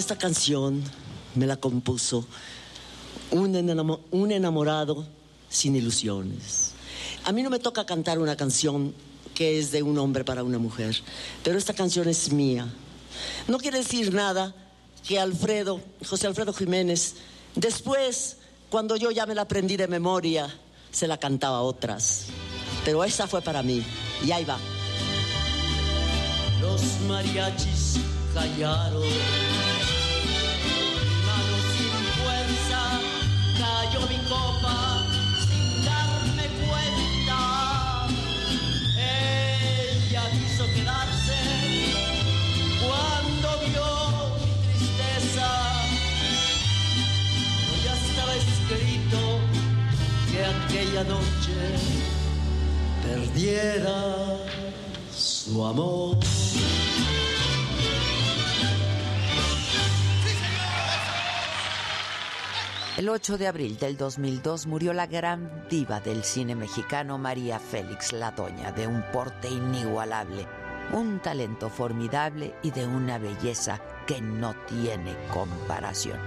Esta canción me la compuso un, enamorado sin ilusiones. A mí no me toca cantar una canción que es de un hombre para una mujer, pero esta canción es mía. No quiere decir nada que Alfredo, José Alfredo Jiménez, después, cuando yo ya me la aprendí de memoria, se la cantaba a otras. Pero esa fue para mí, y ahí va. Los mariachis callaron, mi copa sin darme cuenta. Ella quiso quedarse cuando vio mi tristeza. ya estaba escrito que aquella noche perdiera su amor. El 8 de abril del 2002 murió la gran diva del cine mexicano María Félix La Doña, de un porte inigualable, un talento formidable y de una belleza que no tiene comparación.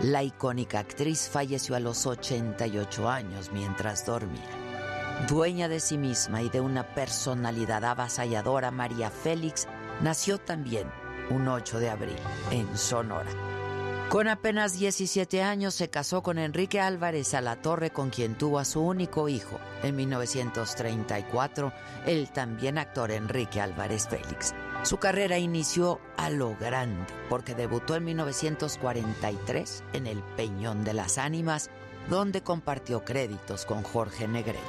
La icónica actriz falleció a los 88 años mientras dormía. Dueña de sí misma y de una personalidad avasalladora, María Félix nació también un 8 de abril en Sonora. Con apenas 17 años se casó con Enrique Álvarez a la Torre, con quien tuvo a su único hijo. En 1934, el también actor Enrique Álvarez Félix. Su carrera inició a lo grande, porque debutó en 1943 en El Peñón de las Ánimas, donde compartió créditos con Jorge Negrete.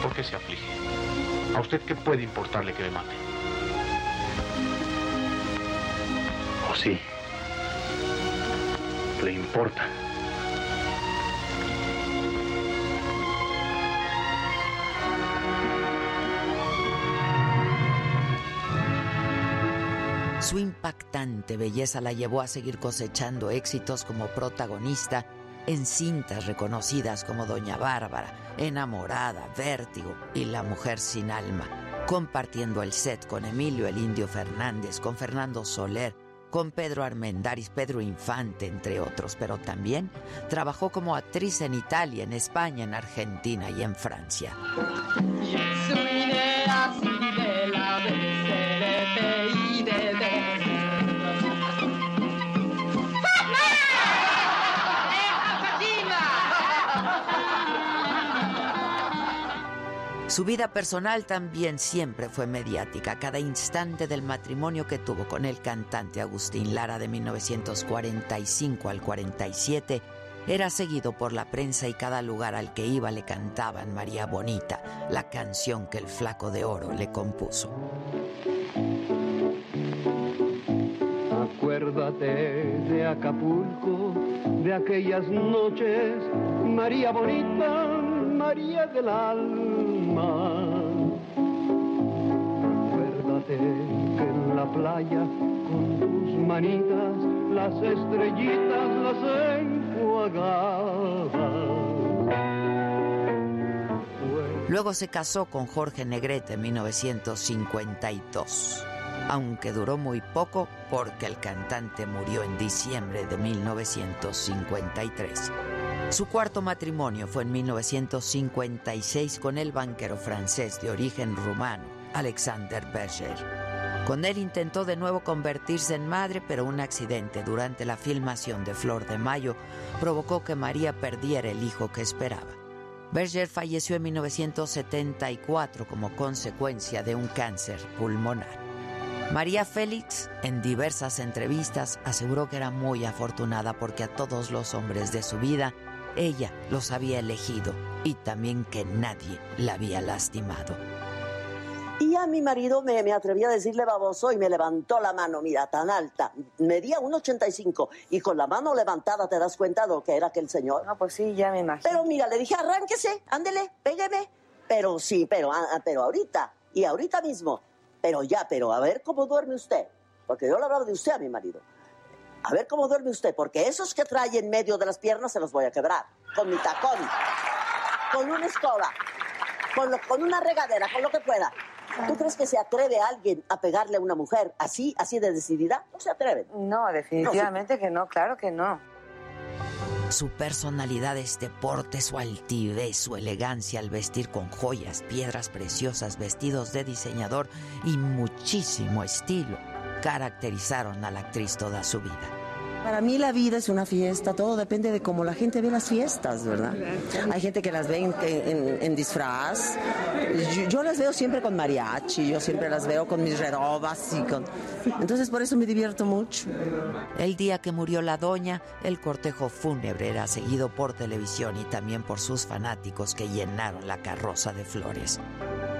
¿Por qué se aflige? ¿A usted qué puede importarle que me mate? Sí. Le importa. Su impactante belleza la llevó a seguir cosechando éxitos como protagonista en cintas reconocidas como Doña Bárbara, Enamorada, Vértigo y La Mujer sin Alma, compartiendo el set con Emilio el Indio Fernández, con Fernando Soler, con Pedro Armendáriz, Pedro Infante, entre otros, pero también trabajó como actriz en Italia, en España, en Argentina y en Francia. Su vida personal también siempre fue mediática. Cada instante del matrimonio que tuvo con el cantante Agustín Lara de 1945 al 47 era seguido por la prensa y cada lugar al que iba le cantaban María Bonita, la canción que el flaco de oro le compuso. Acuérdate de Acapulco, de aquellas noches, María Bonita María del alma. Acuérdate que en la playa con tus manitas las estrellitas las enjuagabas. Luego se casó con Jorge Negrete en 1952, aunque duró muy poco porque el cantante murió en diciembre de 1953. Su cuarto matrimonio fue en 1956 con el banquero francés de origen rumano, Alexander Berger. Con él intentó de nuevo convertirse en madre, pero un accidente durante la filmación de Flor de Mayo provocó que María perdiera el hijo que esperaba. Berger falleció en 1974 como consecuencia de un cáncer pulmonar. María Félix, en diversas entrevistas, aseguró que era muy afortunada porque a todos los hombres de su vida ella los había elegido y también que nadie la había lastimado. Y a mi marido me, me, atreví a decirle baboso y me levantó la mano, mira, tan alta. Medía 1,85 y con la mano levantada te das cuenta de lo que era aquel señor. No, pues sí, ya me imagino. Pero mira, le dije, arránquese, ándele, pégueme. Pero sí, pero, ah, ah, pero ahorita, y ahorita mismo. Pero ya, pero a ver cómo duerme usted. Porque yo le hablaba de usted a mi marido. A ver cómo duerme usted, porque esos que trae en medio de las piernas se los voy a quebrar. Con mi tacón, con una escoba, con, con una regadera, con lo que pueda. ¿Tú crees que se atreve alguien a pegarle a una mujer así, así de decidida? No se atreven. No, definitivamente que no, claro que no. Su personalidad, este porte, su altivez, su elegancia al vestir con joyas, piedras preciosas, vestidos de diseñador y muchísimo estilo caracterizaron a la actriz toda su vida. Para mí la vida es una fiesta, todo depende de cómo la gente ve las fiestas, ¿verdad? Hay gente que las ve en, disfraz. Yo, las veo siempre con mariachi, yo siempre las veo con mis redobas y con... Entonces por eso me divierto mucho. El día que murió la doña, el cortejo fúnebre era seguido por televisión y también por sus fanáticos que llenaron la carroza de flores.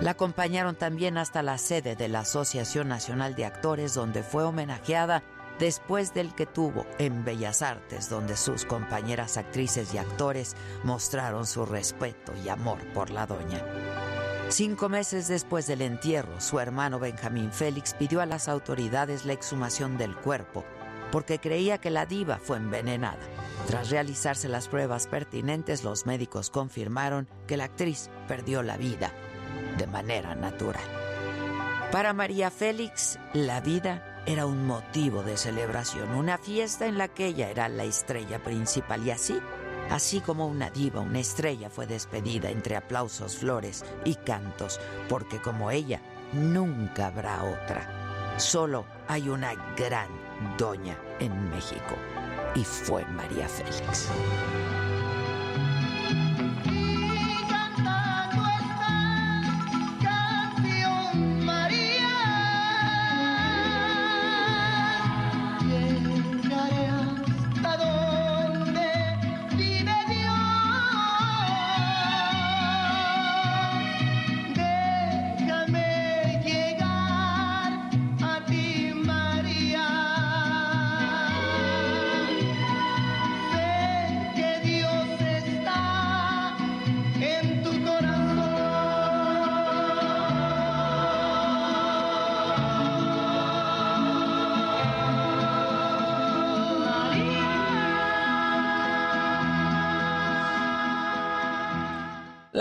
La acompañaron también hasta la sede de la Asociación Nacional de Actores, donde fue homenajeada después del que tuvo en Bellas Artes, donde sus compañeras actrices y actores mostraron su respeto y amor por la doña. Cinco meses después del entierro, su hermano Benjamín Félix pidió a las autoridades la exhumación del cuerpo, porque creía que la diva fue envenenada. Tras realizarse las pruebas pertinentes, los médicos confirmaron que la actriz perdió la vida de manera natural. Para María Félix, la vida era un motivo de celebración, una fiesta en la que ella era la estrella principal y así, así como una diva, una estrella fue despedida entre aplausos, flores y cantos, porque como ella nunca habrá otra. Solo hay una gran doña en México y fue María Félix.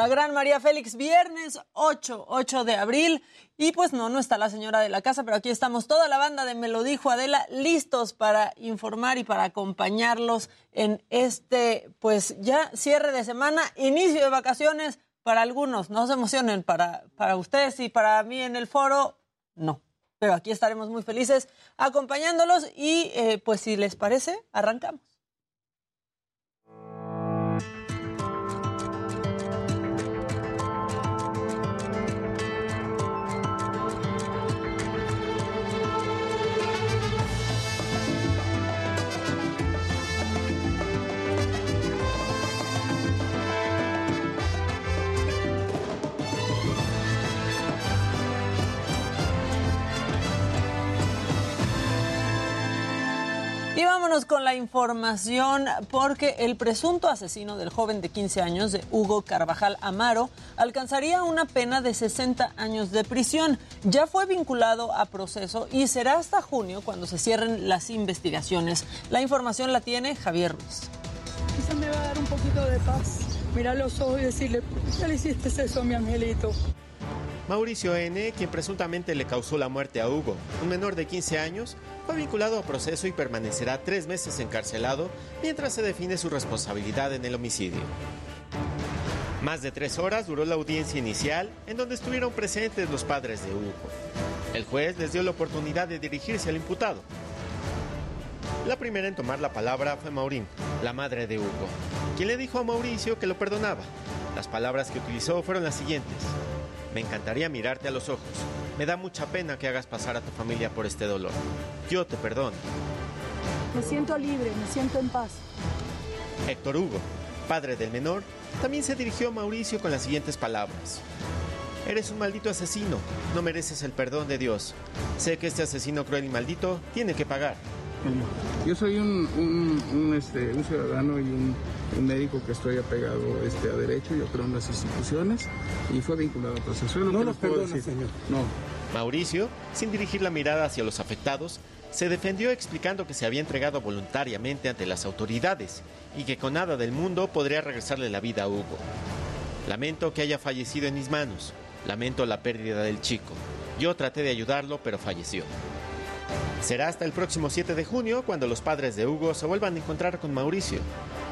La gran María Félix, viernes 8, 8 de abril. Y pues no, no está la señora de la casa, pero aquí estamos toda la banda de Me lo dijo Adela, listos para informar y para acompañarlos en este, pues ya cierre de semana, inicio de vacaciones para algunos. No se emocionen, para, para ustedes y para mí en el foro, no. Pero aquí estaremos muy felices acompañándolos y eh, pues si les parece, arrancamos. Vámonos con la información porque el presunto asesino del joven de 15 años, de Hugo Carvajal Amaro, alcanzaría una pena de 60 años de prisión. Ya fue vinculado a proceso y será hasta junio cuando se cierren las investigaciones. La información la tiene Javier Ruiz. Quizá me va a dar un poquito de paz. Mirar los ojos y decirle, ¿qué le hiciste eso a mi angelito? Mauricio N., quien presuntamente le causó la muerte a Hugo, un menor de 15 años, fue vinculado a proceso y permanecerá tres meses encarcelado mientras se define su responsabilidad en el homicidio. Más de tres horas duró la audiencia inicial, en donde estuvieron presentes los padres de Hugo. El juez les dio la oportunidad de dirigirse al imputado. La primera en tomar la palabra fue Maurín, la madre de Hugo, quien le dijo a Mauricio que lo perdonaba. Las palabras que utilizó fueron las siguientes. Me encantaría mirarte a los ojos. Me da mucha pena que hagas pasar a tu familia por este dolor. Yo te perdono. Me siento libre, me siento en paz. Héctor Hugo, padre del menor, también se dirigió a Mauricio con las siguientes palabras. Eres un maldito asesino, no mereces el perdón de Dios. Sé que este asesino cruel y maldito tiene que pagar. Yo soy un, este, un ciudadano y un, médico que estoy apegado este, a derecho, yo creo en las instituciones y fue vinculado a proceso. No lo perdona, señor. No. Mauricio, sin dirigir la mirada hacia los afectados, se defendió explicando que se había entregado voluntariamente ante las autoridades y que con nada del mundo podría regresarle la vida a Hugo. Lamento que haya fallecido en mis manos. Lamento la pérdida del chico. Yo traté de ayudarlo, pero falleció. Será hasta el próximo 7 de junio cuando los padres de Hugo se vuelvan a encontrar con Mauricio.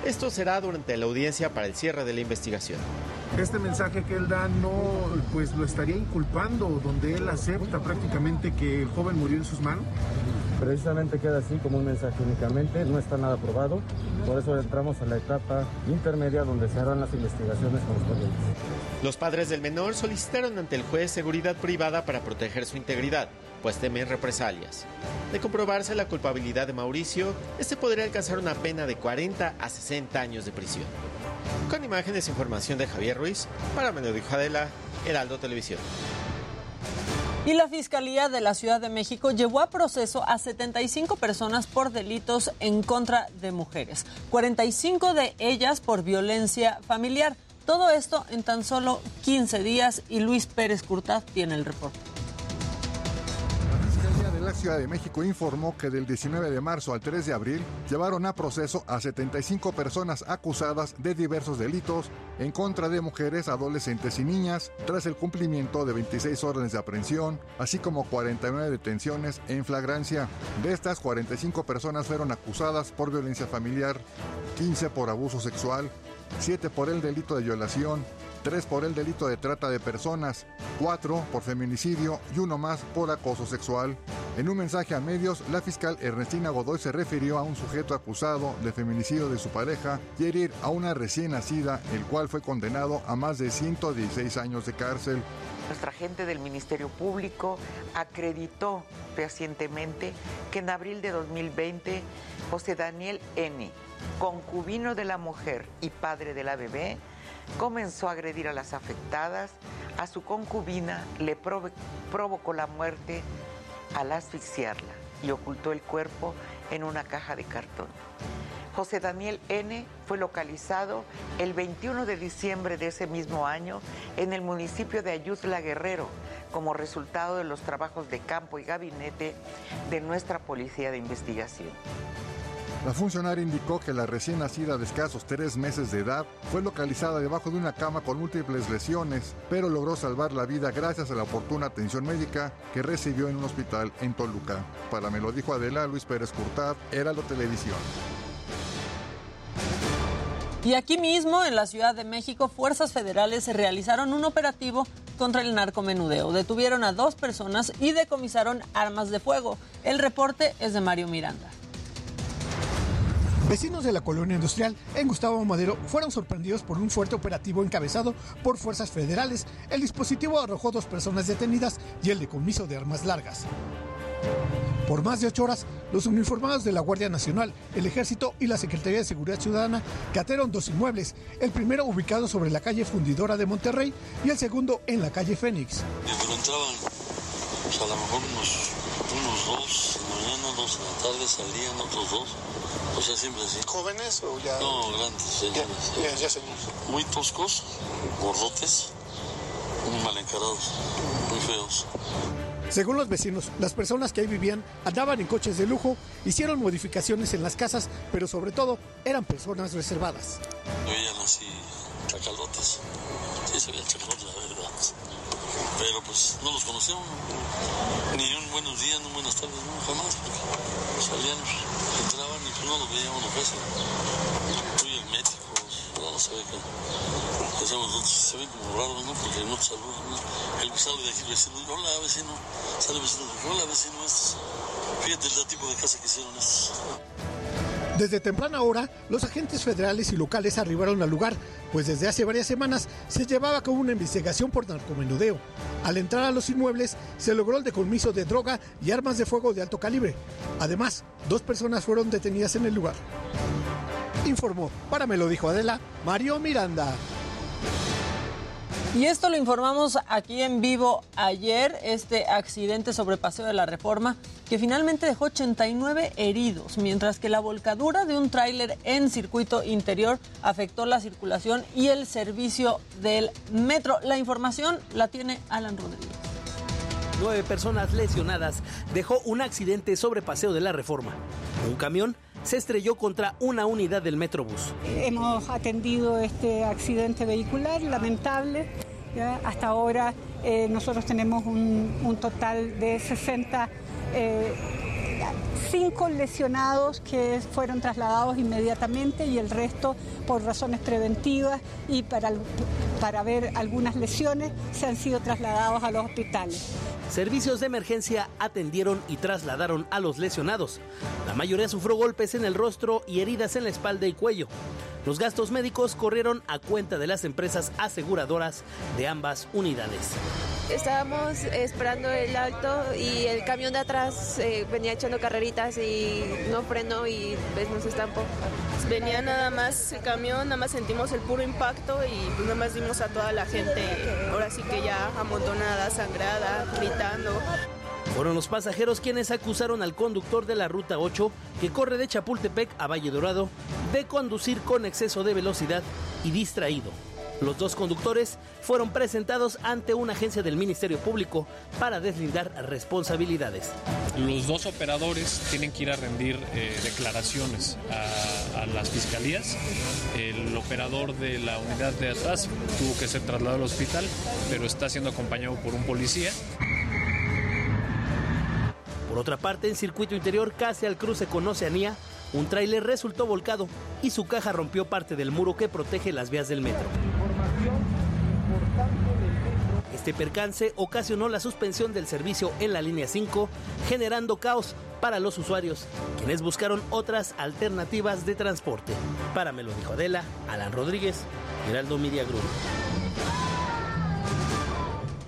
Esto será durante la audiencia para el cierre de la investigación. Este mensaje que él da no, pues lo estaría inculpando, donde él acepta prácticamente que el joven murió en sus manos. Precisamente queda así como un mensaje únicamente, no está nada probado, por eso entramos a la etapa intermedia donde se harán las investigaciones correspondientes. Los padres del menor solicitaron ante el juez seguridad privada para proteger su integridad pues temen represalias. De comprobarse la culpabilidad de Mauricio, este podría alcanzar una pena de 40 a 60 años de prisión. Con imágenes e información de Javier Ruiz, para Menodijo Adela, Heraldo Televisión. Y la Fiscalía de la Ciudad de México llevó a proceso a 75 personas por delitos en contra de mujeres, 45 de ellas por violencia familiar. Todo esto en tan solo 15 días y Luis Pérez Curtad tiene el reporte Ciudad de México informó que del 19 de marzo al 3 de abril llevaron a proceso a 75 personas acusadas de diversos delitos en contra de mujeres, adolescentes y niñas, tras el cumplimiento de 26 órdenes de aprehensión, así como 49 detenciones en flagrancia. De estas, 45 personas fueron acusadas por violencia familiar, 15 por abuso sexual, 7 por el delito de violación, 3 por el delito de trata de personas, 4 por feminicidio y uno más por acoso sexual. En un mensaje a medios, la fiscal Ernestina Godoy se refirió a un sujeto acusado de feminicidio de su pareja y herir a una recién nacida, el cual fue condenado a más de 116 años de cárcel. Nuestra gente del Ministerio Público acreditó recientemente que en abril de 2020 José Daniel N., concubino de la mujer y padre de la bebé, comenzó a agredir a las afectadas, a su concubina le provocó la muerte al asfixiarla y ocultó el cuerpo en una caja de cartón. José Daniel N. fue localizado el 21 de diciembre de ese mismo año en el municipio de Ayutla Guerrero como resultado de los trabajos de campo y gabinete de nuestra Policía de Investigación. La funcionaria indicó que la recién nacida de escasos tres meses de edad fue localizada debajo de una cama con múltiples lesiones, pero logró salvar la vida gracias a la oportuna atención médica que recibió en un hospital en Toluca. Para me lo dijo Adela Luis Pérez Curtad, Heraldo Televisión. Y aquí mismo, en la Ciudad de México, fuerzas federales realizaron un operativo contra el narcomenudeo. Detuvieron a dos personas y decomisaron armas de fuego. El reporte es de Mario Miranda. Vecinos de la colonia industrial en Gustavo Madero fueron sorprendidos por un fuerte operativo encabezado por fuerzas federales. El dispositivo arrojó dos personas detenidas y el decomiso de armas largas. Por más de ocho horas, los uniformados de la Guardia Nacional, el Ejército y la Secretaría de Seguridad Ciudadana catearon dos inmuebles, el primero ubicado sobre la calle Fundidora de Monterrey y el segundo en la calle Fénix. Pues, a lo mejor unos, unos dos en la mañana, dos en la tarde, salían otros dos o sea, siempre así. ¿Jóvenes o ya? No, grandes señores. Ya, ya, señores. Muy toscos, gordotes, muy mal encarados, muy feos. Según los vecinos, las personas que ahí vivían andaban en coches de lujo, hicieron modificaciones en las casas, pero sobre todo eran personas reservadas. Veían así chacalotes. Sí, se veían chacalotes, la verdad. Pero pues no los conocemos. Ni un buenos días, ni buenas tardes, no, jamás. Salían, entraban y pues no los veíamos fácil. Muy herméticos, no se ve que. Pensamos nosotros, se ven como raros, ¿no? Porque no saludan, ¿no? El que sale de aquí, vecino, hola vecino, sale vecino, hola vecino, estos. Fíjate el tipo de casa que hicieron estos. Desde temprana hora, los agentes federales y locales arribaron al lugar, pues desde hace varias semanas se llevaba a cabo una investigación por narcomenudeo. Al entrar a los inmuebles, se logró el decomiso de droga y armas de fuego de alto calibre. Además, dos personas fueron detenidas en el lugar. Informó, para me lo dijo Adela, Mario Miranda. Y esto lo informamos aquí en vivo ayer, este accidente sobre Paseo de la Reforma, que finalmente dejó 89 heridos, mientras que la volcadura de un tráiler en circuito interior afectó la circulación y el servicio del metro. La información la tiene Alan Rodríguez. Nueve personas lesionadas dejó un accidente sobre Paseo de la Reforma. Un camión se estrelló contra una unidad del Metrobús. Hemos atendido este accidente vehicular lamentable Hasta ahora eh, nosotros tenemos un, total de 60 cinco lesionados que fueron trasladados inmediatamente y el resto por razones preventivas y para, para ver algunas lesiones se han sido trasladados a los hospitales. Servicios de emergencia atendieron y trasladaron a los lesionados. La mayoría sufrió golpes en el rostro y heridas en la espalda y cuello. Los gastos médicos corrieron a cuenta de las empresas aseguradoras de ambas unidades. Estábamos esperando el alto y el camión de atrás eh, venía carreritas y no frenó y pues, nos estampó. Venía nada más el camión, nada más sentimos el puro impacto y pues, nada más vimos a toda la gente, ahora sí que ya amontonada, sangrada, gritando. Fueron los pasajeros quienes acusaron al conductor de la Ruta 8, que corre de Chapultepec a Valle Dorado, de conducir con exceso de velocidad y distraído. Los dos conductores fueron presentados ante una agencia del Ministerio Público para deslindar responsabilidades. Los dos operadores tienen que ir a rendir eh, declaraciones a, a, las fiscalías. El operador de la unidad de atrás tuvo que ser trasladado al hospital, pero está siendo acompañado por un policía. Por otra parte, en circuito interior, casi al cruce con Oceanía, un tráiler resultó volcado y su caja rompió parte del muro que protege las vías del metro. Este percance ocasionó la suspensión del servicio en la línea 5, generando caos para los usuarios, quienes buscaron otras alternativas de transporte. Para me lo dijo Adela, Alan Rodríguez, Geraldo Group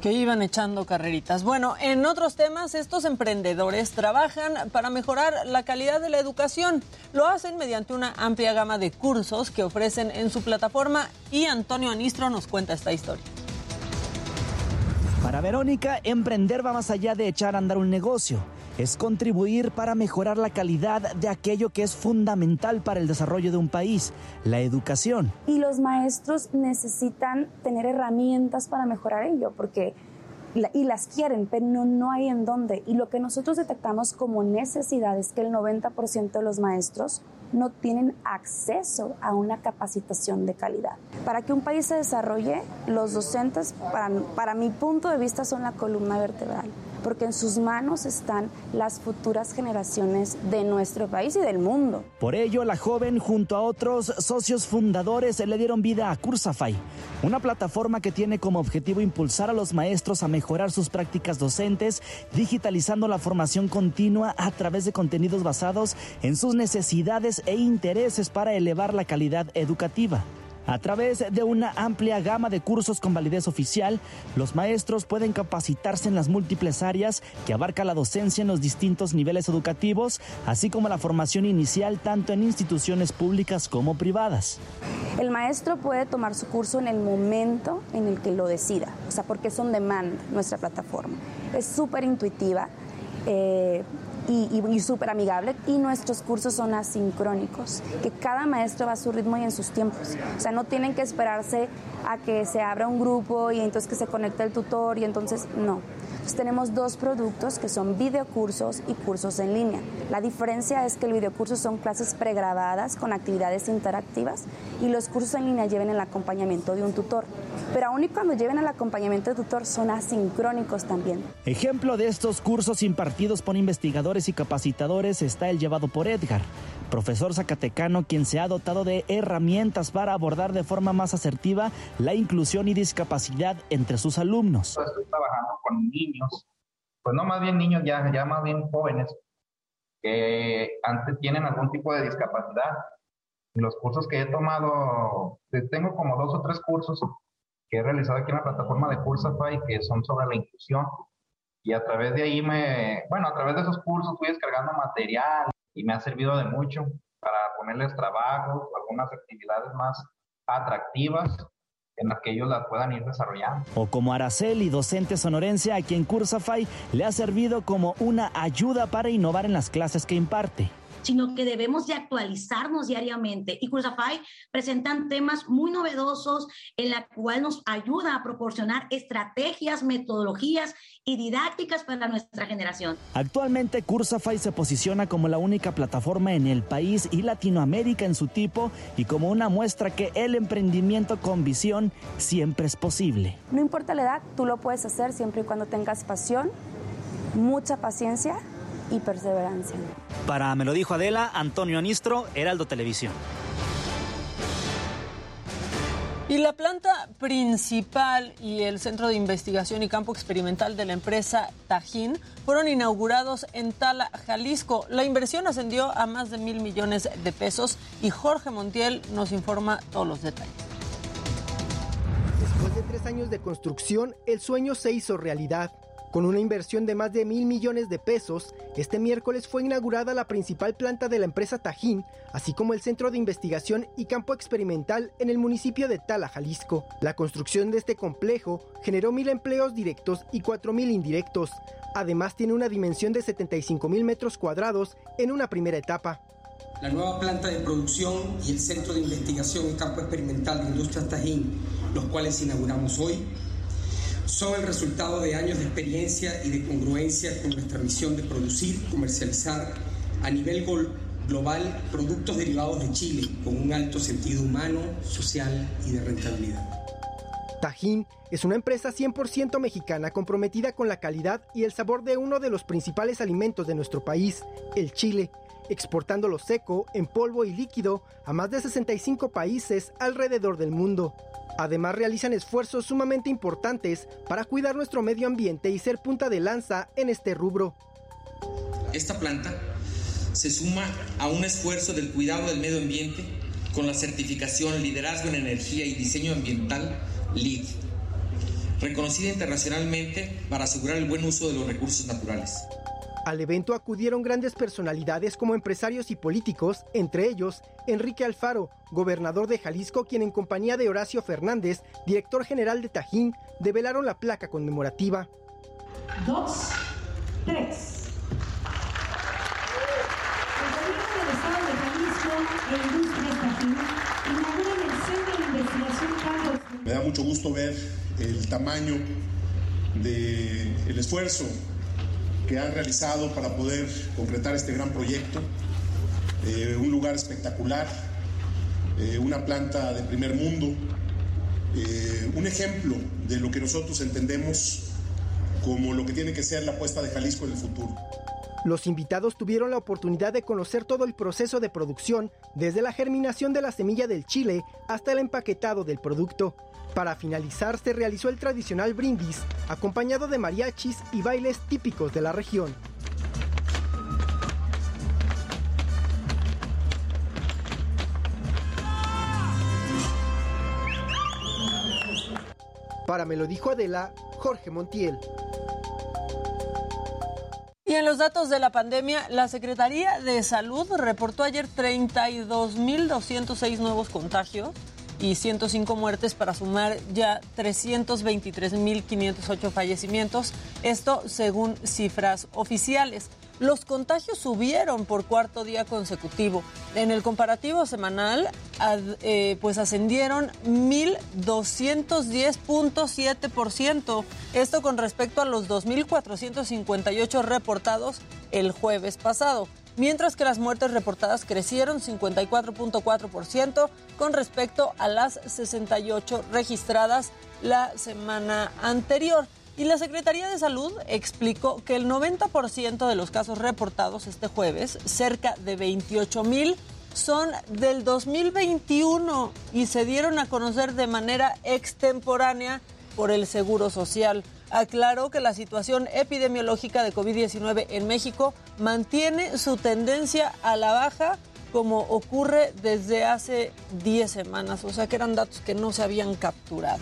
que iban echando carreritas. Bueno, en otros temas, estos emprendedores trabajan para mejorar la calidad de la educación. Lo hacen mediante una amplia gama de cursos que ofrecen en su plataforma y Antonio Anistro nos cuenta esta historia. Para Verónica, emprender va más allá de echar a andar un negocio. Es contribuir para mejorar la calidad de aquello que es fundamental para el desarrollo de un país, la educación. Y los maestros necesitan tener herramientas para mejorar ello, porque y las quieren, pero no, hay en dónde. Y lo que nosotros detectamos como necesidad es que el 90% de los maestros no tienen acceso a una capacitación de calidad. Para que un país se desarrolle, los docentes, para, para mi punto de vista, son la columna vertebral porque en sus manos están las futuras generaciones de nuestro país y del mundo. Por ello, la joven junto a otros socios fundadores le dieron vida a Cursafy, una plataforma que tiene como objetivo impulsar a los maestros a mejorar sus prácticas docentes, digitalizando la formación continua a través de contenidos basados en sus necesidades e intereses para elevar la calidad educativa. A través de una amplia gama de cursos con validez oficial, los maestros pueden capacitarse en las múltiples áreas que abarca la docencia en los distintos niveles educativos, así como la formación inicial tanto en instituciones públicas como privadas. El maestro puede tomar su curso en el momento en el que lo decida, o sea, porque es on demand nuestra plataforma. Es súper intuitiva. Eh, y, súper amigable. Y nuestros cursos son asincrónicos, que cada maestro va a su ritmo y en sus tiempos. O sea, no tienen que esperarse a que se abra un grupo y entonces que se conecte el tutor y entonces no tenemos dos productos que son videocursos y cursos en línea. La diferencia es que el videocurso son clases pregrabadas con actividades interactivas y los cursos en línea lleven el acompañamiento de un tutor. Pero aún y cuando lleven el acompañamiento de tutor son asincrónicos también. Ejemplo de estos cursos impartidos por investigadores y capacitadores está el llevado por Edgar profesor zacatecano quien se ha dotado de herramientas para abordar de forma más asertiva la inclusión y discapacidad entre sus alumnos. Estoy trabajando con niños, pues no más bien niños, ya, ya más bien jóvenes, que antes tienen algún tipo de discapacidad. Los cursos que he tomado, pues, tengo como dos o tres cursos que he realizado aquí en la plataforma de Cursafy que son sobre la inclusión. Y a través de ahí me, bueno, a través de esos cursos fui descargando material, y me ha servido de mucho para ponerles trabajos o algunas actividades más atractivas en las que ellos las puedan ir desarrollando. O como Araceli, docente sonorense a quien Cursafy le ha servido como una ayuda para innovar en las clases que imparte. sino que debemos de actualizarnos diariamente. Y Cursafy presentan temas muy novedosos en la cual nos ayuda a proporcionar estrategias, metodologías y didácticas para nuestra generación. Actualmente Cursafy se posiciona como la única plataforma en el país y Latinoamérica en su tipo y como una muestra que el emprendimiento con visión siempre es posible. No importa la edad, tú lo puedes hacer siempre y cuando tengas pasión, mucha paciencia y perseverancia. Para Me lo dijo Adela, Antonio Anistro, Heraldo Televisión. Y la planta principal y el centro de investigación y campo experimental de la empresa Tajín fueron inaugurados en Tala, Jalisco. La inversión ascendió a más de mil millones de pesos y Jorge Montiel nos informa todos los detalles. Después de tres años de construcción, el sueño se hizo realidad. Con una inversión de más de mil millones de pesos, este miércoles fue inaugurada la principal planta de la empresa Tajín, así como el centro de investigación y campo experimental en el municipio de Tala, Jalisco. La construcción de este complejo generó mil empleos directos y cuatro mil indirectos. Además, tiene una dimensión de 75 mil metros cuadrados en una primera etapa. La nueva planta de producción y el centro de investigación y campo experimental de Industrias Tajín, los cuales inauguramos hoy, son el resultado de años de experiencia y de congruencia con nuestra misión de producir, comercializar a nivel global productos derivados de Chile con un alto sentido humano, social y de rentabilidad. Tajín es una empresa 100% mexicana comprometida con la calidad y el sabor de uno de los principales alimentos de nuestro país, el chile, exportándolo seco, en polvo y líquido a más de 65 países alrededor del mundo. Además realizan esfuerzos sumamente importantes para cuidar nuestro medio ambiente y ser punta de lanza en este rubro. Esta planta se suma a un esfuerzo del cuidado del medio ambiente con la certificación Liderazgo en Energía y Diseño Ambiental LEED, reconocida internacionalmente para asegurar el buen uso de los recursos naturales. Al evento acudieron grandes personalidades como empresarios y políticos, entre ellos Enrique Alfaro, gobernador de Jalisco, quien en compañía de Horacio Fernández, director general de Tajín, develaron la placa conmemorativa. Dos, tres. Me da mucho gusto ver el tamaño del esfuerzo que han realizado para poder concretar este gran proyecto. Eh, un lugar espectacular, eh, una planta de primer mundo, eh, un ejemplo de lo que nosotros entendemos como lo que tiene que ser la apuesta de Jalisco en el futuro. Los invitados tuvieron la oportunidad de conocer todo el proceso de producción, desde la germinación de la semilla del chile hasta el empaquetado del producto. Para finalizar se realizó el tradicional brindis, acompañado de mariachis y bailes típicos de la región. Para me lo dijo Adela, Jorge Montiel. Y en los datos de la pandemia, la Secretaría de Salud reportó ayer 32.206 nuevos contagios y 105 muertes para sumar ya 323.508 fallecimientos, esto según cifras oficiales. Los contagios subieron por cuarto día consecutivo. En el comparativo semanal, eh, pues ascendieron 1.210.7%. Esto con respecto a los 2.458 reportados el jueves pasado mientras que las muertes reportadas crecieron 54.4% con respecto a las 68 registradas la semana anterior. Y la Secretaría de Salud explicó que el 90% de los casos reportados este jueves, cerca de 28 mil, son del 2021 y se dieron a conocer de manera extemporánea por el Seguro Social aclaró que la situación epidemiológica de COVID-19 en México mantiene su tendencia a la baja como ocurre desde hace 10 semanas, o sea que eran datos que no se habían capturado.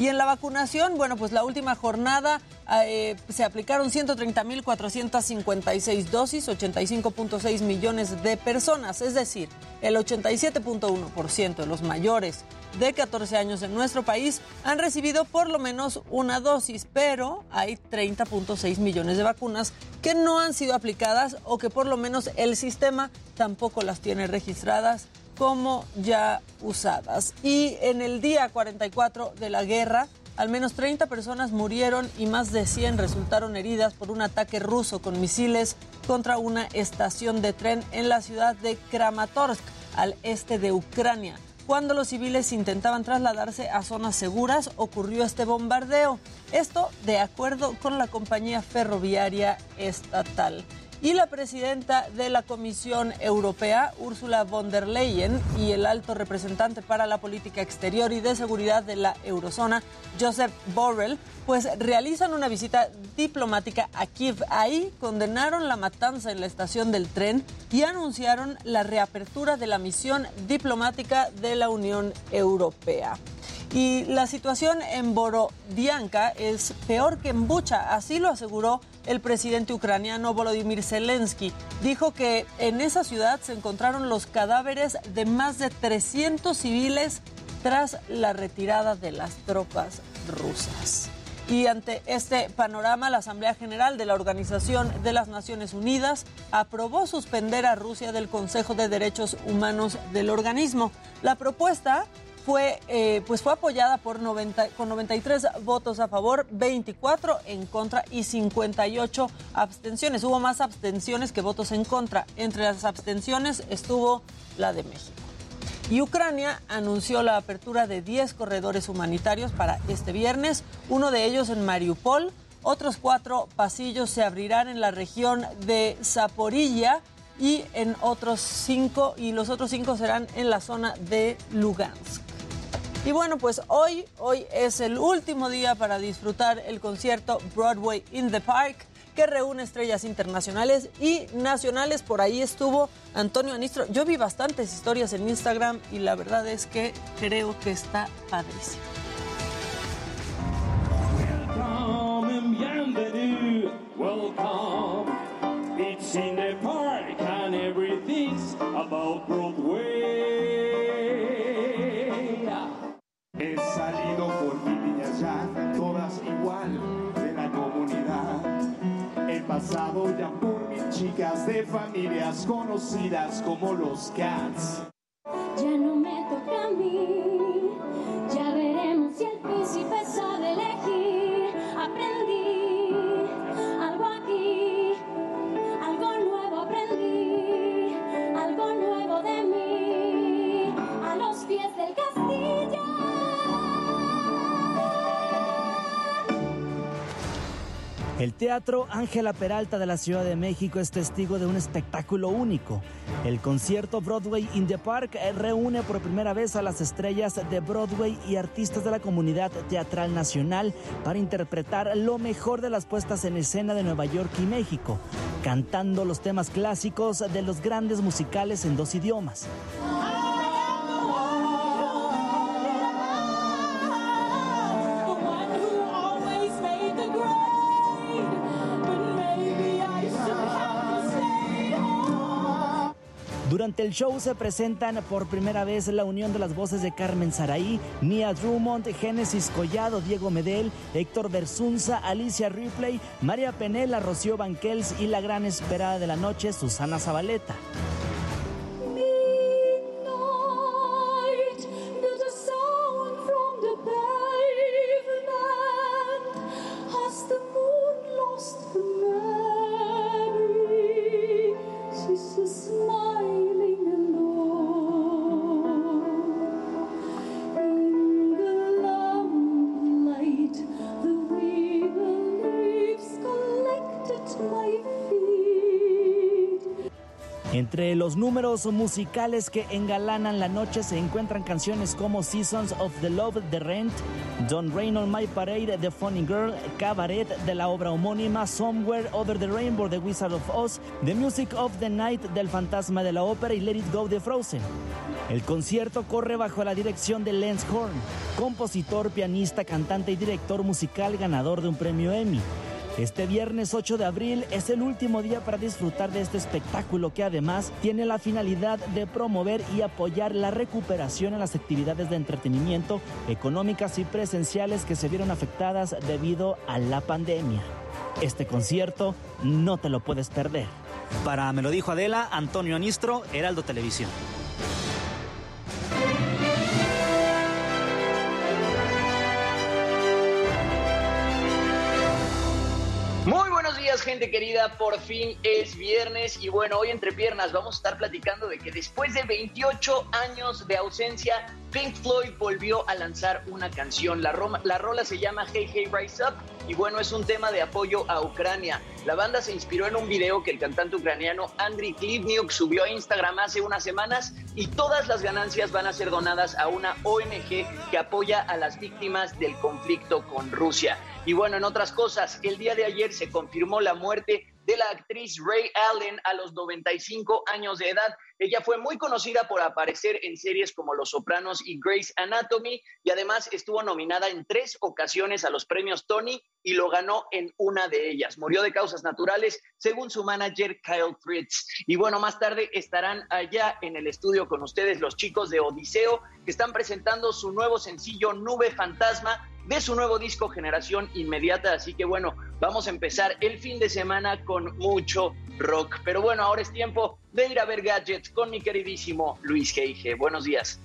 Y en la vacunación, bueno, pues la última jornada eh, se aplicaron 130.456 dosis, 85.6 millones de personas, es decir, el 87.1% de los mayores de 14 años en nuestro país han recibido por lo menos una dosis, pero hay 30.6 millones de vacunas que no han sido aplicadas o que por lo menos el sistema tampoco las tiene registradas como ya usadas. Y en el día 44 de la guerra, al menos 30 personas murieron y más de 100 resultaron heridas por un ataque ruso con misiles contra una estación de tren en la ciudad de Kramatorsk, al este de Ucrania. Cuando los civiles intentaban trasladarse a zonas seguras, ocurrió este bombardeo. Esto de acuerdo con la compañía ferroviaria estatal y la presidenta de la Comisión Europea, Ursula von der Leyen, y el alto representante para la política exterior y de seguridad de la eurozona, Joseph Borrell, pues realizan una visita diplomática a Kiev. Ahí condenaron la matanza en la estación del tren y anunciaron la reapertura de la misión diplomática de la Unión Europea. Y la situación en Borodianka es peor que en Bucha, así lo aseguró el presidente ucraniano Volodymyr Zelensky. Dijo que en esa ciudad se encontraron los cadáveres de más de 300 civiles tras la retirada de las tropas rusas. Y ante este panorama, la Asamblea General de la Organización de las Naciones Unidas aprobó suspender a Rusia del Consejo de Derechos Humanos del organismo. La propuesta fue, eh, pues fue apoyada por 90, con 93 votos a favor, 24 en contra y 58 abstenciones. Hubo más abstenciones que votos en contra. Entre las abstenciones estuvo la de México. Y Ucrania anunció la apertura de 10 corredores humanitarios para este viernes, uno de ellos en Mariupol. Otros cuatro pasillos se abrirán en la región de Zaporilla y en otros cinco, y los otros cinco serán en la zona de Lugansk. Y bueno, pues hoy, hoy es el último día para disfrutar el concierto Broadway in the Park que reúne estrellas internacionales y nacionales. Por ahí estuvo Antonio Anistro. Yo vi bastantes historias en Instagram y la verdad es que creo que está padrísimo. It's in the park and everything's about Broadway. He salido por mi niñas ya, todas igual de la comunidad. He pasado ya por mis chicas de familias conocidas como los Cats. Ya no me toca a mí, ya veremos si el príncipe sabe elegir. Aprendí algo aquí, algo nuevo aprendí, algo nuevo de mí, El Teatro Ángela Peralta de la Ciudad de México es testigo de un espectáculo único. El concierto Broadway in the Park reúne por primera vez a las estrellas de Broadway y artistas de la comunidad teatral nacional para interpretar lo mejor de las puestas en escena de Nueva York y México, cantando los temas clásicos de los grandes musicales en dos idiomas. Durante el show se presentan por primera vez la unión de las voces de Carmen Saraí, Nia Drummond, Génesis Collado, Diego Medel, Héctor Bersunza, Alicia Ripley, María Penela, Rocío Banquels y la gran esperada de la noche, Susana Zabaleta. Los números musicales que engalanan la noche se encuentran canciones como Seasons of the Love, The Rent, Don't Rain on My Parade, The Funny Girl, Cabaret de la obra homónima, Somewhere Over the Rainbow, The Wizard of Oz, The Music of the Night del Fantasma de la Ópera y Let It Go de Frozen. El concierto corre bajo la dirección de Lance Horn, compositor, pianista, cantante y director musical ganador de un premio Emmy. Este viernes 8 de abril es el último día para disfrutar de este espectáculo que además tiene la finalidad de promover y apoyar la recuperación en las actividades de entretenimiento económicas y presenciales que se vieron afectadas debido a la pandemia. Este concierto no te lo puedes perder. Para Me lo dijo Adela, Antonio Anistro, Heraldo Televisión. Muy buenos días, gente querida. Por fin es viernes y bueno, hoy entre piernas vamos a estar platicando de que después de 28 años de ausencia, Pink Floyd volvió a lanzar una canción. La, Roma- la rola se llama Hey Hey Rise Up y bueno, es un tema de apoyo a Ucrania. La banda se inspiró en un video que el cantante ucraniano Andriy Klivniuk subió a Instagram hace unas semanas y todas las ganancias van a ser donadas a una ONG que apoya a las víctimas del conflicto con Rusia. Y bueno, en otras cosas, el día de ayer se confirmó la muerte de la actriz Ray Allen a los 95 años de edad. Ella fue muy conocida por aparecer en series como Los Sopranos y Grey's Anatomy y además estuvo nominada en tres ocasiones a los premios Tony y lo ganó en una de ellas. Murió de causas naturales, según su manager Kyle Fritz. Y bueno, más tarde estarán allá en el estudio con ustedes los chicos de Odiseo que están presentando su nuevo sencillo Nube Fantasma de su nuevo disco Generación Inmediata. Así que bueno, vamos a empezar el fin de semana con mucho rock. Pero bueno, ahora es tiempo de ir a ver gadgets con mi queridísimo Luis Geige. Buenos días.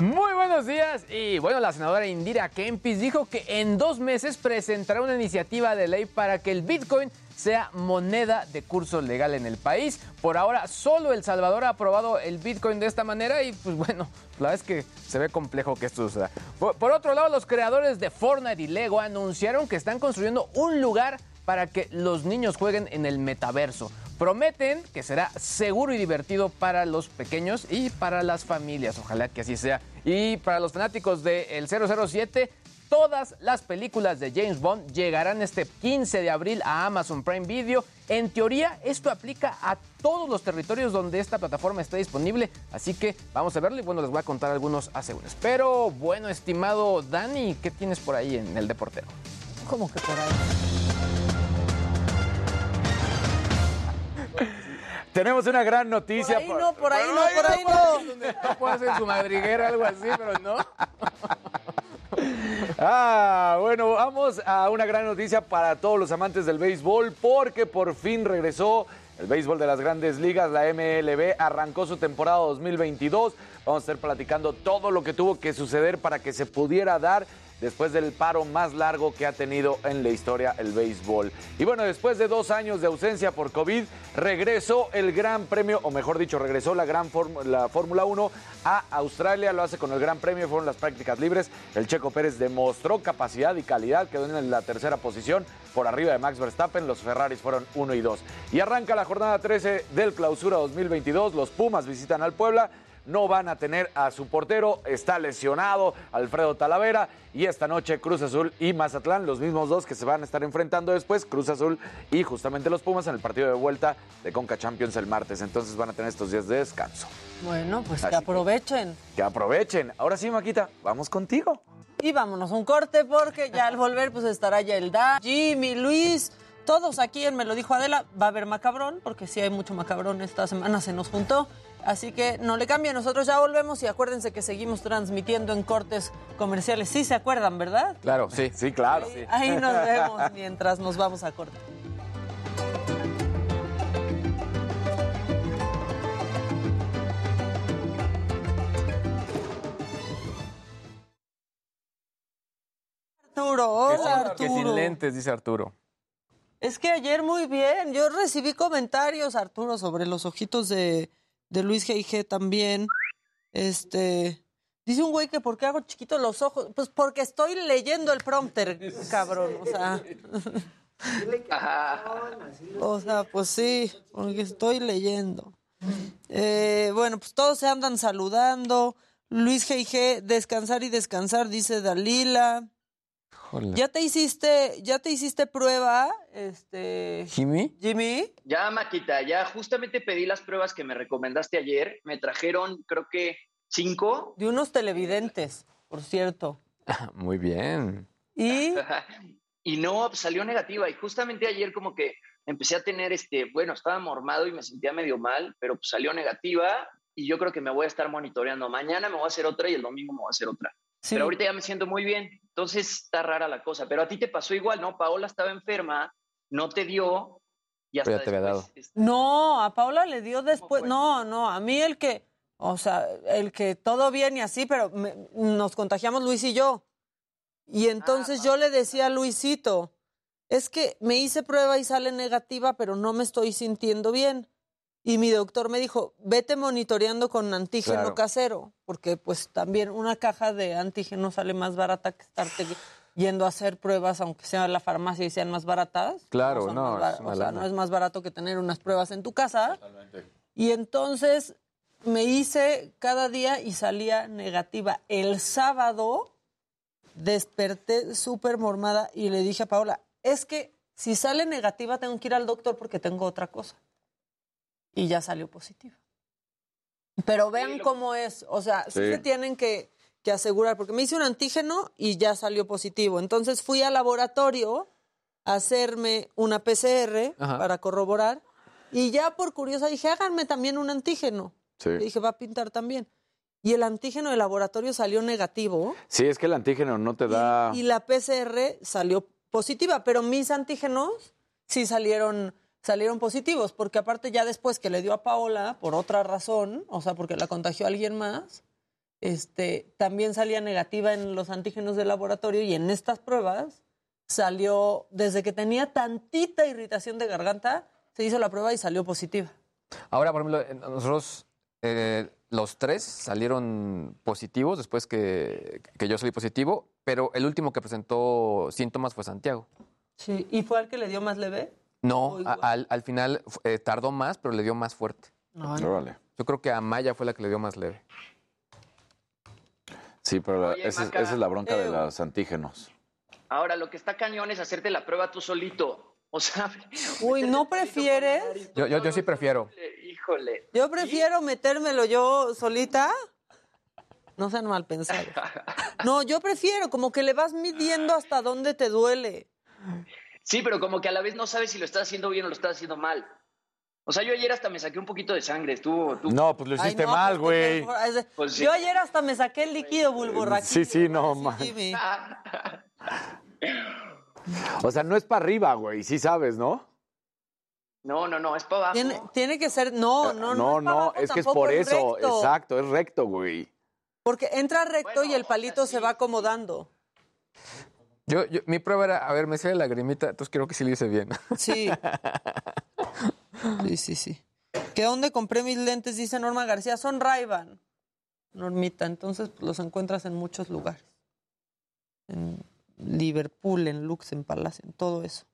Muy buenos días y bueno, la senadora Indira Kempis dijo que en dos meses presentará una iniciativa de ley para que el Bitcoin sea moneda de curso legal en el país. Por ahora solo El Salvador ha aprobado el Bitcoin de esta manera y pues bueno, la verdad es que se ve complejo que esto suceda. Por, por otro lado, los creadores de Fortnite y Lego anunciaron que están construyendo un lugar para que los niños jueguen en el metaverso. Prometen que será seguro y divertido para los pequeños y para las familias. Ojalá que así sea. Y para los fanáticos del 007, todas las películas de James Bond llegarán este 15 de abril a Amazon Prime Video. En teoría, esto aplica a todos los territorios donde esta plataforma está disponible. Así que vamos a verlo y bueno, les voy a contar algunos asegúnes. Pero bueno, estimado Dani, ¿qué tienes por ahí en el deportero? ¿Cómo que por ahí? Tenemos una gran noticia. Por ahí no, por ahí no, por ahí no. No puedo hacer su madriguera, algo así, pero no. Ah, bueno, vamos a una gran noticia para todos los amantes del béisbol porque por fin regresó el béisbol de las grandes ligas, la MLB arrancó su temporada 2022. Vamos a estar platicando todo lo que tuvo que suceder para que se pudiera dar después del paro más largo que ha tenido en la historia el béisbol. Y bueno, después de dos años de ausencia por COVID, regresó el Gran Premio, o mejor dicho, regresó la Gran Fórmula la Fórmula 1 a Australia, lo hace con el Gran Premio, fueron las prácticas libres. El Checo Pérez demostró capacidad y calidad, quedó en la tercera posición por arriba de Max Verstappen, los Ferraris fueron 1 y 2. Y arranca la jornada 13 del Clausura 2022, los Pumas visitan al Puebla no van a tener a su portero, está lesionado Alfredo Talavera y esta noche Cruz Azul y Mazatlán, los mismos dos que se van a estar enfrentando después, Cruz Azul y justamente los Pumas en el partido de vuelta de Conca Champions el martes, entonces van a tener estos días de descanso. Bueno, pues Así que aprovechen. Que aprovechen. Ahora sí, Maquita, vamos contigo. Y vámonos a un corte porque ya al volver pues estará Yelda, Jimmy, Luis, todos aquí en Me lo dijo Adela. Va a haber macabrón porque sí hay mucho macabrón esta semana, se nos juntó. Así que no le cambien, nosotros ya volvemos y acuérdense que seguimos transmitiendo en cortes comerciales. Sí se acuerdan, ¿verdad? Claro, sí, sí, claro. sí. Ahí nos vemos mientras nos vamos a corte. Arturo, hola sin- Que Arturo. sin lentes, dice Arturo. Es que ayer muy bien, yo recibí comentarios, Arturo, sobre los ojitos de, de Luis G.I.G. también. Este, dice un güey que por qué hago chiquitos los ojos, pues porque estoy leyendo el prompter, cabrón, o sea. O sea, pues sí, porque estoy leyendo. Eh, bueno, pues todos se andan saludando. Luis G.I.G., descansar y descansar, dice Dalila. ¿Ya te hiciste, ya te hiciste prueba, este, ¿Jimmy? Jimmy? Ya, Maquita, ya justamente pedí las pruebas que me recomendaste ayer. Me trajeron, creo que ¿Cinco? De unos televidentes, por cierto. Muy bien. Y y no pues, salió negativa. Y justamente ayer como que empecé a tener este, bueno, estaba mormado y me sentía medio mal, pero pues, salió negativa y yo creo que me voy a estar monitoreando. Mañana me voy a hacer otra y el domingo me voy a hacer otra. Pero ahorita ya me siento muy bien, entonces está rara la cosa. Pero a ti te pasó igual, ¿no? Paola estaba enferma, no te dio y hasta ya te había dado. después, no, a Paula le dio después. No, no, a mí el que, o sea, el que todo bien y así, pero me- nos contagiamos Luis y yo. Y entonces yo le decía a Luisito, es que me hice prueba y sale negativa, pero no me estoy sintiendo bien. Y mi doctor me dijo, vete monitoreando con antígeno Claro. casero, porque pues también una caja de antígeno sale más barata que estarte yendo a hacer pruebas, aunque sea en la farmacia y sean más baratas. Claro, no, bar- es o sea, no es más barato que tener unas pruebas en tu casa. Y entonces me hice cada día y salía negativa. El sábado desperté súper mormada y le dije a Paola, es que si sale negativa tengo que ir al doctor porque tengo otra cosa. Y ya salió positiva. Pero vean cómo es, o sea, sí, Sí. se tienen que, que asegurar, porque me hice un antígeno y ya salió positivo. Entonces fui al laboratorio a hacerme una PCR Ajá. para corroborar y ya por curiosa dije, háganme también un antígeno. Sí. Le dije, va a pintar también. Y el antígeno del laboratorio salió negativo Sí, es que el antígeno no te da. y la PCR salió positiva, pero mis antígenos sí salieron salieron positivos, porque aparte ya después que le dio a Paola por otra razón, o sea, porque la contagió alguien más, este también salía negativa en los antígenos del laboratorio y en estas pruebas salió desde que tenía tantita irritación de garganta, se hizo la prueba y salió positiva. Ahora, por ejemplo, nosotros, eh, los tres salieron positivos después que, que yo salí positivo, pero el último que presentó síntomas fue Santiago. Sí, ¿y fue al que le dio más leve? No, a- al, al final eh, tardó más, pero le dio más fuerte. Ay. Yo creo que a Maya fue la que le dio más leve. Sí, pero la- Oye, esa, es, Maca. esa es la bronca de Eh, los antígenos. Ahora, lo que está cañón es hacerte la prueba tú solito. O sea, Uy, ¿no prefieres? Yo, yo, yo sí prefiero. híjole. Yo prefiero metérmelo yo solita. No sean mal pensados. No, yo prefiero, como que le vas midiendo hasta dónde te duele. Sí, pero como que a la vez no sabes si lo estás haciendo bien o lo estás haciendo mal. O sea, yo ayer hasta me saqué un poquito de sangre. Estuvo. tú- No, pues lo Ay, hiciste no, mal, pues, güey. es de- Pues sí. Yo ayer hasta me saqué el líquido bulborraquídeo. Sí, sí, no, man. O sea, no es para arriba, güey. Sí sabes, ¿no? No, no, no, es para abajo. Tiene, tiene que ser, no, no, no. no, es, para no, abajo, es que es por eso. recto. Exacto, es recto, güey. Porque entra recto y el palito se va acomodando. Yo, yo- mi prueba era, a ver, me sale lagrimita, entonces creo que sí lo hice bien. Sí. Sí, sí, sí. ¿Que dónde compré mis lentes? Dice Norma García. Son ray Normita. Entonces pues, los encuentras en muchos lugares. En Liverpool, en Lux, en Palacio, en todo eso.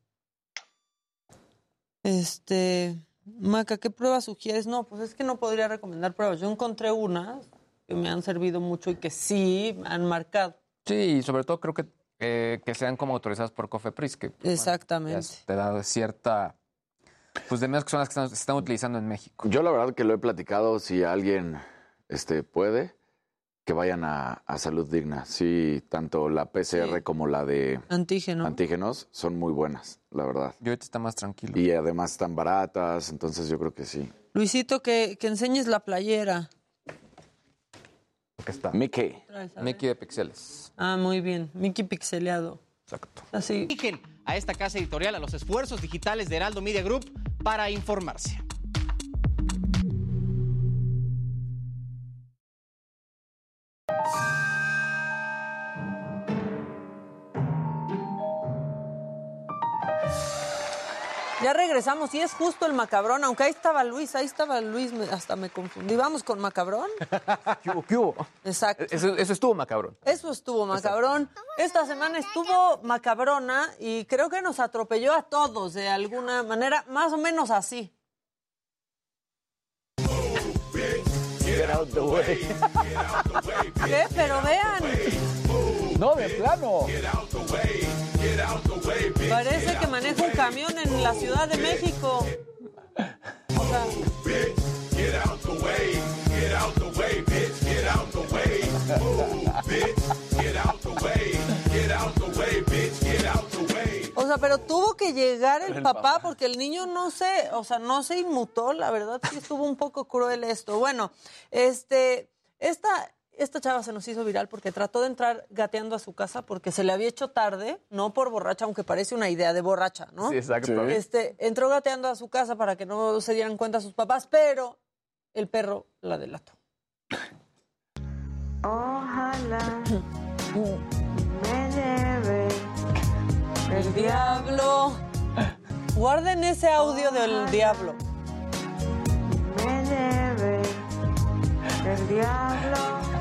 Este. Maca, ¿qué pruebas sugieres? No, pues es que no podría recomendar pruebas. Yo encontré unas que me han servido mucho y que sí han marcado. Sí, y sobre todo creo que, eh, que sean como autorizadas por Cofepris, que bueno, Exactamente. te da cierta... Pues de menos que son las que están- se están utilizando en México. Yo la verdad que lo he platicado, si alguien este, puede, que vayan a, a Salud Digna. Sí, tanto la PCR Sí. como la de Antígeno. antígenos son muy buenas, la verdad. Yo ahorita está más tranquilo. Y además están baratas, entonces yo creo que sí. Luisito, que, que enseñes la playera. Acá está. Mickey. Mickey de Pixeles. Ah, muy bien. Mickey pixeleado. Exacto. Así. Eligen a esta casa editorial, a los esfuerzos digitales de Heraldo Media Group para informarse. Regresamos y es justo el macabrón, aunque ahí estaba Luis, ahí estaba Luis, me- hasta me confundí. ¿Vamos con macabrón? ¿Qué hubo? ¿Qué hubo? Exacto. Eso, eso estuvo macabrón. Eso estuvo macabrón. Esta semana estuvo macabrona y creo que nos atropelló a todos de alguna manera, más o menos así. Get out the way. ¿Qué? Pero vean, No, de plano. Parece que maneja un camión en la Ciudad de México. O sea. O sea, pero tuvo que llegar el, papá, porque el niño no se, o sea, no se inmutó, la verdad sí estuvo un poco cruel esto. Bueno, este, esta, esta chava se nos hizo viral porque trató de entrar gateando a su casa porque se le había hecho tarde, no por borracha, aunque parece una idea de borracha, ¿no? Sí, exacto. Este, entró gateando a su casa para que no se dieran cuenta sus papás, pero el perro la delató. Ojalá me lleve El diablo. Guarden ese audio del diablo. me lleve el diablo.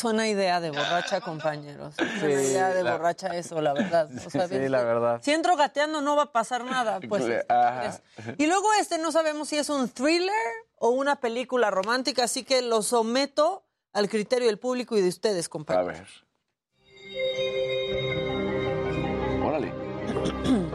Suena idea de borracha, compañeros. Sí, idea de la- borracha eso, la verdad. O sea, Sí, la verdad. Si entro gateando no va a pasar nada, pues. Ajá. Y luego este no sabemos si es un thriller o una película romántica, así que lo someto al criterio del público y de ustedes, A compañeros. ver. Órale.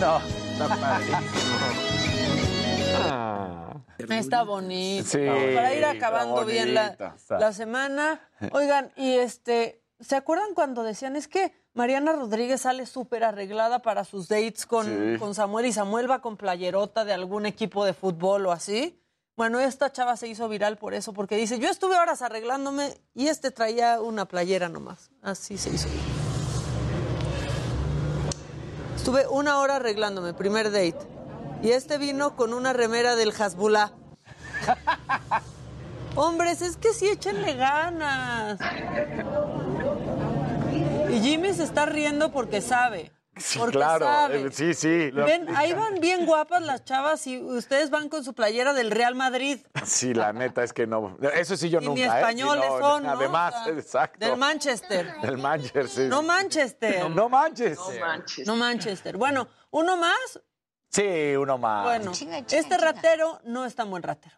No, bueno. Está padrísimo. Ah. Está bonito. Sí, Para ir acabando bien la, la semana. Oigan, y este, ¿se acuerdan cuando decían es que Mariana Rodríguez sale súper arreglada para sus dates con, Sí. con Samuel y Samuel va con playerota de algún equipo de fútbol o así? Bueno, esta chava se hizo viral por eso, porque dice, yo estuve horas arreglándome y este traía una playera nomás. Así se hizo. Estuve una hora arreglándome, primer date. Y este vino con una remera del Hasbullah. Hombres, es que sí, échenle ganas. Y Jimmy se está riendo porque sabe. Sí, porque claro. sabe. eh, Sí, sí. Ven, ahí van bien guapas las chavas y ustedes van con su playera del Real Madrid. Sí, la neta es que no. Eso sí yo Y nunca. ni ¿eh? Españoles no, son, ¿no? Además, exacto. Del Manchester. Del Manchester. sí. No Manchester. No manches. No Manchester. Bueno, uno más. Sí, uno más. Bueno, este ratero no es tan buen ratero.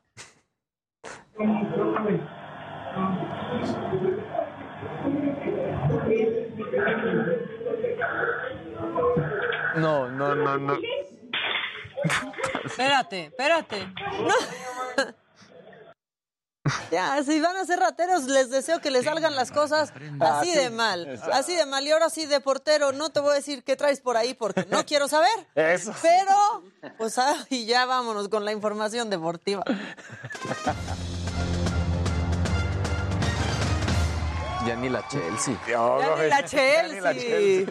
No, no, no, no. Espérate, espérate. No. Ya, si van a ser rateros, les deseo que les salgan las cosas así Ah, de mal. Así de mal. Y ahora sí, de portero, no te voy a decir qué traes por ahí porque no quiero saber. Eso. Pero, pues, ah, y ya vámonos con la información deportiva. Ya ni la Chelsea. Ya ni la Chelsea.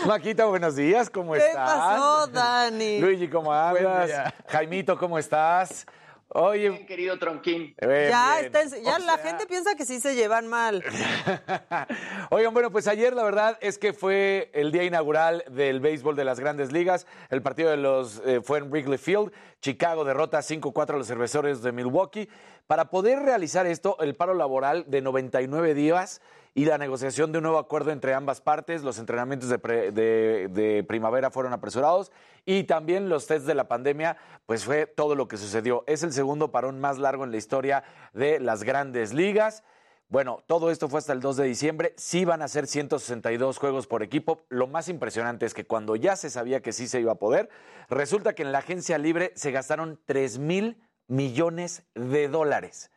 Maquita, buenos días, ¿cómo ¿Qué estás? pasó, Dani? Luigi, ¿cómo andas? Jaimito, ¿cómo estás? Oye, Querido Tronquín. Ya, bien. está en- ya la gente piensa que sí se llevan mal. Oigan, bueno, pues ayer la verdad es que fue el día inaugural del béisbol de las grandes ligas. El partido de los eh, fue en Wrigley Field. Chicago derrota 5-4 a los cerveceros de Milwaukee. Para poder realizar esto, el paro laboral de 99 días y la negociación de un nuevo acuerdo entre ambas partes, los entrenamientos de, pre- de- primavera fueron apresurados y también los tests de la pandemia, pues fue todo lo que sucedió. Es el segundo parón más largo en la historia de las grandes ligas. Bueno, todo esto fue hasta el 2 de diciembre. Sí van a ser 162 juegos por equipo. Lo más impresionante es que cuando ya se sabía que sí se iba a poder, resulta que en la agencia libre se gastaron 3 mil millones de dólares.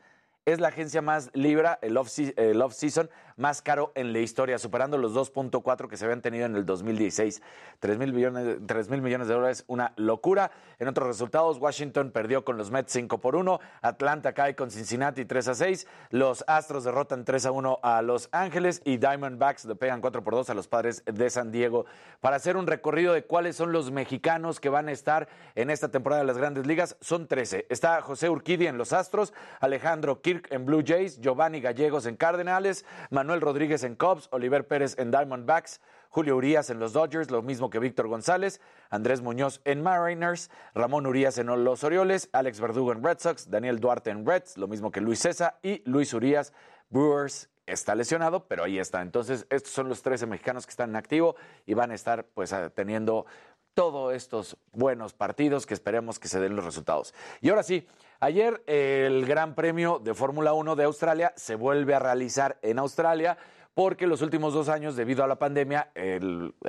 Es la agencia más libra, el off-se- el off-season más caro en la historia, superando los 2.4 que se habían tenido en el 2016. 3 mil millones, 3 mil millones de dólares, una locura. En otros resultados, Washington perdió con los Mets 5 por 1, Atlanta cae con Cincinnati 3 a 6, los Astros derrotan 3 a 1 a Los Ángeles y Diamondbacks le pegan 4 por 2 a los padres de San Diego. Para hacer un recorrido de cuáles son los mexicanos que van a estar en esta temporada de las grandes ligas, son 13. Está José Urquidi en los Astros, Alejandro Kirk en Blue Jays, Giovanni Gallegos en Cardenales, Manuel Rodríguez en Cubs, Oliver Pérez en Diamondbacks, Julio Urias en los Dodgers, lo mismo que Víctor González, Andrés Muñoz en Mariners, Ramón Urias en los Orioles, Alex Verdugo en Red Sox, Daniel Duarte en Reds, lo mismo que Luis César y Luis Urias, Brewers. Está lesionado, pero ahí está. Entonces, estos son los 13 mexicanos que están en activo y van a estar pues teniendo todos estos buenos partidos que esperemos que se den los resultados. Y ahora sí, ayer el Gran Premio de Fórmula 1 de Australia se vuelve a realizar en Australia porque los últimos dos años, debido a la pandemia,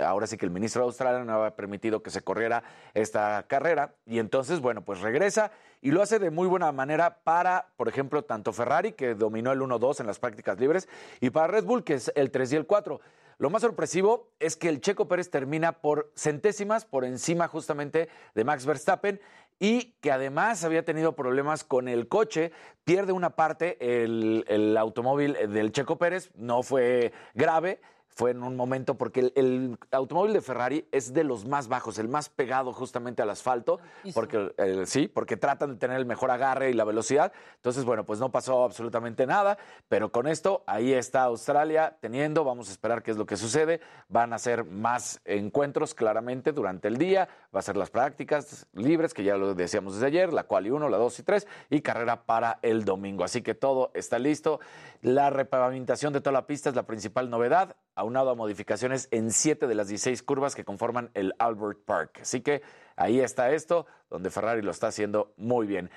ahora sí que el ministro de Australia no había permitido que se corriera esta carrera. Y entonces, bueno, pues regresa y lo hace de muy buena manera para, por ejemplo, tanto Ferrari, que dominó el 1-2 en las prácticas libres, y para Red Bull, que es el 3 y el 4. Lo más sorpresivo es que el Checo Pérez termina por centésimas por encima justamente de Max Verstappen y que además había tenido problemas con el coche, pierde una parte el, el automóvil del Checo Pérez, no fue grave, fue en un momento porque el, el automóvil de Ferrari es de los más bajos, el más pegado justamente al asfalto, porque eh, sí, porque tratan de tener el mejor agarre y la velocidad. Entonces, bueno, pues no pasó absolutamente nada, pero con esto ahí está Australia teniendo, vamos a esperar qué es lo que sucede. Van a ser más encuentros claramente durante el día, va a ser las prácticas libres, que ya lo decíamos desde ayer, la cual y 1, la 2 y 3, y carrera para el domingo. Así que todo está listo. La repavimentación de toda la pista es la principal novedad, aunado a modificaciones en siete de las 16 curvas que conforman el Albert Park. Así que ahí está esto, donde Ferrari lo está haciendo muy bien.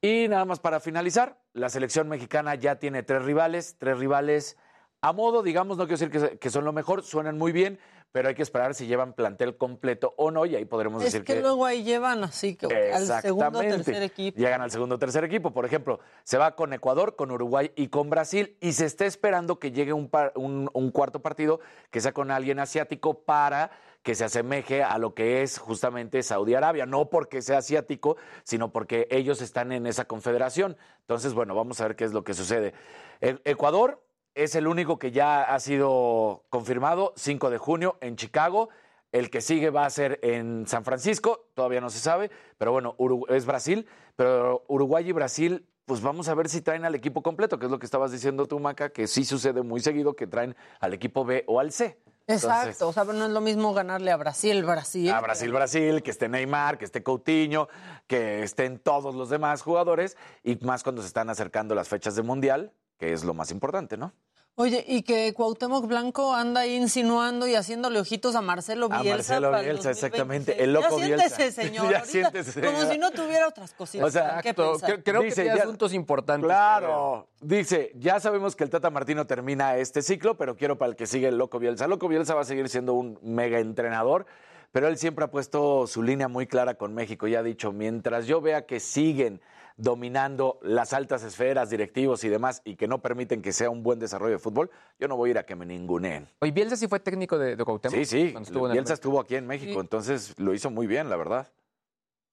Y nada más para finalizar, la selección mexicana ya tiene tres rivales, tres rivales a modo, digamos, no quiero decir que, que son lo mejor, suenan muy bien, pero hay que esperar si llevan plantel completo o no, y ahí podremos Es decir que, luego ahí llevan así que al segundo o tercer equipo. Llegan al segundo o tercer equipo. Por ejemplo, se va con Ecuador, con Uruguay y con Brasil y se está esperando que llegue un, par- un- un cuarto partido que sea con alguien asiático para que se asemeje a lo que es justamente Saudi Arabia. No porque sea asiático, sino porque ellos están en esa confederación. Entonces, bueno, vamos a ver qué es lo que sucede. E- Ecuador es el único que ya ha sido confirmado, 5 de junio en Chicago. El que sigue va a ser en San Francisco, todavía no se sabe, pero bueno, Urugu- es Brasil, pero Uruguay y Brasil, pues vamos a ver si traen al equipo completo, que es lo que estabas diciendo tú, Maca, que sí sucede muy seguido que traen al equipo B o al C. Exacto, Entonces, o sea, no es lo mismo ganarle a Brasil, Brasil. a Brasil, Brasil, que esté Neymar, que esté Coutinho, que estén todos los demás jugadores, y más cuando se están acercando las fechas de Mundial, que es lo más importante, ¿no? Oye, y que Cuauhtémoc Blanco anda ahí insinuando y haciéndole ojitos a Marcelo A Bielsa. Marcelo para el Bielsa, 2026. exactamente, el loco ya Bielsa. siéntese, señor. Ya ahorita, siéntese, Como señor. si no tuviera otras cositas. O sea, exacto. pensar. Creo, Dice, que ya- asuntos importantes. Claro, dice, ya sabemos que el Tata Martino termina este ciclo, pero quiero para el que sigue el Loco Bielsa. Loco Bielsa va a seguir siendo un mega entrenador, pero él siempre ha puesto su línea muy clara con México y ha dicho, mientras yo vea que siguen dominando las altas esferas, directivos y demás, y que no permiten que sea un buen desarrollo de fútbol, yo no voy a ir a que me ninguneen. Oye, Bielsa sí fue técnico de, de Cuauhtémoc. Sí, sí, cuando estuvo en el Bielsa estuvo aquí en México, Sí. entonces lo hizo muy bien, la verdad.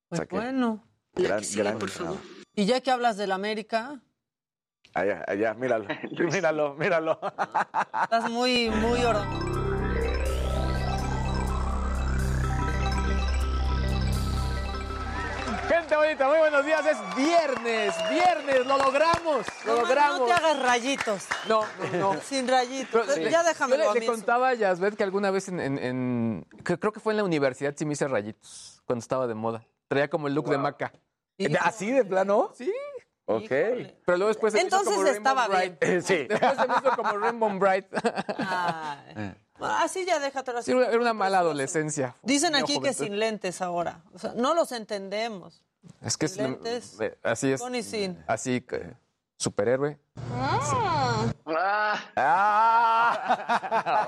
Pues O sea que- bueno. Gran, gran entrenador. Y ya que hablas del América, Allá, allá, míralo, míralo, míralo. estás muy, muy oro- Muy buenos días. Es viernes, viernes, lo logramos, lo No, logramos. No te hagas rayitos. No, no, no. Sin rayitos. Pero, Ya déjame Yo le, a le contaba a Yasbet que alguna vez en, en- creo que fue en la universidad sí me hice rayitos cuando estaba de moda. Traía como el look de maca. ¿Así de plano? Sí. Ok. Pero luego después se me hizo Entonces como Rainbow estaba Bright. bien. Sí. Después se me hizo como Rainbow Bright. Ay. Así ya déjatelo así. Sí, era una mala adolescencia. Dicen aquí que sin lentes ahora. O sea, no los entendemos. Es que es- lentes, así es. Con y sin. Así que superhéroe.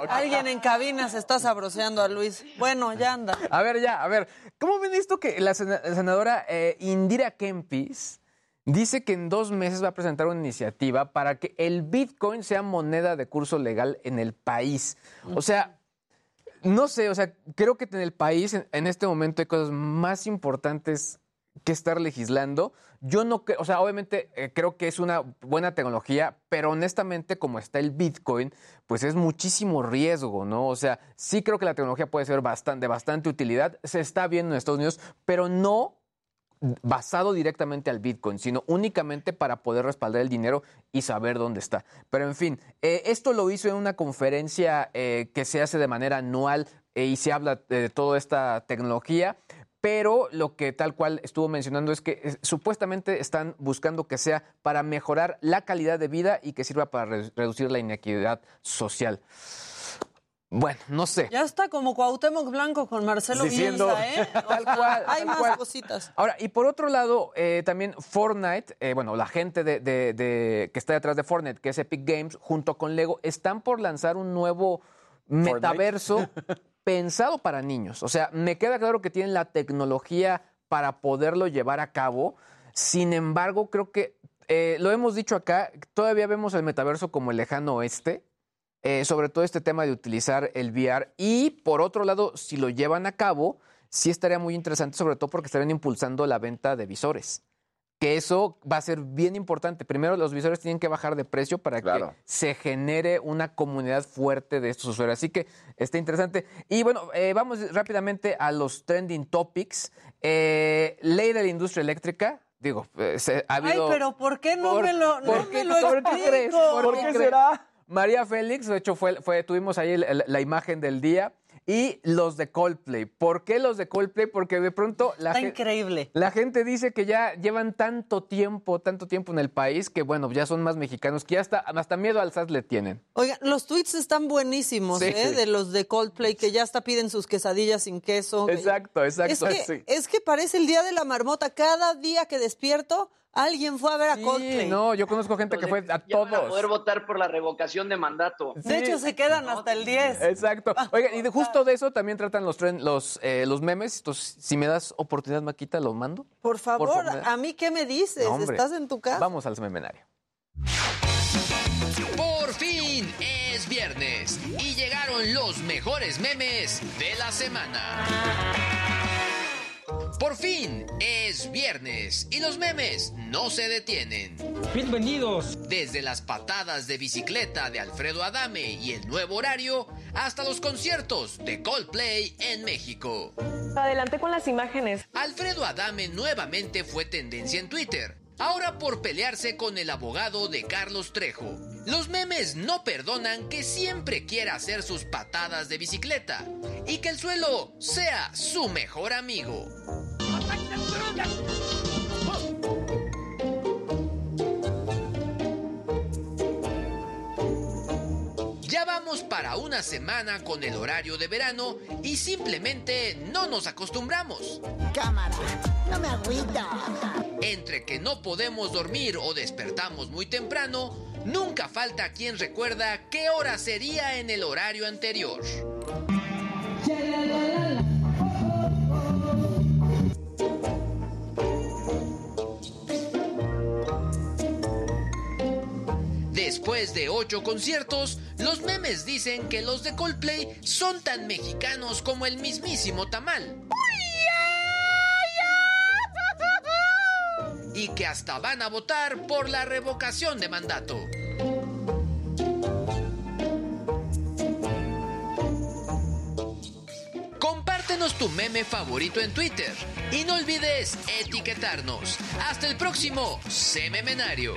Alguien en cabina se está sabroseando a Luis. Bueno, ya anda. A ver, ya, a ver. ¿Cómo ven esto que la sena- senadora eh, Indira Kempis dice que en dos meses va a presentar una iniciativa para que el Bitcoin sea moneda de curso legal en el país? O sea, no sé, o sea, creo que en el país en, en este momento hay cosas más importantes que estar legislando. Yo no creo, o sea, obviamente eh, creo que es una buena tecnología, pero honestamente como está el Bitcoin, pues es muchísimo riesgo, ¿no? O sea, sí creo que la tecnología puede ser bastante, de bastante utilidad, se está viendo en Estados Unidos, pero no basado directamente al Bitcoin, sino únicamente para poder respaldar el dinero y saber dónde está. Pero en fin, eh, esto lo hizo en una conferencia eh, que se hace de manera anual y se habla de toda esta tecnología. Pero lo que tal cual estuvo mencionando es que supuestamente están buscando que sea para mejorar la calidad de vida y que sirva para re- reducir la inequidad social. Bueno, no sé. Ya está como Cuauhtémoc Blanco con Marcelo Diciendo- Bielsa, ¿eh? O Tal sea, cual, Hay tal más cual. cositas. Ahora, y por otro lado, eh, también Fortnite, eh, bueno, la gente de, de- de- que está detrás de Fortnite, que es Epic Games, junto con Lego, están por lanzar un nuevo metaverso pensado para niños. O sea, me queda claro que tienen la tecnología para poderlo llevar a cabo. Sin embargo, creo que eh, lo hemos dicho acá, todavía vemos el metaverso como el lejano oeste. eh, sobre todo este tema de utilizar el VR. Y por otro lado, si lo llevan a cabo, sí estaría muy interesante, sobre todo porque estarían impulsando la venta de visores. Que eso va a ser bien importante. Primero, los visores tienen que bajar de precio para que se genere una comunidad fuerte de estos usuarios. Así que está interesante. Y bueno, eh, vamos rápidamente a los trending topics. Eh, ley de la industria eléctrica. Digo, eh, se- ha habido. Ay, pero ¿por qué no Por- me lo, no ¿por me qué- lo por qué crees? ¿Por qué crees? María Félix, de hecho, fue, fue, tuvimos ahí la imagen del día. Y los de Coldplay. ¿Por qué los de Coldplay? Porque de pronto la, Está increíble. la gente dice que ya llevan tanto tiempo, tanto tiempo en el país, que bueno, ya son más mexicanos, que ya hasta, hasta miedo al SAS le tienen. Oigan, los tweets están buenísimos, Sí. ¿eh? De los de Coldplay, que ya hasta piden sus quesadillas sin queso. Exacto, exacto. Es que, sí. es que parece el día de la marmota. Cada día que despierto, alguien fue a ver a Coldplay. Sí, no, yo conozco gente que fue a Ya van a todos. poder votar por la revocación de mandato. De hecho, se quedan hasta el 10. Exacto. Oigan, y de justo de eso también tratan los tren- los, eh, los memes. Entonces, si me das oportunidad, Maquita, lo mando. Por favor, Por favor. ¿a mí qué me dices? No, hombre. ¿Estás en tu casa? Vamos al memenario. Por fin es viernes y llegaron los mejores memes de la semana. Por fin es viernes y los memes no se detienen. Bienvenidos. Desde las patadas de bicicleta de Alfredo Adame y el nuevo horario hasta los conciertos de Coldplay en México. Adelante con las imágenes. Alfredo Adame nuevamente fue tendencia en Twitter. Ahora por pelearse con el abogado de Carlos Trejo. Los memes no perdonan que siempre quiera hacer sus patadas de bicicleta y que el suelo sea su mejor amigo. Ya vamos para una semana con el horario de verano y simplemente no nos acostumbramos. Cámara, no me agüita. Entre que no podemos dormir o despertamos muy temprano, nunca falta quien recuerda qué hora sería en el horario anterior. Después de ocho conciertos, los memes dicen que los de Coldplay son tan mexicanos como el mismísimo tamal. Y que hasta van a votar por la revocación de mandato. Compártenos tu meme favorito en Twitter y no olvides etiquetarnos. Hasta el próximo Sememenario.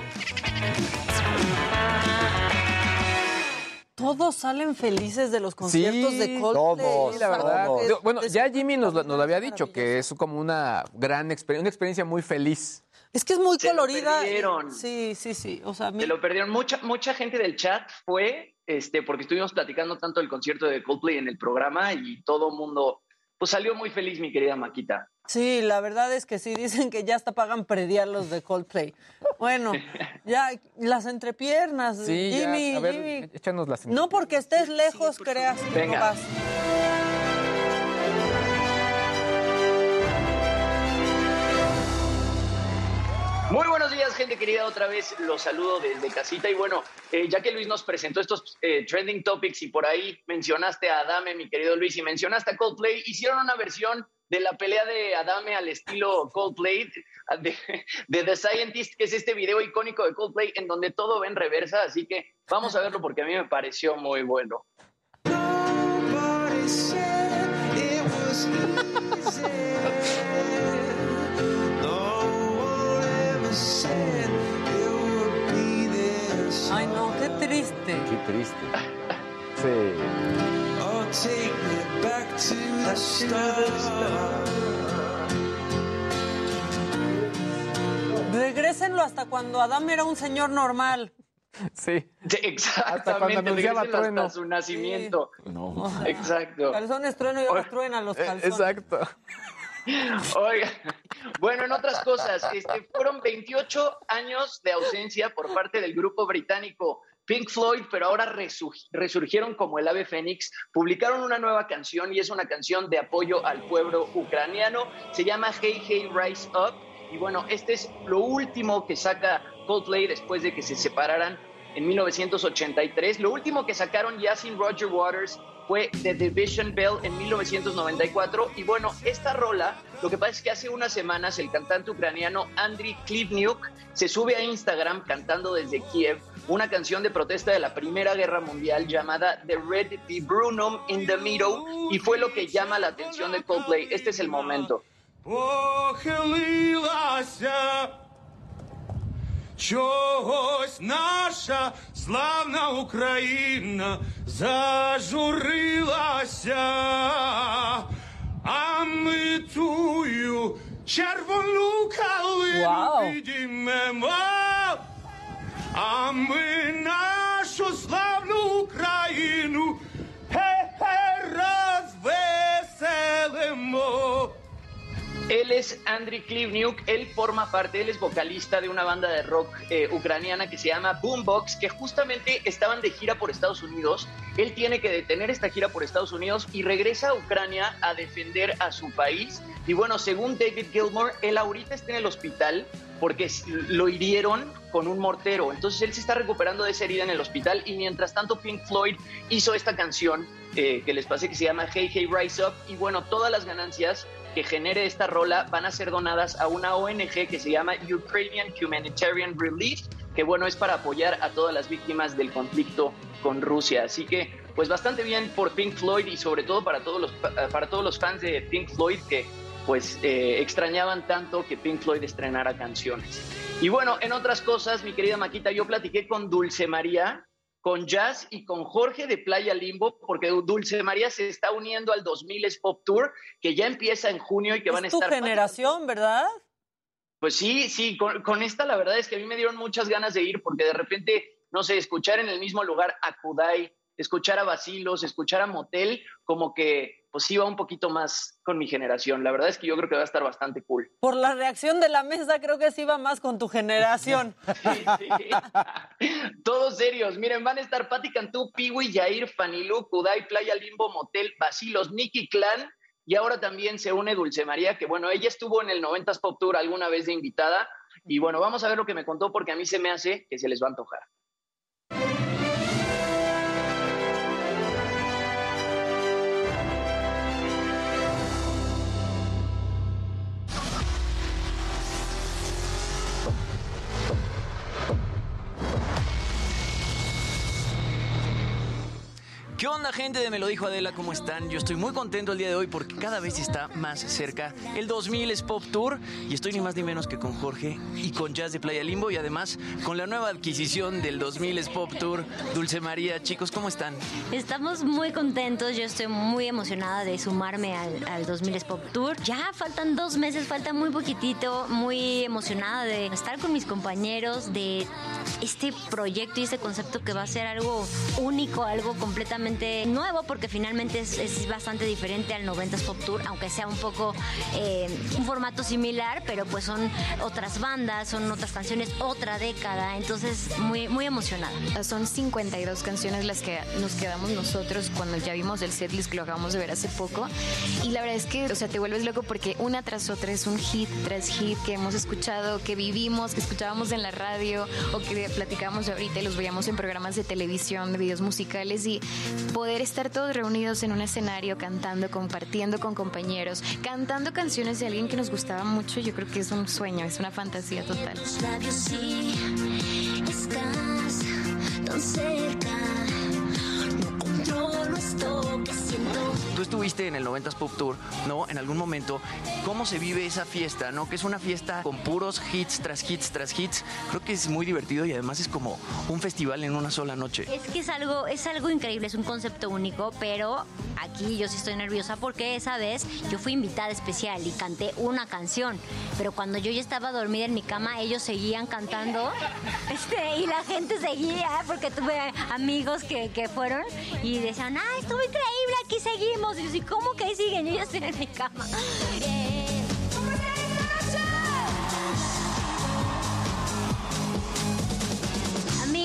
Todos salen felices de los conciertos de Coldplay. Sí, la verdad. Bueno, ya Jimmy nos lo había dicho, que es como una gran experiencia, una experiencia muy feliz. Es que es muy Se lo colorida. y- perdieron. Sí, sí, sí. O sea, a mí- Se lo perdieron. Mucha, mucha gente del chat fue, este, porque estuvimos platicando tanto del concierto de Coldplay en el programa y todo mundo, pues salió muy feliz, mi querida Maquita. Sí, la verdad es que sí, dicen que ya hasta pagan predial los de Coldplay. Bueno, ya las entrepiernas, Sí, ya, Jimmy, a ver, Jimmy. échanos las No porque estés lejos, creas que Venga. no vas. Muy buenos días, gente querida. Otra vez los saludo desde casita. Y bueno, eh, ya que Luis nos presentó estos eh, trending topics y por ahí mencionaste a Adame, mi querido Luis, y mencionaste a Coldplay, hicieron una versión de la pelea de Adame al estilo Coldplay, de, The Scientist, que es este video icónico de Coldplay en donde todo va en reversa. Así que vamos a verlo porque a mí me pareció muy bueno. No, qué triste. Sí. Regrésenlo hasta cuando Adam era un señor normal. Sí. Exactamente, Hasta cuando anunciaba trueno. hasta su nacimiento. Exacto. Calzones trueno y ahora truenan los calzones. Exacto. Oiga, bueno, en otras cosas, este, fueron 28 años de ausencia por parte del grupo británico Pink Floyd, pero ahora resu- resurgieron como el ave fénix, publicaron una nueva canción y es una canción de apoyo al pueblo ucraniano, se llama Hey Hey Rise Up y bueno, este es lo último que saca Coldplay después de que se separaran en 1983. Lo último que sacaron ya sin Roger Waters fue The Division Bell en 1994. Y bueno, esta rola, lo que pasa es que hace unas semanas el cantante ucraniano Andriy Klivniuk se sube a Instagram cantando desde Kiev una canción de protesta de la Primera Guerra Mundial llamada The Red Viburnum in the Middle y fue lo que llama la atención de Coldplay. Este es el momento. Похилилася чогось наша славна Україна зажурилася, а ми тую червону калину підіймемо, А ми нашу славну Україну Él es Andriy Klivniuk, él forma parte, él es vocalista de una banda de rock eh, ucraniana que se llama Boombox, que justamente estaban de gira por Estados Unidos. Él tiene que detener esta gira por Estados Unidos y regresa a Ucrania a defender a su país. Y bueno, según David Gilmour, él ahorita está en el hospital porque lo hirieron con un mortero. Entonces él se está recuperando de esa herida en el hospital y mientras tanto Pink Floyd hizo esta canción eh, que les pasé que se llama Hey Hey Rise Up y bueno, todas las ganancias que genere esta rola van a ser donadas a una ONG que se llama Ukrainian Humanitarian Relief, que bueno, es para apoyar a todas las víctimas del conflicto con Rusia. Así que, pues bastante bien por Pink Floyd y sobre todo para todos los, para todos los fans de Pink Floyd que pues eh, extrañaban tanto que Pink Floyd estrenara canciones. Y bueno, en otras cosas, mi querida Maquita, yo platiqué con Dulce María, con Jazz y con Jorge de Playa Limbo, porque Dulce María se está uniendo al 2000 Pop Tour, que ya empieza en junio y que van a Es tu estar... generación, ¿verdad? Pues sí, sí, con, con esta la verdad es que a mí me dieron muchas ganas de ir, porque de repente, no sé, escuchar en el mismo lugar a Kudai, escuchar a Basilos, escuchar a Motel, como que pues iba un poquito más con mi generación. La verdad es que yo creo que va a estar bastante cool. Por la reacción de la mesa, creo que sí va más con tu generación. Todos serios. Miren, van a estar Patti Cantú, Piwi, Yair, Fanilú, Kudai, Playa Limbo, Motel, Basilos, Nicky Clan. Y ahora también se une Dulce María, que bueno, ella estuvo en el 90s Pop Tour alguna vez de invitada. Y bueno, vamos a ver lo que me contó porque a mí se me hace que se les va a antojar. ¿Qué onda gente de Me lo dijo Adela? ¿Cómo están? Yo estoy muy contento el día de hoy porque cada vez está más cerca el 2000 es Pop Tour y estoy ni más ni menos que con Jorge y con Jazz de Playa Limbo y además con la nueva adquisición del 2000 es Pop Tour, Dulce María. Chicos, ¿cómo están? Estamos muy contentos, yo estoy muy emocionada de sumarme al, al 2000 Pop Tour. Ya faltan dos meses, falta muy poquitito, muy emocionada de estar con mis compañeros, de este proyecto y este concepto que va a ser algo único, algo completamente nuevo, porque finalmente es, bastante diferente al 90s Pop Tour, aunque sea un poco eh, un formato similar, pero pues son otras bandas, son otras canciones, otra década, entonces muy, muy emocionada. Son 52 canciones las que nos quedamos nosotros cuando ya vimos el setlist que lo acabamos de ver hace poco. Y la verdad es que, o sea, te vuelves loco porque una tras otra es un hit tras hit que hemos escuchado, que vivimos, que escuchábamos en la radio o que platicábamos ahorita y los veíamos en programas de televisión, de videos musicales y poder estar todos reunidos en un escenario cantando, compartiendo con compañeros, cantando canciones de alguien que nos gustaba mucho, yo creo que es un sueño, es una fantasía total. labios sí estás tan cerca. No controlo esto que siento. Tú estuviste estuviste en el 90s Pop Tour, ¿no? En algún momento, ¿cómo se vive esa fiesta, ¿no? Que es una fiesta con puros hits tras hits tras hits. Creo que es muy divertido y además es como un festival en una sola noche. Es que es algo, es algo increíble, es un concepto único, pero aquí yo sí estoy nerviosa porque esa vez yo fui invitada especial y canté una canción, pero cuando yo ya estaba dormida en mi cama, ellos seguían cantando este, y la gente seguía porque tuve amigos que, que fueron y decían, ah, estuvo increíble, aquí seguimos. Y yo, "Sí, ¿cómo que siguen? Ya estoy en mi cama.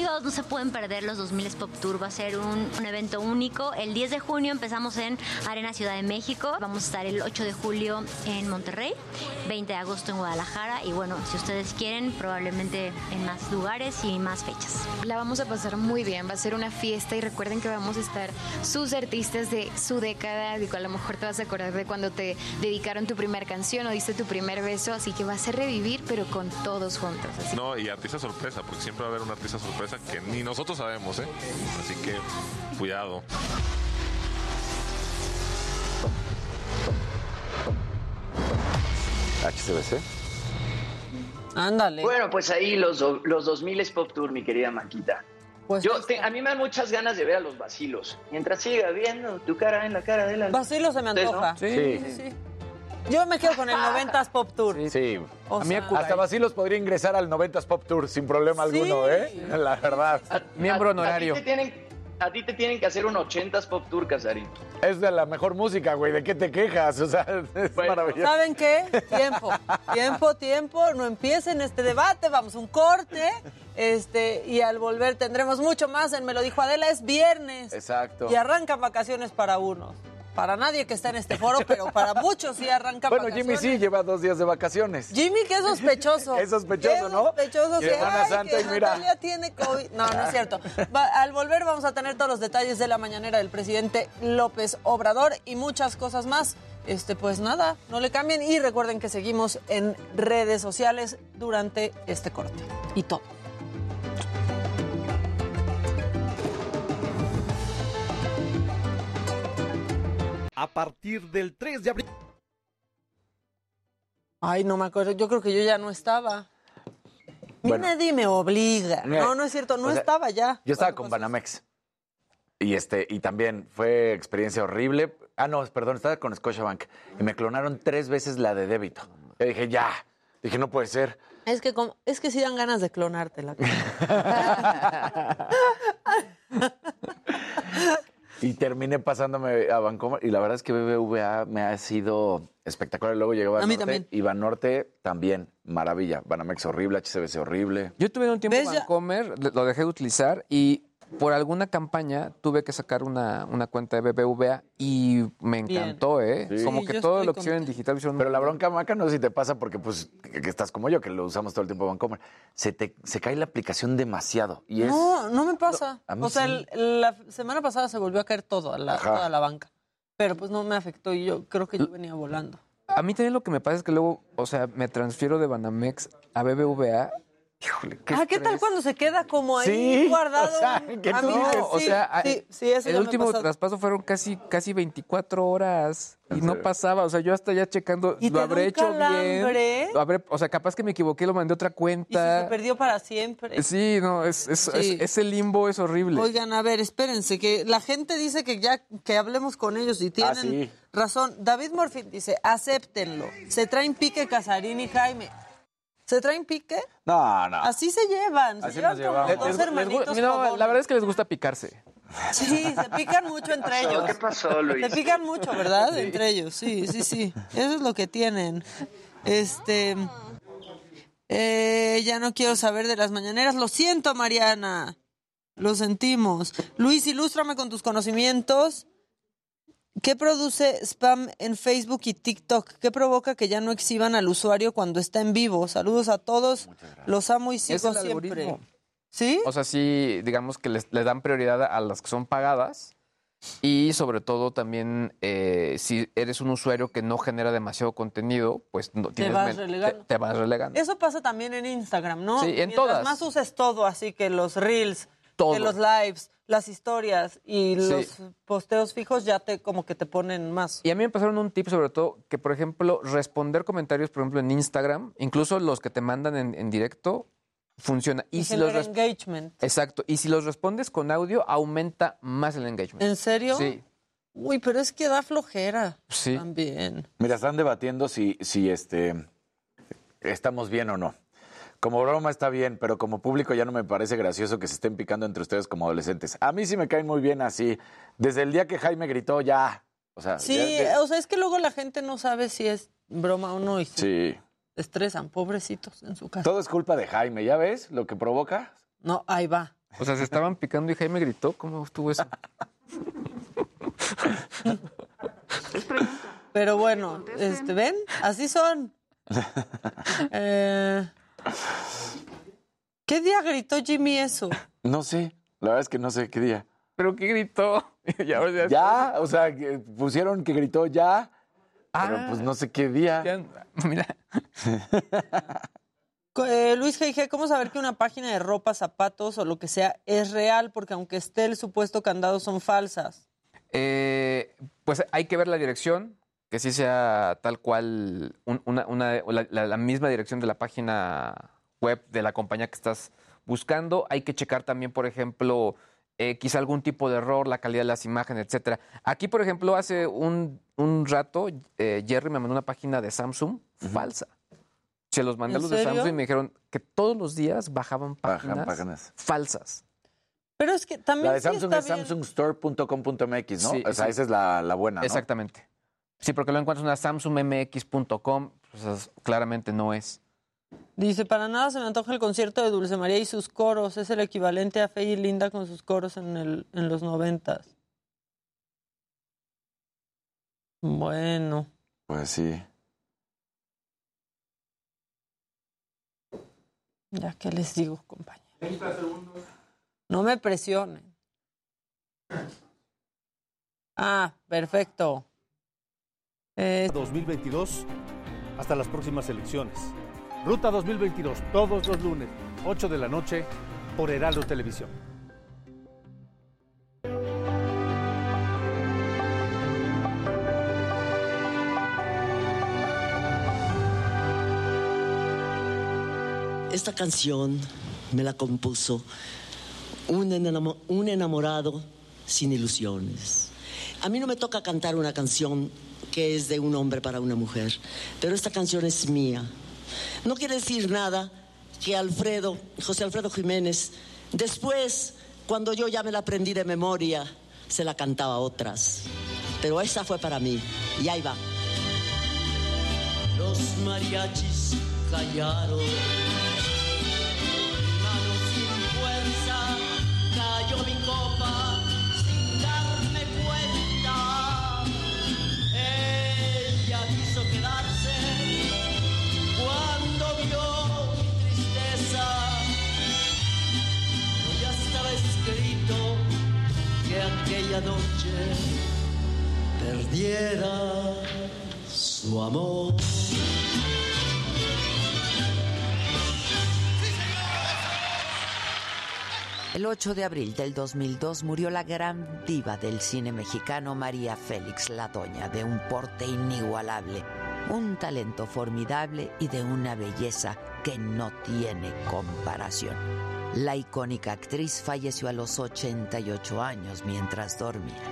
Amigos, no se pueden perder los 2000 Pop Tour. Va a ser un, un evento único. El 10 de junio empezamos en Arena Ciudad de México. Vamos a estar el 8 de julio en Monterrey, 20 de agosto en Guadalajara. Y bueno, si ustedes quieren, probablemente en más lugares y más fechas. La vamos a pasar muy bien, va a ser una fiesta y recuerden que vamos a estar sus artistas de su década, digo, a lo mejor te vas a acordar de cuando te dedicaron tu primera canción o diste tu primer beso, así que va a ser revivir, pero con todos juntos. Así No, y artista sorpresa, porque siempre va a haber un artista sorpresa que ni nosotros sabemos, ¿eh? Así que cuidado. HCBC. Ándale. Bueno, pues ahí los, los 2000 Pop Tour, mi querida Maquita. Pues Yo te- a mí me dan muchas ganas de ver a los vacilos. Mientras siga viendo tu cara en la cara de la Vacilo se me ¿Ustedes antoja. no? Sí, sí, sí. Yo me quedo con el 90s Pop Tour. Sí. O a mí sea- hasta Basilos podría ingresar al 90s Pop Tour sin problema alguno, ¿eh? La verdad. Miembro A ti te tienen, a ti te tienen que hacer un 80s Pop Tour, Casarín. Es de la mejor música, güey. ¿De qué te quejas? O sea, es maravilloso. ¿Saben qué? Tiempo, tiempo, tiempo. No empiecen este debate, vamos a un corte. Este, y al volver tendremos mucho más en Me lo dijo Adela, es viernes. Exacto. Y arrancan vacaciones para unos. Para nadie que está en este foro, pero para muchos sí arrancan Bueno, vacaciones. Jimmy sí lleva dos días de vacaciones. Jimmy, qué sospechoso. Es sospechoso, ¿no? sospechoso que, ay, Santa, que y mira. Tiene COVID. No, no es cierto. Va- al volver vamos a tener todos los detalles de la mañanera del presidente López Obrador y muchas cosas más. Este, pues nada, no le cambien y recuerden que seguimos en redes sociales durante este corte. Y todo. A partir del 3 de abril. Ay, no me acuerdo. Yo creo que yo ya no estaba. Bueno. nadie me obliga. No, no es cierto, no O sea, estaba ya. Yo estaba con Banamex. Y este, y también fue experiencia horrible. Ah, no, perdón, estaba con Scotiabank. Y me clonaron tres veces la de débito. Yo dije, ya. Dije, no puede ser. Es que, como- es que sí dan ganas de clonártela. Y terminé pasándome a Bancomer. Y la verdad es que BBVA me ha sido espectacular. Luego llegó A mí Banorte. también. Y Banorte también, maravilla. Banamex horrible, HCBC horrible. Yo tuve un tiempo. Ya- Bancomer, lo dejé de utilizar y por alguna campaña tuve que sacar una, una cuenta de BBVA y me Bien. encantó, ¿eh? Sí. Como Sí, que todo lo que hicieron en digital hicieron Pero la bronca, Maca, no sé si te pasa porque, pues, que, que estás como yo, que lo usamos todo el tiempo Bancomer. Se, te, se cae la aplicación demasiado. Y es... No, no me pasa. a mí o sea, sí. el- la semana pasada se volvió a caer todo, a la, toda la banca. Pero pues no me afectó y yo creo que yo venía volando. A mí también lo que me pasa es que luego, o sea, me transfiero de Banamex a BBVA. Híjole, qué ah, ¿qué tal cuando se queda como ahí Sí, guardado? o sea, que no, sí, o sea, sí, sí, eso el último traspaso fueron casi, casi 24 horas y no pasaba. O sea, yo hasta ya checando, ¿Y lo te habré hecho calambre? bien. Lo habré- o sea, capaz que me equivoqué, lo mandé a otra Y si cuenta. se perdió para siempre. Sí, no, es, es- Sí. es- ese limbo es horrible. Oigan, a ver, espérense, que la gente dice que ya que hablemos con ellos y tienen Ah, sí. razón. David Morfin dice, acéptenlo. Se traen pique Casarín y Jaime. ¿Se traen pique? No, no. Así se llevan. Se Así llevan nos como llevamos. dos Les- les gu- hermanitos no, la verdad es que les gusta picarse. Sí, se pican mucho entre ellos. ¿Qué pasó, Luis? Se pican mucho, ¿verdad? Entre ellos, sí, sí, sí. Eso es lo que tienen. Este. eh, ya no quiero saber de las mañaneras. Lo siento, Mariana. Lo sentimos. Luis, ilústrame con tus conocimientos. ¿Qué produce spam en Facebook y TikTok? ¿Qué provoca que ya no exhiban al usuario cuando está en vivo? Saludos a todos. Los amo y Es sigo el siempre. algoritmo. ¿Sí? O sea, sí, digamos que les, le dan prioridad a las que son pagadas y sobre todo también eh, si eres un usuario que no genera demasiado contenido, pues no, tienes vas relegando. Te, te vas relegando. Eso pasa también en Instagram, ¿no? Sí, en Mientras todas. más uses todo, así que los reels, Todo. que los lives, las historias y Sí. los posteos fijos ya te como que te ponen más. Y a mí me pasaron un tip sobre todo que, por ejemplo, responder comentarios, por ejemplo, en Instagram, incluso los que te mandan en, en directo, funciona. Y, Y, si los engagement. Exacto. Y si los respondes con audio, aumenta más el engagement. ¿En serio? Sí. Uy, pero es que da flojera. Sí. También. Mira, están debatiendo si, si este, estamos bien o no. Como broma está bien, pero como público ya no me parece gracioso que se estén picando entre ustedes como adolescentes. A mí sí me caen muy bien así. Desde el día que Jaime gritó, ya. O sea, Sí, ya- ya- o sea, es que luego la gente no sabe si es broma o no y se sí. estresan, pobrecitos, en su casa. Todo es culpa de Jaime, ¿ya ves lo que provoca? No, ahí va. O sea, se estaban picando y Jaime gritó. ¿Cómo estuvo eso? Pero bueno, este, ¿ven? Así son. Eh, ¿Qué día gritó Jimmy eso? No sé, la verdad es que no sé qué día. ¿Pero qué gritó? ya, o sea, Ya, o sea, que pusieron que gritó ya, pero Ah. pues no sé qué día. mira. Co- eh, Luis G.G., ¿cómo saber que una página de ropa, zapatos o lo que sea es real? Porque aunque esté el supuesto candado, son falsas. Eh, pues hay que ver la dirección, que sí sea tal cual un- una, una- la, misma dirección de la página web de la compañía que estás buscando. Hay que checar también, por ejemplo, eh, quizá algún tipo de error, la calidad de las imágenes, etcétera. Aquí, por ejemplo, hace un, un rato, eh, Jerry me mandó una página de Samsung falsa. Se los mandé a ¿En los de? Samsung y me dijeron que todos los días bajaban páginas, páginas. falsas. Pero es que también La de sí Samsung está es samsungstore.com.mx, ¿no? Sí, o sea, sí. esa es la, la buena, ¿no? Exactamente. Sí, porque lo encuentras en una samsungmx.com, pues es- claramente no es. Dice, para nada se me antoja el concierto de Dulce María y sus coros. Es el equivalente a Fe y Linda con sus coros en, el, en los noventas. Bueno. Pues sí. Ya que les digo, compañero. No me presionen. Ah, perfecto. Eh, 2022 hasta las próximas elecciones. Ruta 2022, todos los lunes, 8 de la noche, por Heraldo Televisión. Esta canción me la compuso un, enamo- un enamorado sin ilusiones. A mí no me toca cantar una canción que es de un hombre para una mujer, pero esta canción es mía. No quiere decir nada que Alfredo, José Alfredo Jiménez, después, cuando yo ya me la aprendí de memoria, se la cantaba a otras. Pero esa fue para mí, y ahí va. Los mariachis callaron. Perdiera su amor. El 8 de abril del 2002 murió la gran diva del cine mexicano María Félix La Doña, de un porte inigualable, un talento formidable y de una belleza que no tiene comparación. La icónica actriz falleció a los 88 años mientras dormía.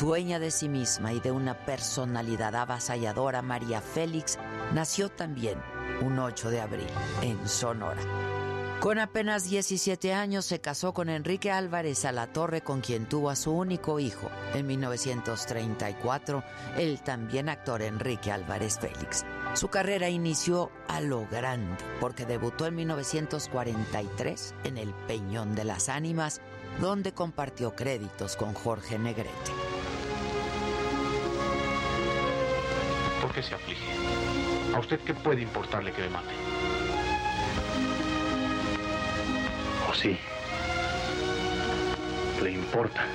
Dueña de sí misma y de una personalidad avasalladora, María Félix nació también un 8 de abril en Sonora. Con apenas 17 años se casó con Enrique Álvarez Alatorre, con quien tuvo a su único hijo. En 1934, el también actor Enrique Álvarez Félix. Su carrera inició a lo grande, porque debutó en 1943 en El Peñón de las Ánimas, donde compartió créditos con Jorge Negrete. ¿Por qué se aflige? ¿A usted qué puede importarle que me mate? ¿O sí? ¿Le importa?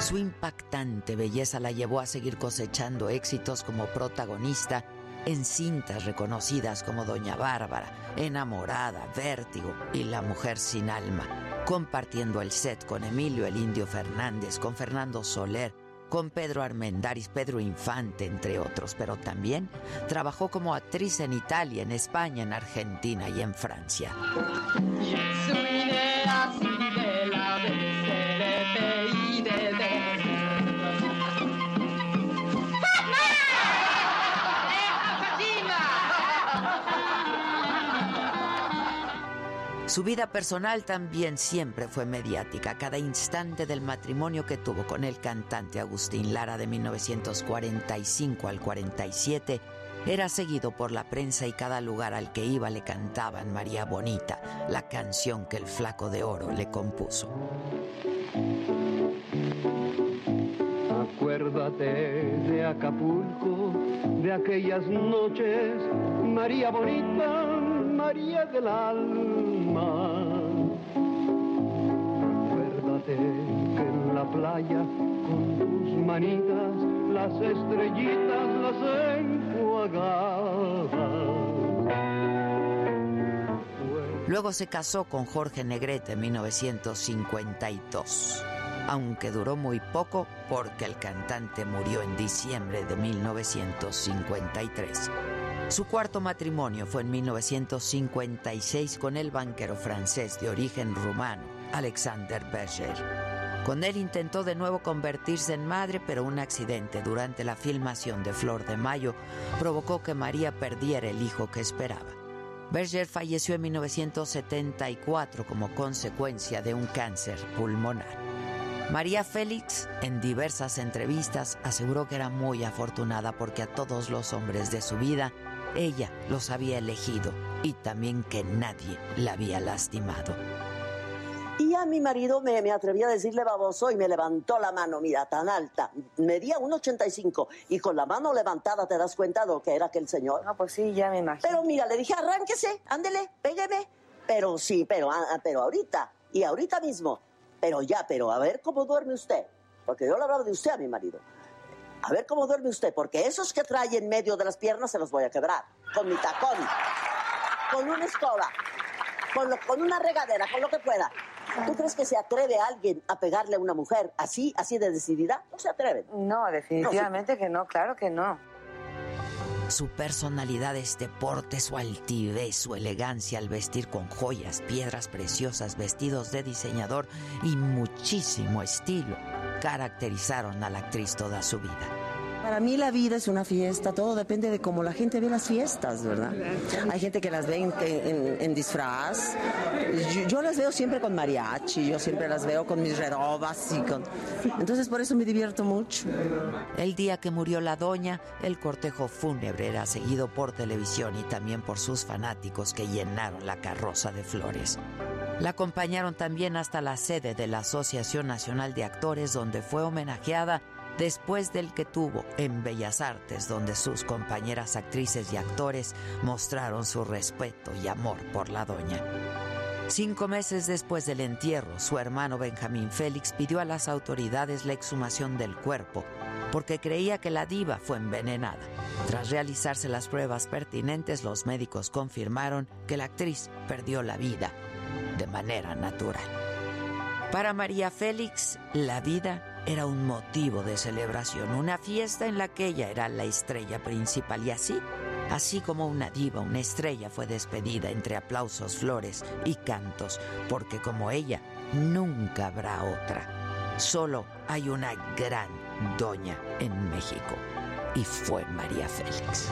Su impactante belleza la llevó a seguir cosechando éxitos como protagonista en cintas reconocidas como Doña Bárbara, Enamorada, Vértigo y La Mujer sin Alma, compartiendo el set con Emilio el Indio Fernández, con Fernando Soler, con Pedro Armendáriz, Pedro Infante, entre otros, pero también trabajó como actriz en Italia, en España, en Argentina y en Francia. Su vida personal también siempre fue mediática. Cada instante del matrimonio que tuvo con el cantante Agustín Lara de 1945 al 47 era seguido por la prensa y cada lugar al que iba le cantaban María Bonita, la canción que el flaco de oro le compuso. Acuérdate de Acapulco, de aquellas noches, María bonita, María del alma. Acuérdate que en la playa, con tus manitas, las estrellitas las enjuagabas. Luego se casó con Jorge Negrete en 1952, aunque duró muy poco porque el cantante murió en diciembre de 1953. Su cuarto matrimonio fue en 1956 con el banquero francés de origen rumano, Alexander Berger. Con él intentó de nuevo convertirse en madre, pero un accidente durante la filmación de Flor de Mayo provocó que María perdiera el hijo que esperaba. Berger falleció en 1974 como consecuencia de un cáncer pulmonar. María Félix, en diversas entrevistas, aseguró que era muy afortunada porque a todos los hombres de su vida ella los había elegido y también que nadie la había lastimado. Y a mi marido me, me atreví a decirle baboso y me levantó la mano, mira, tan alta. Medía 1,85 y con la mano levantada te das cuenta de lo que era aquel señor. No, pues sí, ya me imagino. Pero mira, le dije, arránquese, ándele, pégueme. Pero sí, pero, ah, pero ahorita, y ahorita mismo. Pero ya, pero a ver cómo duerme usted. Porque yo le hablaba de usted a mi marido. A ver cómo duerme usted, porque esos que trae en medio de las piernas se los voy a quebrar. Con mi tacón, con una escoba, con, lo- con una regadera, con lo que pueda. ¿Tú crees que se atreve alguien a pegarle a una mujer así, así de decidida? No se atreven. No, definitivamente que no, claro que no. Su personalidad, este porte, su altivez, su elegancia al vestir con joyas, piedras preciosas, vestidos de diseñador y muchísimo estilo caracterizaron a la actriz toda su vida. Para mí la vida es una fiesta, todo depende de cómo la gente ve las fiestas, ¿verdad? Hay gente que las ve en, en- en disfraz. Yo, yo las veo siempre con mariachi, yo siempre las veo con mis redobas y con... Entonces por eso me divierto mucho. El día que murió la doña, el cortejo fúnebre era seguido por televisión y también por sus fanáticos que llenaron la carroza de flores. La acompañaron también hasta la sede de la Asociación Nacional de Actores, donde fue homenajeada después del que tuvo en Bellas Artes, donde sus compañeras actrices y actores mostraron su respeto y amor por la doña. Cinco meses después del entierro, su hermano Benjamín Félix pidió a las autoridades la exhumación del cuerpo porque creía que la diva fue envenenada. Tras realizarse las pruebas pertinentes, los médicos confirmaron que la actriz perdió la vida de manera natural. Para María Félix, la vida era un motivo de celebración, una fiesta en la que ella era la estrella principal y así, así como una diva, una estrella fue despedida entre aplausos, flores y cantos, porque como ella nunca habrá otra. Solo hay una gran doña en México y fue María Félix.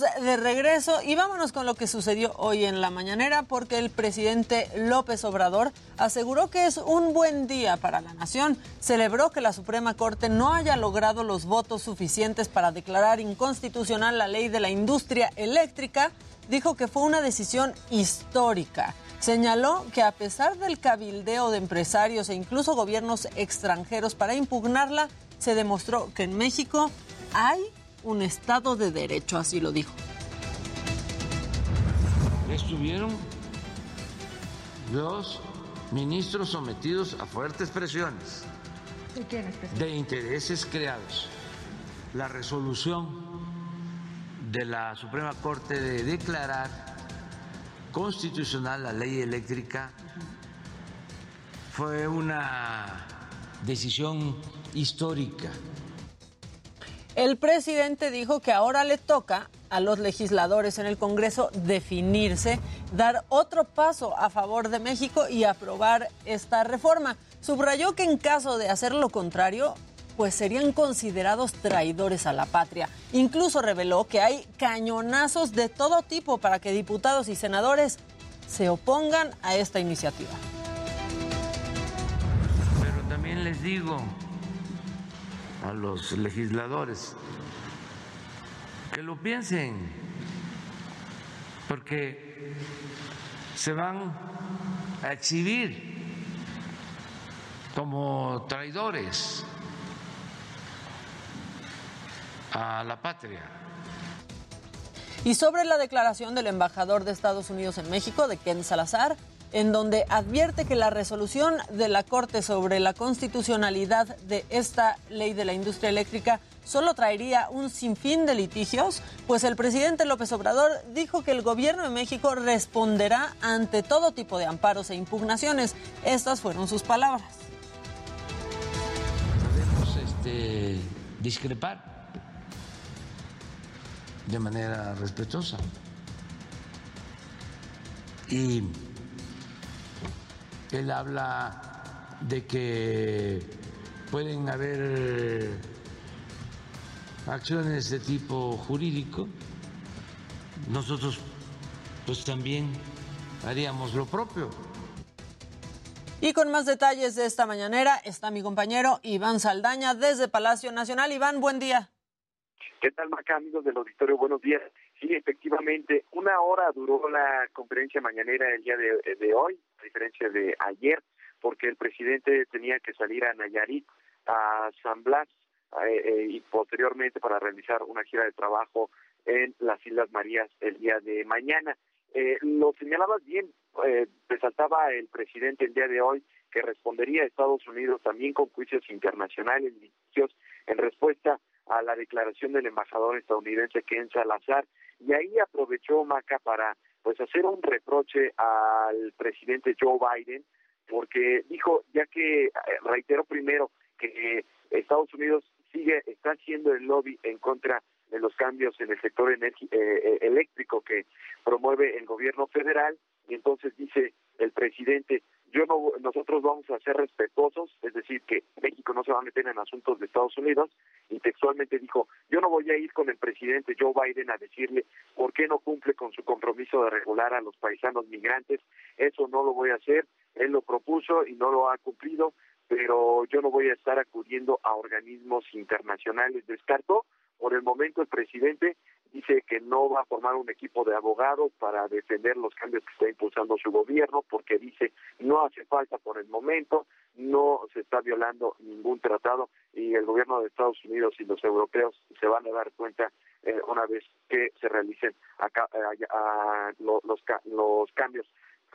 De regreso y vámonos con lo que sucedió hoy en la mañanera porque el presidente López Obrador aseguró que es un buen día para la nación. Celebró que la Suprema Corte no haya logrado los votos suficientes para declarar inconstitucional la ley de la industria eléctrica. Dijo que fue una decisión histórica. Señaló que a pesar del cabildeo de empresarios e incluso gobiernos extranjeros para impugnarla, se demostró que en México hay un Estado de Derecho, así lo dijo. Estuvieron los ministros sometidos a fuertes presiones de intereses creados. La resolución de la Suprema Corte de declarar constitucional la ley eléctrica fue una decisión histórica. El presidente dijo que ahora le toca a los legisladores en el Congreso definirse, dar otro paso a favor de México y aprobar esta reforma. Subrayó que en caso de hacer lo contrario, pues serían considerados traidores a la patria. Incluso reveló que hay cañonazos de todo tipo para que diputados y senadores se opongan a esta iniciativa. Pero también les digo, a los legisladores que lo piensen, porque se van a exhibir como traidores a la patria. Y sobre la declaración del embajador de Estados Unidos en México, de Ken Salazar, en donde advierte que la resolución de la Corte sobre la constitucionalidad de esta ley de la industria eléctrica solo traería un sinfín de litigios, pues el presidente López Obrador dijo que el gobierno de México responderá ante todo tipo de amparos e impugnaciones. Estas fueron sus palabras. Podemos este, discrepar de manera respetuosa. Y él habla de que pueden haber acciones de tipo jurídico. Nosotros pues también haríamos lo propio. Y con más detalles de esta mañanera está mi compañero Iván Saldaña desde Palacio Nacional. Iván, buen día. ¿Qué tal, Maca, amigos del auditorio? Buenos días. Sí, efectivamente, una hora duró la conferencia mañanera el día de, de hoy, diferencia de ayer, porque el presidente tenía que salir a Nayarit, a San Blas, eh, eh, y posteriormente para realizar una gira de trabajo en las Islas Marías el día de mañana. Eh, lo señalabas bien, eh, resaltaba el presidente el día de hoy que respondería a Estados Unidos también con juicios internacionales, en respuesta a la declaración del embajador estadounidense Ken Salazar y ahí aprovechó Maca para pues hacer un reproche al presidente Joe Biden porque dijo ya que eh, reiteró primero que Estados Unidos sigue está haciendo el lobby en contra de los cambios en el sector energi- eh, eh, eléctrico que promueve el gobierno federal y entonces dice el presidente yo no nosotros vamos a ser respetuosos es decir que México no se va a meter en asuntos de Estados Unidos y textualmente dijo yo no voy a ir con el presidente Joe Biden a decirle por qué no cumple con su compromiso de regular a los paisanos migrantes eso no lo voy a hacer él lo propuso y no lo ha cumplido pero yo no voy a estar acudiendo a organismos internacionales descartó por el momento el presidente dice que no va a formar un equipo de abogados para defender los cambios que está impulsando su gobierno, porque dice no hace falta por el momento, no se está violando ningún tratado y el gobierno de Estados Unidos y los europeos se van a dar cuenta eh, una vez que se realicen acá, eh, los, los cambios.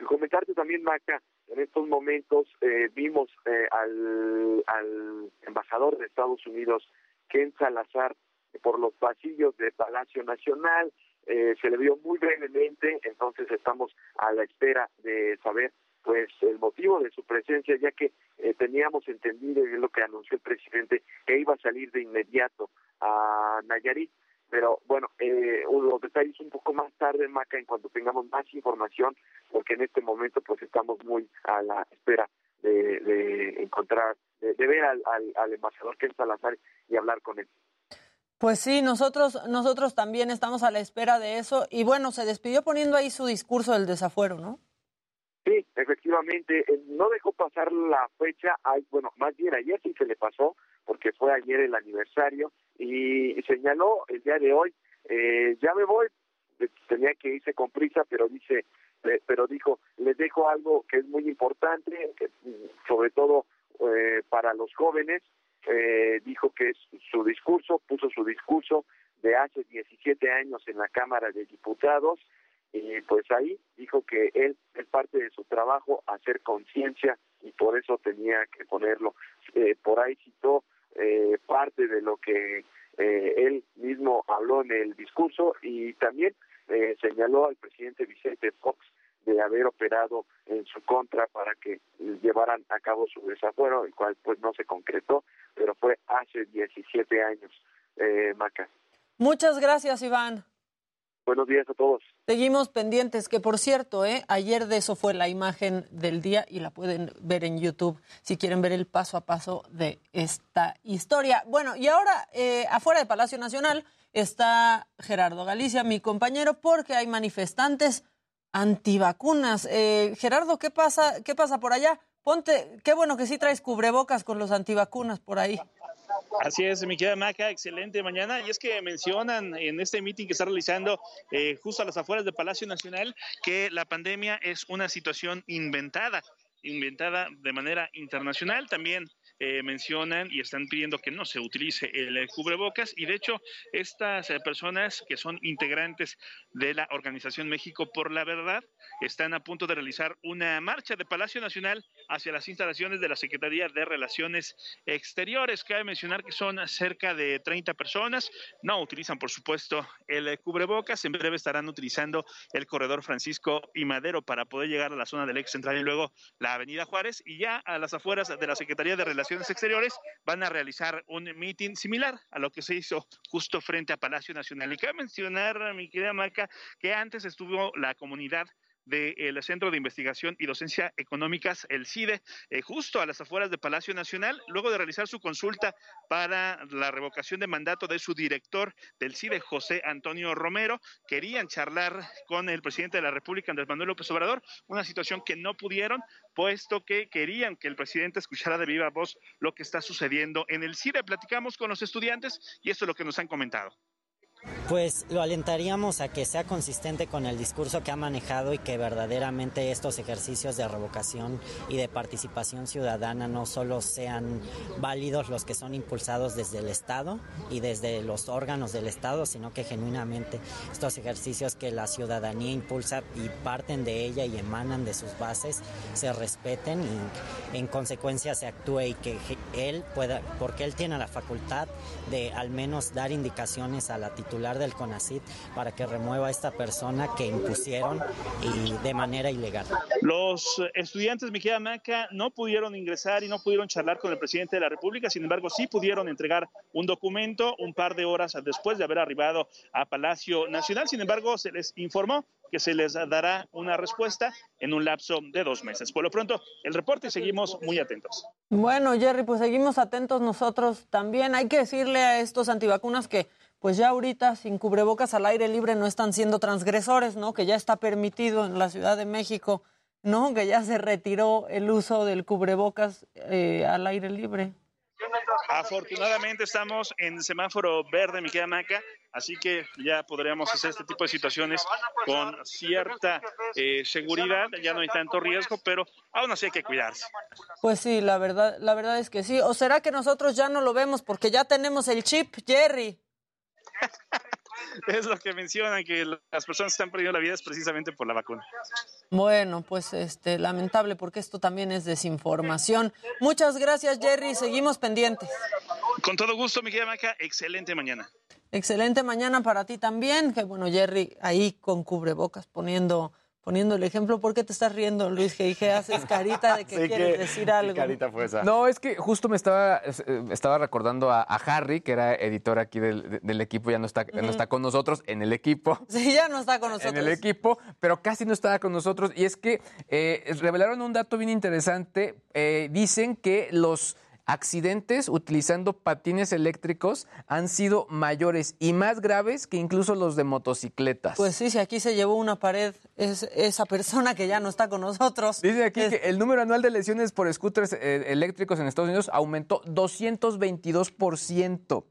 Comentarte también, Maca, en estos momentos eh, vimos eh, al, al embajador de Estados Unidos, Ken Salazar, por los pasillos de Palacio Nacional, eh, se le vio muy brevemente, entonces estamos a la espera de saber pues el motivo de su presencia, ya que eh, teníamos entendido, y es lo que anunció el presidente, que iba a salir de inmediato a Nayarit, pero bueno, eh, los detalles un poco más tarde, Maca, en cuanto tengamos más información, porque en este momento pues estamos muy a la espera de, de encontrar, de, ver al, al, al embajador Ken Salazar y hablar con él. Pues sí, nosotros, nosotros también estamos a la espera de eso. Y bueno, se despidió poniendo ahí su discurso del desafuero, ¿no? Sí, efectivamente, eh, no dejó pasar la fecha, bueno, más bien ayer sí se le pasó, porque fue ayer el aniversario, y señaló el día de hoy, eh, ya me voy, eh, tenía que irse con prisa, pero dice, pero dijo, les dejo algo que es muy importante, mm, sobre todo eh, para los jóvenes, eh, dijo que su discurso, puso su discurso de hace 17 años en la Cámara de Diputados, y pues ahí dijo que él es parte de su trabajo hacer conciencia y por eso tenía que ponerlo. Eh, por ahí citó eh, parte de lo que eh, él mismo habló en el discurso y también eh, señaló al presidente Vicente Fox de haber operado en su contra para que llevaran a cabo su desafuero, el cual pues no se concretó, pero fue hace 17 años, eh, Maca. Muchas gracias, Iván. Buenos días a todos. Seguimos pendientes, que por cierto, ¿eh? ayer de eso fue la imagen del día y la pueden ver en YouTube si quieren ver el paso a paso de esta historia. Bueno, y ahora eh, afuera de Palacio Nacional está Gerardo Galicia, mi compañero, porque hay manifestantes antivacunas. Eh, Gerardo, ¿qué pasa, ¿qué pasa por allá? Ponte, qué bueno que sí traes cubrebocas con los antivacunas por ahí. Así es, mi querida Maca, excelente mañana. Y es que mencionan en este meeting que está realizando eh, justo a las afueras del Palacio Nacional que la pandemia es una situación inventada, inventada de manera internacional. También eh, mencionan y están pidiendo que no se utilice el eh, cubrebocas. Y de hecho estas eh, personas que son integrantes de la organización México por la Verdad están a punto de realizar una marcha de Palacio Nacional hacia las instalaciones de la Secretaría de Relaciones Exteriores. Cabe mencionar que son cerca de 30 personas, no utilizan por supuesto el eh, cubrebocas, en breve estarán utilizando el corredor Francisco y Madero para poder llegar a la zona del ex central y luego la Avenida Juárez y ya a las afueras de la Secretaría de Relaciones Exteriores van a realizar un meeting similar a lo que se hizo justo frente a Palacio Nacional. Y cabe mencionar, mi querida Marca, que antes estuvo la comunidad del Centro de Investigación y Docencia Económicas, el CIDE, eh, justo a las afueras de Palacio Nacional, luego de realizar su consulta para la revocación de mandato de su director del CIDE, José Antonio Romero, querían charlar con el presidente de la República, Andrés Manuel López Obrador, una situación que no pudieron, puesto que querían que el presidente escuchara de viva voz lo que está sucediendo en el CIDE. Platicamos con los estudiantes y esto es lo que nos han comentado. Pues lo alentaríamos a que sea consistente con el discurso que ha manejado y que verdaderamente estos ejercicios de revocación y de participación ciudadana no solo sean válidos los que son impulsados desde el Estado y desde los órganos del Estado, sino que genuinamente estos ejercicios que la ciudadanía impulsa y parten de ella y emanan de sus bases se respeten y en consecuencia se actúe y que él pueda, porque él tiene la facultad de al menos dar indicaciones a la titular del CONACIT para que remueva a esta persona que impusieron y de manera ilegal. Los estudiantes, mi querida Maca, no pudieron ingresar y no pudieron charlar con el presidente de la República, sin embargo, sí pudieron entregar un documento un par de horas después de haber arribado a Palacio Nacional. Sin embargo, se les informó que se les dará una respuesta en un lapso de dos meses. Por lo pronto, el reporte y seguimos muy atentos. Bueno, Jerry, pues seguimos atentos nosotros también. Hay que decirle a estos antivacunas que pues ya ahorita sin cubrebocas al aire libre no están siendo transgresores, ¿no? Que ya está permitido en la Ciudad de México, ¿no? Que ya se retiró el uso del cubrebocas eh, al aire libre. Afortunadamente estamos en semáforo verde, mi querida Maca, así que ya podríamos hacer este tipo de situaciones con cierta eh, seguridad, ya no hay tanto riesgo, pero aún así hay que cuidarse. Pues sí, la verdad, la verdad es que sí. ¿O será que nosotros ya no lo vemos porque ya tenemos el chip, Jerry? es lo que mencionan, que las personas que están perdiendo la vida es precisamente por la vacuna. Bueno, pues este lamentable porque esto también es desinformación. Muchas gracias, Jerry. Seguimos pendientes. Con todo gusto, mi querida Maca. Excelente mañana. Excelente mañana para ti también. Que bueno, Jerry, ahí con cubrebocas poniendo poniendo el ejemplo. ¿Por qué te estás riendo, Luis? Que dije, haces carita de que Sí, quieres que- decir algo. ¿qué carita fue esa? No, es que justo me estaba, eh, estaba recordando a, a Harry, que era editor aquí del, del equipo, ya no está, no está con nosotros en el equipo. Sí, ya no está con nosotros. en el equipo, pero casi no estaba con nosotros. Y es que eh, revelaron un dato bien interesante. Eh, dicen que los accidentes utilizando patines eléctricos han sido mayores y más graves que incluso los de motocicletas. Pues sí, si aquí se llevó una pared es esa persona que ya no está con nosotros. Dice aquí que el número anual de lesiones por scooters eh, eléctricos en Estados Unidos aumentó 222%.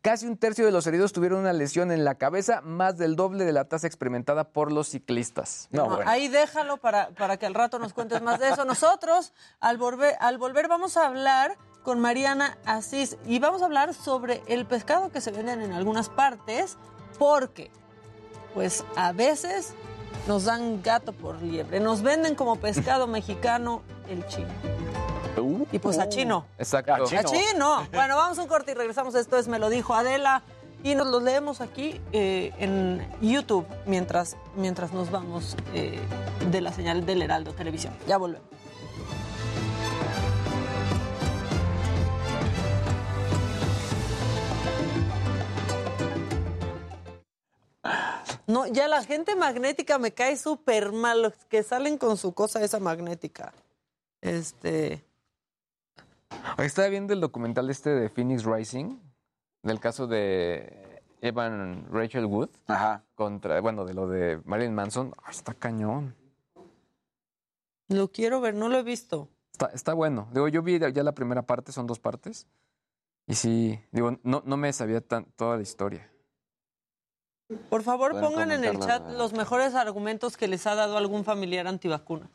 Casi un tercio de los heridos tuvieron una lesión en la cabeza, más del doble de la tasa experimentada por los ciclistas. No, Ahí déjalo para, para que al rato nos cuentes más de eso. Nosotros, al volver, al volver, vamos a hablar con Mariana Asís y vamos a hablar sobre el pescado que se venden en algunas partes, porque, pues a veces nos dan gato por liebre, nos venden como pescado mexicano el chino. y pues a chino. Exacto. A chino. Bueno, vamos a un corte y regresamos. Esto es Me lo dijo Adela. Y nos lo leemos aquí eh, en YouTube mientras, mientras nos vamos eh, de la señal del Heraldo Televisión. Ya volvemos. No, ya la gente magnética me cae súper mal, los que salen con su cosa esa magnética. Este. Estaba viendo el documental este de Phoenix Rising, del caso de Evan Rachel Wood. Ajá. Contra, bueno, de lo de Marilyn Manson. Ay, está cañón. Lo quiero ver, no lo he visto. Está, está bueno. Digo, yo vi ya la primera parte, son dos partes. Y sí, digo, no, no me sabía tan, toda la historia. Por favor, Pueden pongan en el chat los mejores argumentos que les ha dado algún familiar antivacuna.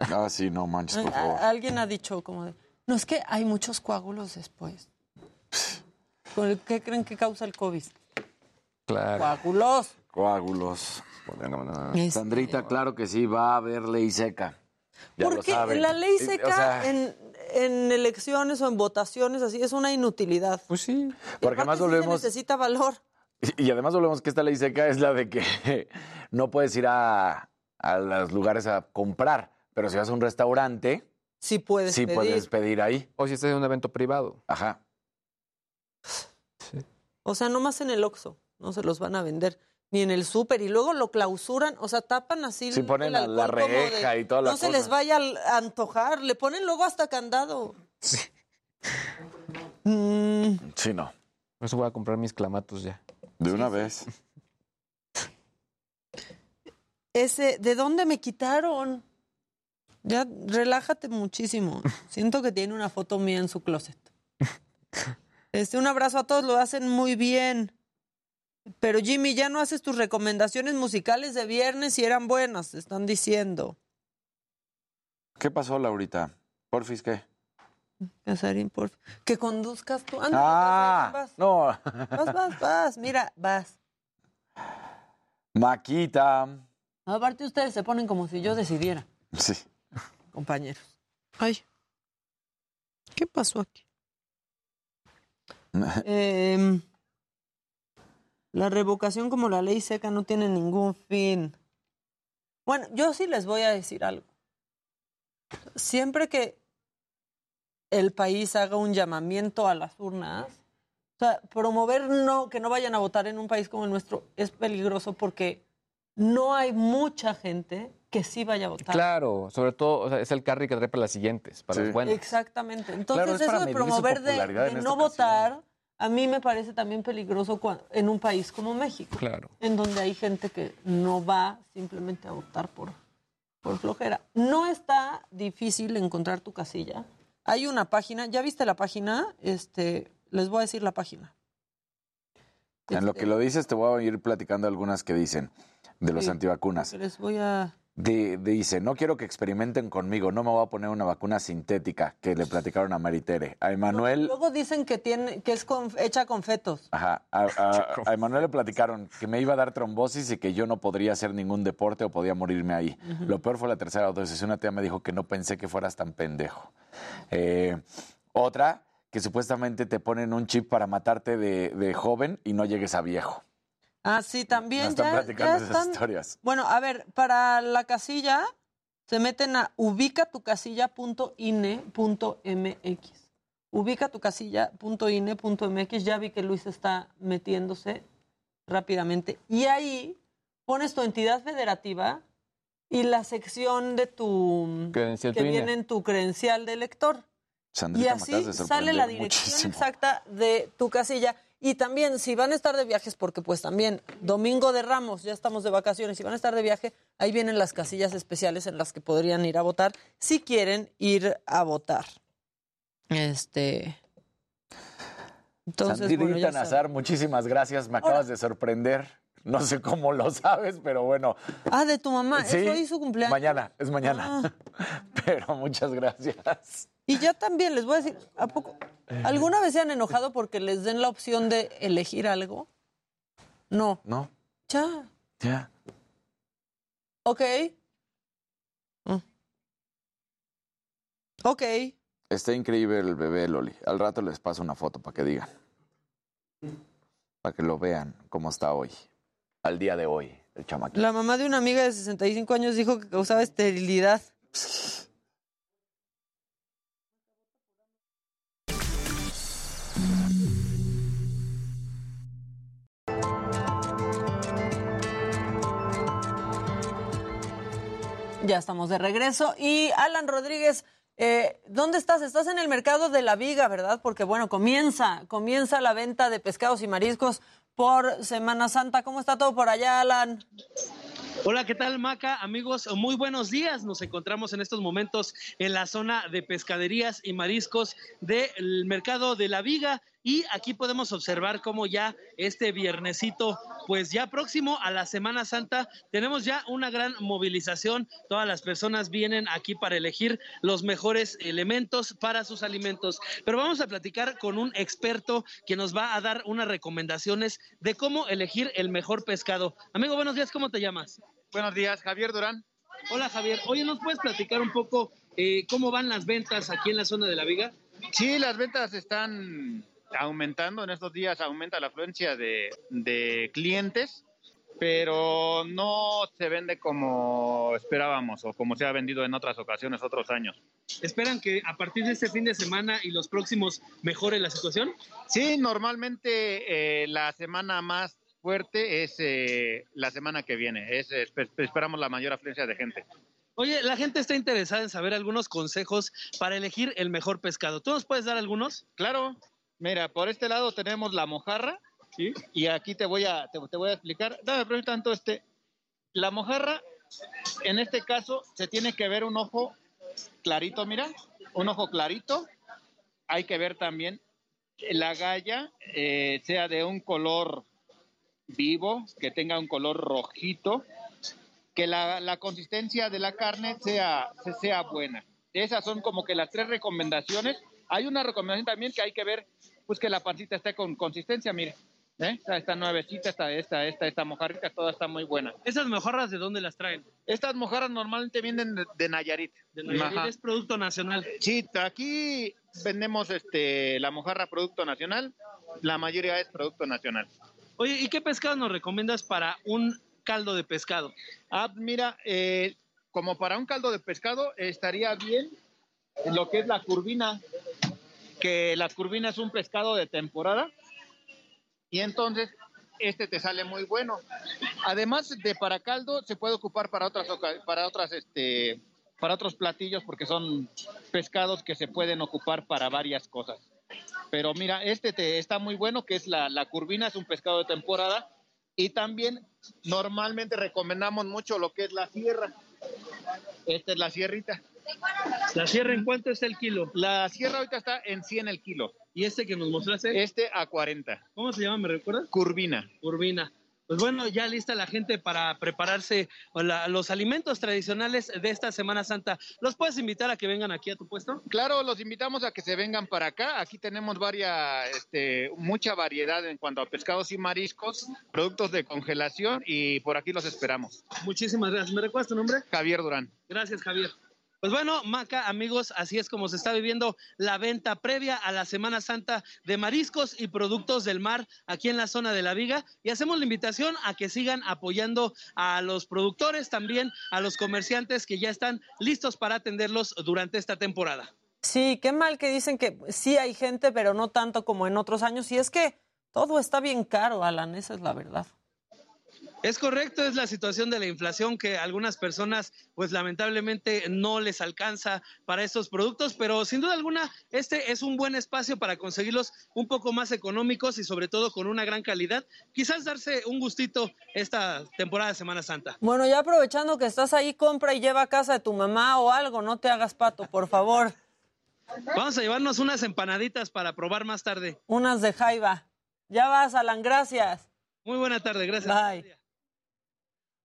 Ah, sí, no manches, por favor. Alguien ha dicho como de, no es que hay muchos coágulos después. ¿Con el- ¿Qué creen que causa el COVID? Claro. Coágulos. Coágulos. Este- Sandrita, claro que sí, va a haber ley seca. Ya lo Porque saben. la ley Y- seca o sea, en, en elecciones o en votaciones así es una inutilidad. Pues sí. Porque además volvemos... necesita valor. Y además volvemos que esta ley seca es la de que no puedes ir a, a los lugares a comprar, pero si vas a un restaurante, sí puedes sí pedir. puedes pedir ahí. O si estás en un evento privado. Ajá. O sea, nomás en el Oxxo no se los van a vender. Ni en el súper. Y luego lo clausuran, o sea, tapan así Sí, ponen el la- como de, reja y toda la No se les vaya a antojar. Le ponen luego hasta candado. Mm, Sí, no. Por eso voy a comprar mis clamatos ya. De una vez. ese, ¿de dónde me quitaron? Ya, relájate muchísimo. Siento que tiene una foto mía en su closet. Este, un abrazo a todos, lo hacen muy bien. Pero Jimmy, ya no haces tus recomendaciones musicales de viernes y eran buenas, están diciendo. ¿Qué pasó, Laurita? Porfis, ¿qué? Casarín, por Que conduzcas tú. Ándale, Ah, Casarín, no. vas. Vas, vas, vas. Mira, vas. Maquita. Aparte ustedes se ponen como si yo decidiera, Sí. compañeros. Ay. ¿Qué pasó aquí? Em, la revocación como la ley seca no tiene ningún fin. Bueno, yo sí les voy a decir algo. Siempre que el país haga un llamamiento a las urnas, o sea, promover no, que no vayan a votar en un país como el nuestro es peligroso porque no hay mucha gente que sí vaya a votar. Claro, sobre todo o sea, es el carry que trae para las siguientes, para Sí. las buenas. Exactamente. Entonces, Claro, es para eso de promover de, no ocasión. votar, a mí me parece también peligroso en un país como México, Claro. en donde hay gente que no va simplemente a votar por, por flojera. No está difícil encontrar tu casilla. Hay una página, ¿ya viste la página? Este, les voy a decir la página. En lo que lo dices, te voy a ir platicando algunas que dicen de los Sí, antivacunas. Les voy a... De- dice, no quiero que experimenten conmigo, no me voy a poner una vacuna sintética que le platicaron a Maritere. A Emanuel, Luego dicen que tiene que es con- hecha con fetos. ajá, a, a- a Emanuel le platicaron que me iba a dar trombosis y que yo no podría hacer ningún deporte o podía morirme ahí. Lo peor fue la tercera dosis. Una tía me dijo que no pensé que fueras tan pendejo. Eh, otra, que supuestamente te ponen un chip para matarte de, de joven y no llegues a viejo. Ah, sí, también. Están ya- platicando ya esas historias. Bueno, a ver, para la casilla se meten a ubicatucasilla.ine.mx. Ubicatucasilla.ine.mx. Ya vi que Luis está metiéndose rápidamente. Y ahí pones tu entidad federativa y la sección de tu Credencial que tu INE. viene en tu credencial de elector. Sandrita, y así sale la dirección muchísimo. exacta de tu casilla. Y también, si van a estar de viajes, porque pues también domingo de Ramos, ya estamos de vacaciones, si van a estar de viaje, ahí vienen las casillas especiales en las que podrían ir a votar, si quieren ir a votar. Este. Entonces, bueno, saben. Nazar, muchísimas gracias, me acabas de sorprender. No sé cómo lo sabes, pero bueno. Ah, de tu mamá, Sí, es hoy su cumpleaños. Ah. Mañana, es mañana. Pero muchas gracias. Y ya también les voy a decir, ¿a poco? ¿Alguna vez se han enojado porque les den la opción de elegir algo? No. No, Ya. ya. Ok. Mm. Ok. Está increíble el bebé, Loli. Al rato les paso una foto para que digan. Para que lo vean cómo está hoy. Al día de hoy, el chamaquito. La mamá de una amiga de 65 años dijo que causaba esterilidad. Ya estamos de regreso. Y Alan Rodríguez, eh, ¿dónde estás? Estás en el mercado de la viga, ¿verdad? Porque bueno, comienza, comienza la venta de pescados y mariscos por Semana Santa. ¿Cómo está todo por allá, Alan? Hola, ¿qué tal, Maca? Amigos, muy buenos días. Nos encontramos en estos momentos en la zona de pescaderías y mariscos del mercado de la Viga y aquí podemos observar cómo ya este viernesito, pues ya próximo a la Semana Santa, tenemos ya una gran movilización. Todas las personas vienen aquí para elegir los mejores elementos para sus alimentos. Pero vamos a platicar con un experto que nos va a dar unas recomendaciones de cómo elegir el mejor pescado. Amigo, buenos días, ¿cómo te llamas? Buenos días, Javier Durán. Hola Javier, oye, ¿nos puedes platicar un poco eh, cómo van las ventas aquí en la zona de la Viga? Sí, las ventas están aumentando. En estos días aumenta la afluencia de, de clientes, pero no se vende como esperábamos o como se ha vendido en otras ocasiones, otros años. ¿Esperan que a partir de este fin de semana y los próximos mejore la situación? Sí, normalmente eh, la semana más fuerte es eh, la semana que viene. Es, espe- esperamos la mayor afluencia de gente. Oye, la gente está interesada en saber algunos consejos para elegir el mejor pescado. ¿Tú nos puedes dar algunos? Claro. Mira, por este lado tenemos la mojarra. Y aquí te voy a, te, te voy a explicar. Dame por tanto este. La mojarra, en este caso, se tiene que ver un ojo clarito, mira. Un ojo clarito. Hay que ver también la galla, eh, sea de un color vivo, que tenga un color rojito, que la, la consistencia de la carne sea, se- sea buena. Esas son como que las tres recomendaciones. Hay una recomendación también que hay que ver, pues que la pancita esté con consistencia, mire. ¿eh? Esta, esta nuevecita, esta, esta, esta, esta mojarrita, toda está muy buena. ¿Esas mojarras de dónde las traen? Estas mojarras normalmente vienen de, de Nayarit. De Nayarit, Ajá. es producto nacional. Sí, aquí vendemos este, la mojarra producto nacional. La mayoría es producto nacional. Oye, ¿y qué pescado nos recomiendas para un caldo de pescado? Ah, mira, eh, como para un caldo de pescado estaría bien lo que es la curvina, que la curvina es un pescado de temporada y entonces este te sale muy bueno. Además de para caldo se puede ocupar para otras para otras este para otros platillos porque son pescados que se pueden ocupar para varias cosas. Pero mira, este te está muy bueno, que es la, la curvina, es un pescado de temporada. Y también normalmente recomendamos mucho lo que es la sierra. Esta es la sierrita. ¿La sierra en cuánto está el kilo? La sierra ahorita está en 100 el kilo. ¿Y este que nos mostraste? Este a 40. ¿Cómo se llama, me recuerdas? Curvina. Curvina. Pues bueno, ya lista la gente para prepararse la- los alimentos tradicionales de esta Semana Santa. ¿Los puedes invitar a que vengan aquí a tu puesto? Claro, los invitamos a que se vengan para acá. Aquí tenemos varias, este, mucha variedad en cuanto a pescados y mariscos, productos de congelación y por aquí los esperamos. Muchísimas gracias. ¿Me recuerdas tu nombre? Javier Durán. Gracias, Javier. Pues bueno, Maca, amigos, así es como se está viviendo la venta previa a la Semana Santa de mariscos y productos del mar aquí en la zona de la Viga. Y hacemos la invitación a que sigan apoyando a los productores, también a los comerciantes que ya están listos para atenderlos durante esta temporada. Sí, qué mal que dicen que sí hay gente, pero no tanto como en otros años. Y es que todo está bien caro, Alan, esa es la verdad. Es correcto, es la situación de la inflación que algunas personas, pues lamentablemente no les alcanza para estos productos, pero sin duda alguna este es un buen espacio para conseguirlos un poco más económicos y sobre todo con una gran calidad. Quizás darse un gustito esta temporada de Semana Santa. Bueno, ya aprovechando que estás ahí, compra y lleva a casa de tu mamá o algo, no te hagas pato, por favor. Vamos a llevarnos unas empanaditas para probar más tarde. Unas de jaiba. Ya vas, Alan, gracias. Muy buena tarde, gracias. Bye.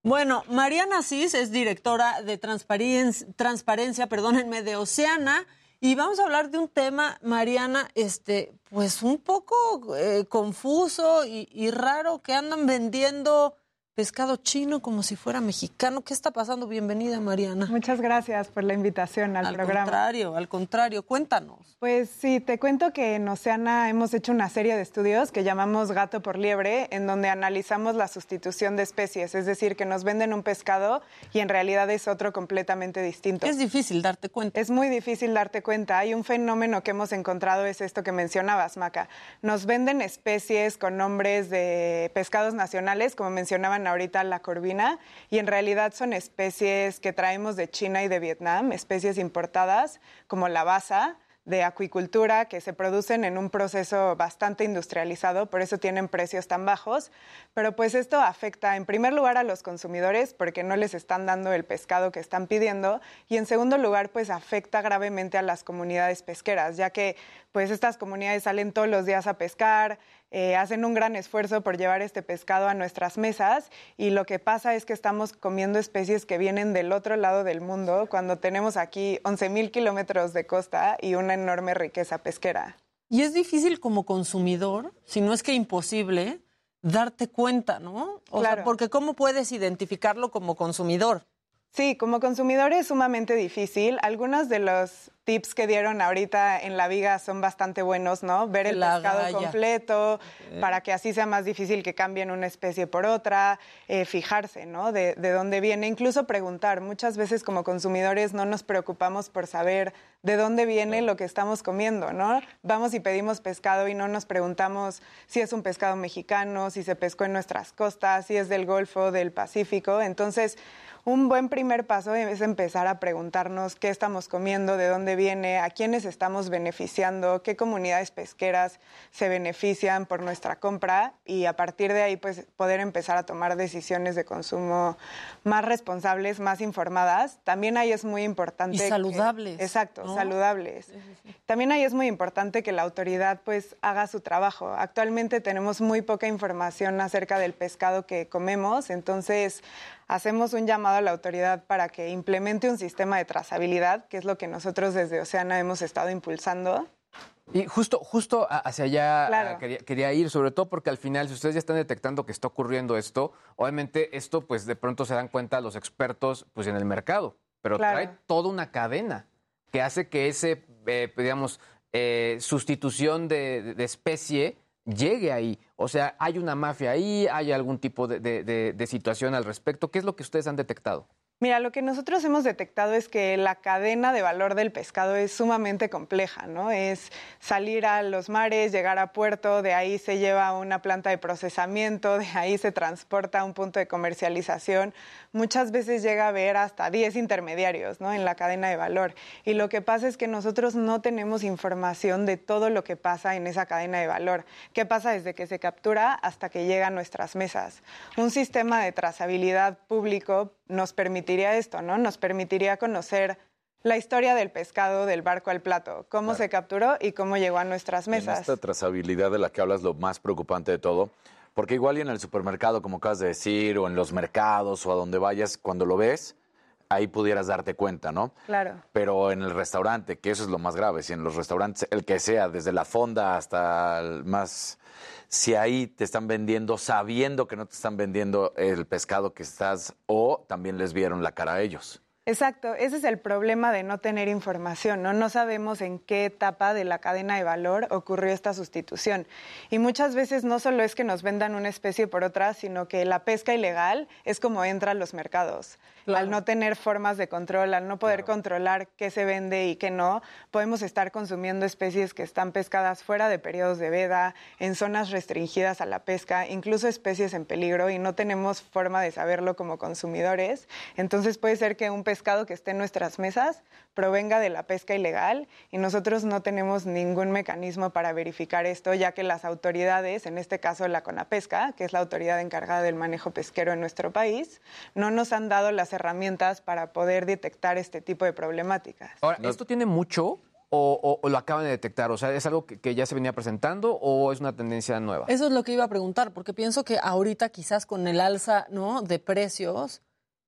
Bueno, Mariana Cis es directora de transparencia, transparencia perdónenme, de Oceana. Y vamos a hablar de un tema, Mariana, este, pues un poco eh, confuso y, y raro, que andan vendiendo pescado chino como si fuera mexicano. ¿Qué está pasando? Bienvenida, Mariana. Muchas gracias por la invitación al, Al programa. contrario, al contrario, cuéntanos. Pues sí, te cuento que en Oceana hemos hecho una serie de estudios que llamamos gato por liebre, en donde analizamos la sustitución de especies, es decir, que nos venden un pescado y en realidad es otro completamente distinto. Es difícil darte cuenta. Es muy difícil darte cuenta. Hay un fenómeno que hemos encontrado, es esto que mencionabas, Maca. Nos venden especies con nombres de pescados nacionales, como mencionaban ahorita la corvina, y en realidad son especies que traemos de China y de Vietnam, especies importadas como la basa de acuicultura que se producen en un proceso bastante industrializado, por eso tienen precios tan bajos, pero pues esto afecta en primer lugar a los consumidores porque no les están dando el pescado que están pidiendo y en segundo lugar pues afecta gravemente a las comunidades pesqueras, ya que pues estas comunidades salen todos los días a pescar, eh, hacen un gran esfuerzo por llevar este pescado a nuestras mesas y lo que pasa es que estamos comiendo especies que vienen del otro lado del mundo cuando tenemos aquí 11 mil kilómetros de costa y una enorme riqueza pesquera. Y es difícil como consumidor, si no es que imposible, darte cuenta, ¿no? O sea, Claro. porque ¿cómo puedes identificarlo como consumidor? Sí, como consumidor es sumamente difícil. Algunos de los tips que dieron ahorita en la viga son bastante buenos, ¿no? Ver el La pescado galla. completo para que así sea más difícil que cambien una especie por otra, eh, fijarse, ¿no? De, de dónde viene, incluso preguntar. Muchas veces como consumidores no nos preocupamos por saber de dónde viene lo que estamos comiendo, ¿no? Vamos y pedimos pescado y no nos preguntamos si es un pescado mexicano, si se pescó en nuestras costas, si es del Golfo, del Pacífico. Entonces, un buen primer paso es empezar a preguntarnos qué estamos comiendo, de dónde viene, a quiénes estamos beneficiando, qué comunidades pesqueras se benefician por nuestra compra y a partir de ahí pues poder empezar a tomar decisiones de consumo más responsables, más informadas. También ahí es muy importante Y que- saludables, exacto, ¿no? saludables. También ahí es muy importante que la autoridad pues haga su trabajo. Actualmente tenemos muy poca información acerca del pescado que comemos, entonces hacemos un llamado a la autoridad para que implemente un sistema de trazabilidad, que es lo que nosotros desde Oceana hemos estado impulsando. Y justo, justo hacia allá Claro. quería, quería ir, sobre todo porque al final, si ustedes ya están detectando que está ocurriendo esto, obviamente esto, pues de pronto se dan cuenta los expertos pues, en el mercado, pero Claro. trae toda una cadena que hace que ese, eh, digamos, eh, sustitución de especie llegue ahí. O sea, hay una mafia ahí, hay algún tipo de, de- situación al respecto. ¿Qué es lo que ustedes han detectado? Mira, lo que nosotros hemos detectado es que la cadena de valor del pescado es sumamente compleja, ¿no? Es salir a los mares, llegar a puerto, de ahí se lleva a una planta de procesamiento, de ahí se transporta a un punto de comercialización. Muchas veces llega a haber hasta 10 intermediarios, ¿no? En la cadena de valor. Y lo que pasa es que nosotros no tenemos información de todo lo que pasa en esa cadena de valor. ¿Qué pasa desde que se captura hasta que llega a nuestras mesas? Un sistema de trazabilidad público nos permitiría esto, ¿no? Nos permitiría conocer la historia del pescado del barco al plato, cómo se capturó y cómo llegó a nuestras En mesas. esta trazabilidad de la que hablas, lo más preocupante de todo, porque igual y en el supermercado, como acabas de decir, o en los mercados, o a donde vayas, cuando lo ves, ahí pudieras darte cuenta, ¿no? Claro. Pero en el restaurante, que eso es lo más grave, si en los restaurantes, el que sea, desde la fonda hasta el más, si ahí te están vendiendo sabiendo que no te están vendiendo el pescado que estás, o también les vieron la cara a ellos. Exacto, ese es el problema de no tener información, ¿no? No sabemos en qué etapa de la cadena de valor ocurrió esta sustitución. Y muchas veces no solo es que nos vendan una especie por otra, sino que la pesca ilegal es como entra a los mercados. Al no tener formas de control, al no poder controlar qué se vende y qué no, podemos estar consumiendo especies que están pescadas fuera de periodos de veda, en zonas restringidas a la pesca, incluso especies en peligro y no tenemos forma de saberlo como consumidores. Entonces puede ser que un pescado que esté en nuestras mesas provenga de la pesca ilegal y nosotros no tenemos ningún mecanismo para verificar esto, ya que las autoridades, en este caso la CONAPESCA, que es la autoridad encargada del manejo pesquero en nuestro país, no nos han dado las herramientas para poder detectar este tipo de problemáticas. Ahora, ¿esto tiene mucho o, o- o lo acaban de detectar? O sea, ¿es algo que, que ya se venía presentando o es una tendencia nueva? Eso es lo que iba a preguntar, porque pienso que ahorita quizás con el alza ¿no? de precios,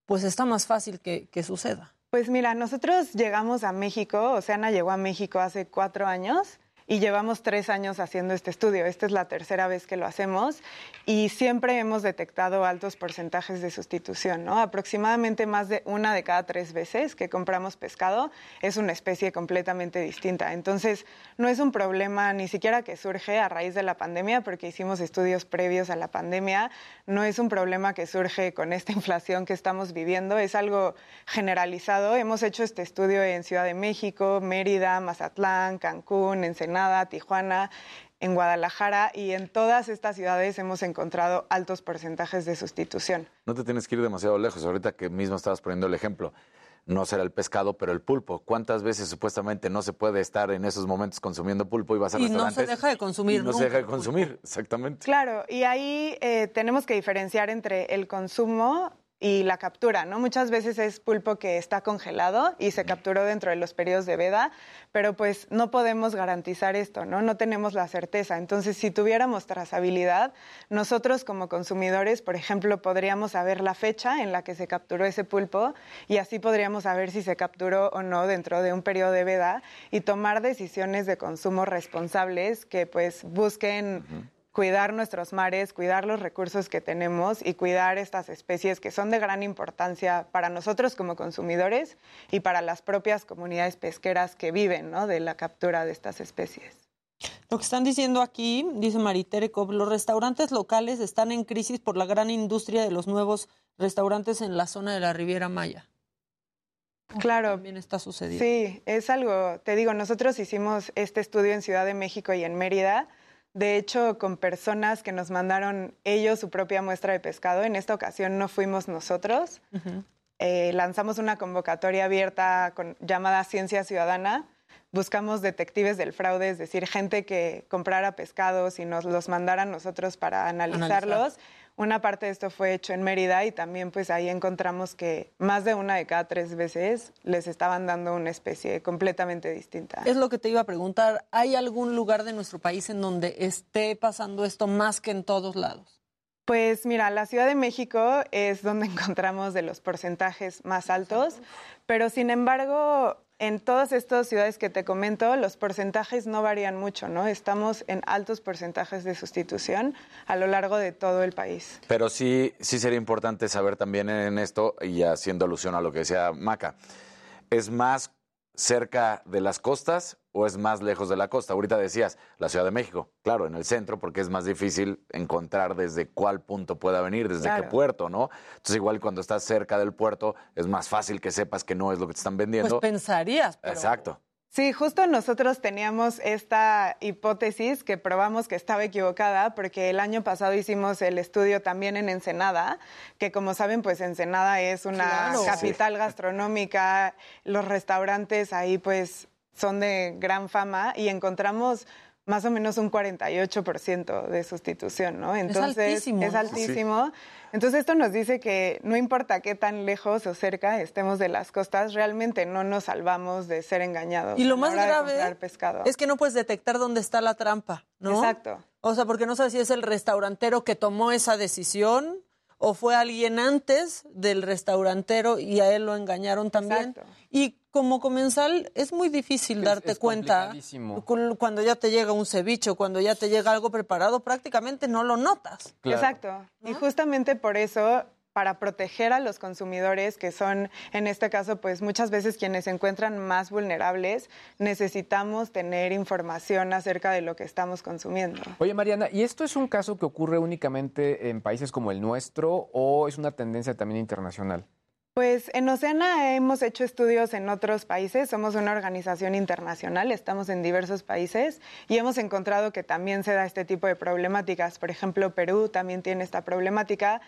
pues está más fácil que, que suceda. Pues mira, nosotros llegamos a México, Oceana llegó a México hace cuatro años y llevamos tres años haciendo este estudio. Esta es la tercera vez que lo hacemos y siempre hemos detectado altos porcentajes de sustitución, ¿no? Aproximadamente más de una de cada tres veces que compramos pescado es una especie completamente distinta. Entonces, no es un problema ni siquiera que surge a raíz de la pandemia, porque hicimos estudios previos a la pandemia. No es un problema que surge con esta inflación que estamos viviendo, es algo generalizado. Hemos hecho este estudio en Ciudad de México, Mérida, Mazatlán, Cancún, Ensenada, Tijuana, en Guadalajara y en todas estas ciudades hemos encontrado altos porcentajes de sustitución. No te tienes que ir demasiado lejos. Ahorita que mismo estabas poniendo el ejemplo. No será el pescado, pero el pulpo. ¿Cuántas veces supuestamente no se puede estar en esos momentos consumiendo pulpo y vas a Y no se restaurantes? deja de consumir y no se deja de consumir, exactamente. Claro, y ahí eh, tenemos que diferenciar entre el consumo y la captura, ¿no? Muchas veces es pulpo que está congelado y se capturó dentro de los periodos de veda, pero pues no podemos garantizar esto, ¿no? No tenemos la certeza. Entonces, si tuviéramos trazabilidad, nosotros como consumidores, por ejemplo, podríamos saber la fecha en la que se capturó ese pulpo y así podríamos saber si se capturó o no dentro de un periodo de veda y tomar decisiones de consumo responsables que pues busquen cuidar nuestros mares, cuidar los recursos que tenemos y cuidar estas especies que son de gran importancia para nosotros como consumidores y para las propias comunidades pesqueras que viven ¿no? de la captura de estas especies. Lo que están diciendo aquí, dice Maritere Cobb, los restaurantes locales están en crisis por la gran industria de los nuevos restaurantes en la zona de la Riviera Maya. Claro. También está sucediendo. Sí, es algo, te digo, nosotros hicimos este estudio en Ciudad de México y en Mérida, de hecho con personas que nos mandaron ellos su propia muestra de pescado. En esta ocasión no fuimos nosotros. Eh, lanzamos una convocatoria abierta con, llamada Ciencia Ciudadana. Buscamos detectives del fraude, es decir, gente que comprara pescados y nos los mandara a nosotros para analizarlos. Analizar. Una parte de esto fue hecho en Mérida y también pues ahí encontramos que más de una de cada tres veces les estaban dando una especie completamente distinta. Es lo que te iba a preguntar. ¿Hay algún lugar de nuestro país en donde esté pasando esto más que en todos lados? Pues mira, la Ciudad de México es donde encontramos de los porcentajes más altos, pero sin embargo, en todas estas ciudades que te comento, los porcentajes no varían mucho, ¿no? Estamos en altos porcentajes de sustitución a lo largo de todo el país. Pero sí, sí sería importante saber también en esto, y haciendo alusión a lo que decía Maca, ¿es más cerca de las costas o es más lejos de la costa? Ahorita decías, la Ciudad de México, claro, en el centro, porque es más difícil encontrar desde cuál punto pueda venir, desde qué puerto, ¿no? Entonces igual cuando estás cerca del puerto es más fácil que sepas que no es lo que te están vendiendo. Pues pensarías, pero Exacto. Sí, justo nosotros teníamos esta hipótesis que probamos que estaba equivocada porque el año pasado hicimos el estudio también en Ensenada, que como saben, pues Ensenada es una Claro. capital gastronómica, los restaurantes ahí pues son de gran fama y encontramos más o menos un 48% de sustitución, ¿no? Entonces altísimo, es altísimo. Entonces esto nos dice que no importa qué tan lejos o cerca estemos de las costas, realmente no nos salvamos de ser engañados. Y lo más grave pescado. es que no puedes detectar dónde está la trampa, ¿no? Exacto. O sea, porque no sabes si es el restaurantero que tomó esa decisión o fue alguien antes del restaurantero y a él lo engañaron también. Y como comensal es muy difícil darte es cuenta cuando ya te llega un ceviche o cuando ya te llega algo preparado, prácticamente no lo notas. Exacto. Y justamente por eso para proteger a los consumidores, que son en este caso, pues muchas veces quienes se encuentran más vulnerables, necesitamos tener información acerca de lo que estamos consumiendo. Oye, Mariana, ¿y esto es un caso que ocurre únicamente en países como el nuestro o es una tendencia también internacional? Pues en Oceana hemos hecho estudios en otros países, somos una organización internacional, estamos en diversos países y hemos encontrado que también se da este tipo de problemáticas. Por ejemplo, Perú también tiene esta problemática.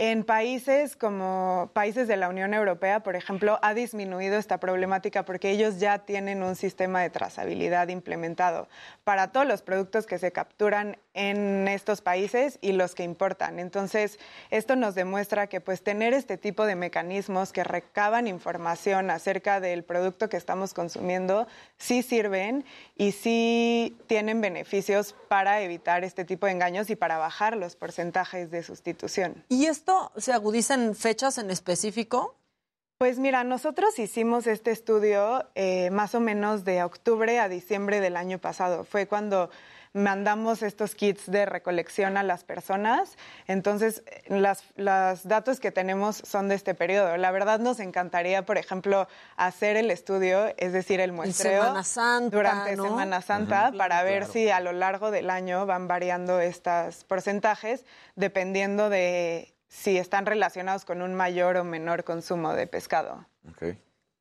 En países como países de la Unión Europea, por ejemplo, ha disminuido esta problemática porque ellos ya tienen un sistema de trazabilidad implementado para todos los productos que se capturan en estos países y los que importan. Entonces, esto nos demuestra que pues tener este tipo de mecanismos que recaban información acerca del producto que estamos consumiendo sí sirven y sí tienen beneficios para evitar este tipo de engaños y para bajar los porcentajes de sustitución. ¿Y esto se agudiza en fechas en específico? Pues mira, nosotros hicimos este estudio eh, más o menos de octubre a diciembre del año pasado. Fue cuando mandamos estos kits de recolección a las personas. Entonces, las, los datos que tenemos son de este periodo. La verdad nos encantaría, por ejemplo, hacer el estudio, es decir, el muestreo Semana Santa, durante ¿no? Semana Santa Ujú. para ver Claro. si a lo largo del año van variando estos porcentajes dependiendo de si están relacionados con un mayor o menor consumo de pescado.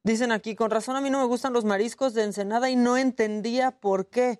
Dicen aquí, con razón a mí no me gustan los mariscos de Ensenada y no entendía por qué.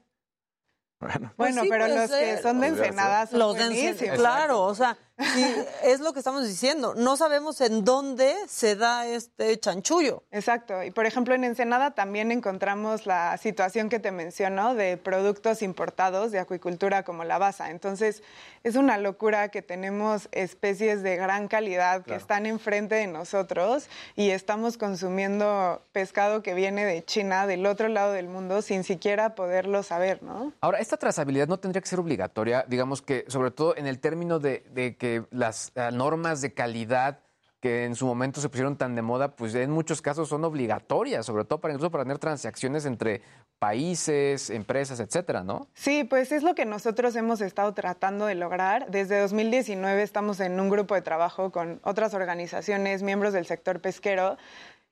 Bueno, Bueno, sí pero los que son de Ensenada son Los de Ensen- buenísimos. claro, o sea, sí, es lo que estamos diciendo. No sabemos en dónde se da este chanchullo. Exacto. Y por ejemplo, en Ensenada también encontramos la situación que te menciono de productos importados de acuicultura como la basa. Entonces, es una locura que tenemos especies de gran calidad que Claro. están enfrente de nosotros y estamos consumiendo pescado que viene de China, del otro lado del mundo, sin siquiera poderlo saber, ¿no? Ahora, esta trazabilidad no tendría que ser obligatoria, digamos que, sobre todo en el término de, de que las ah, normas de calidad que en su momento se pusieron tan de moda, pues en muchos casos son obligatorias, sobre todo para incluso para tener transacciones entre países, empresas, etcétera, ¿no? Sí, pues es lo que nosotros hemos estado tratando de lograr. Desde 2019 estamos en un grupo de trabajo con otras organizaciones, miembros del sector pesquero,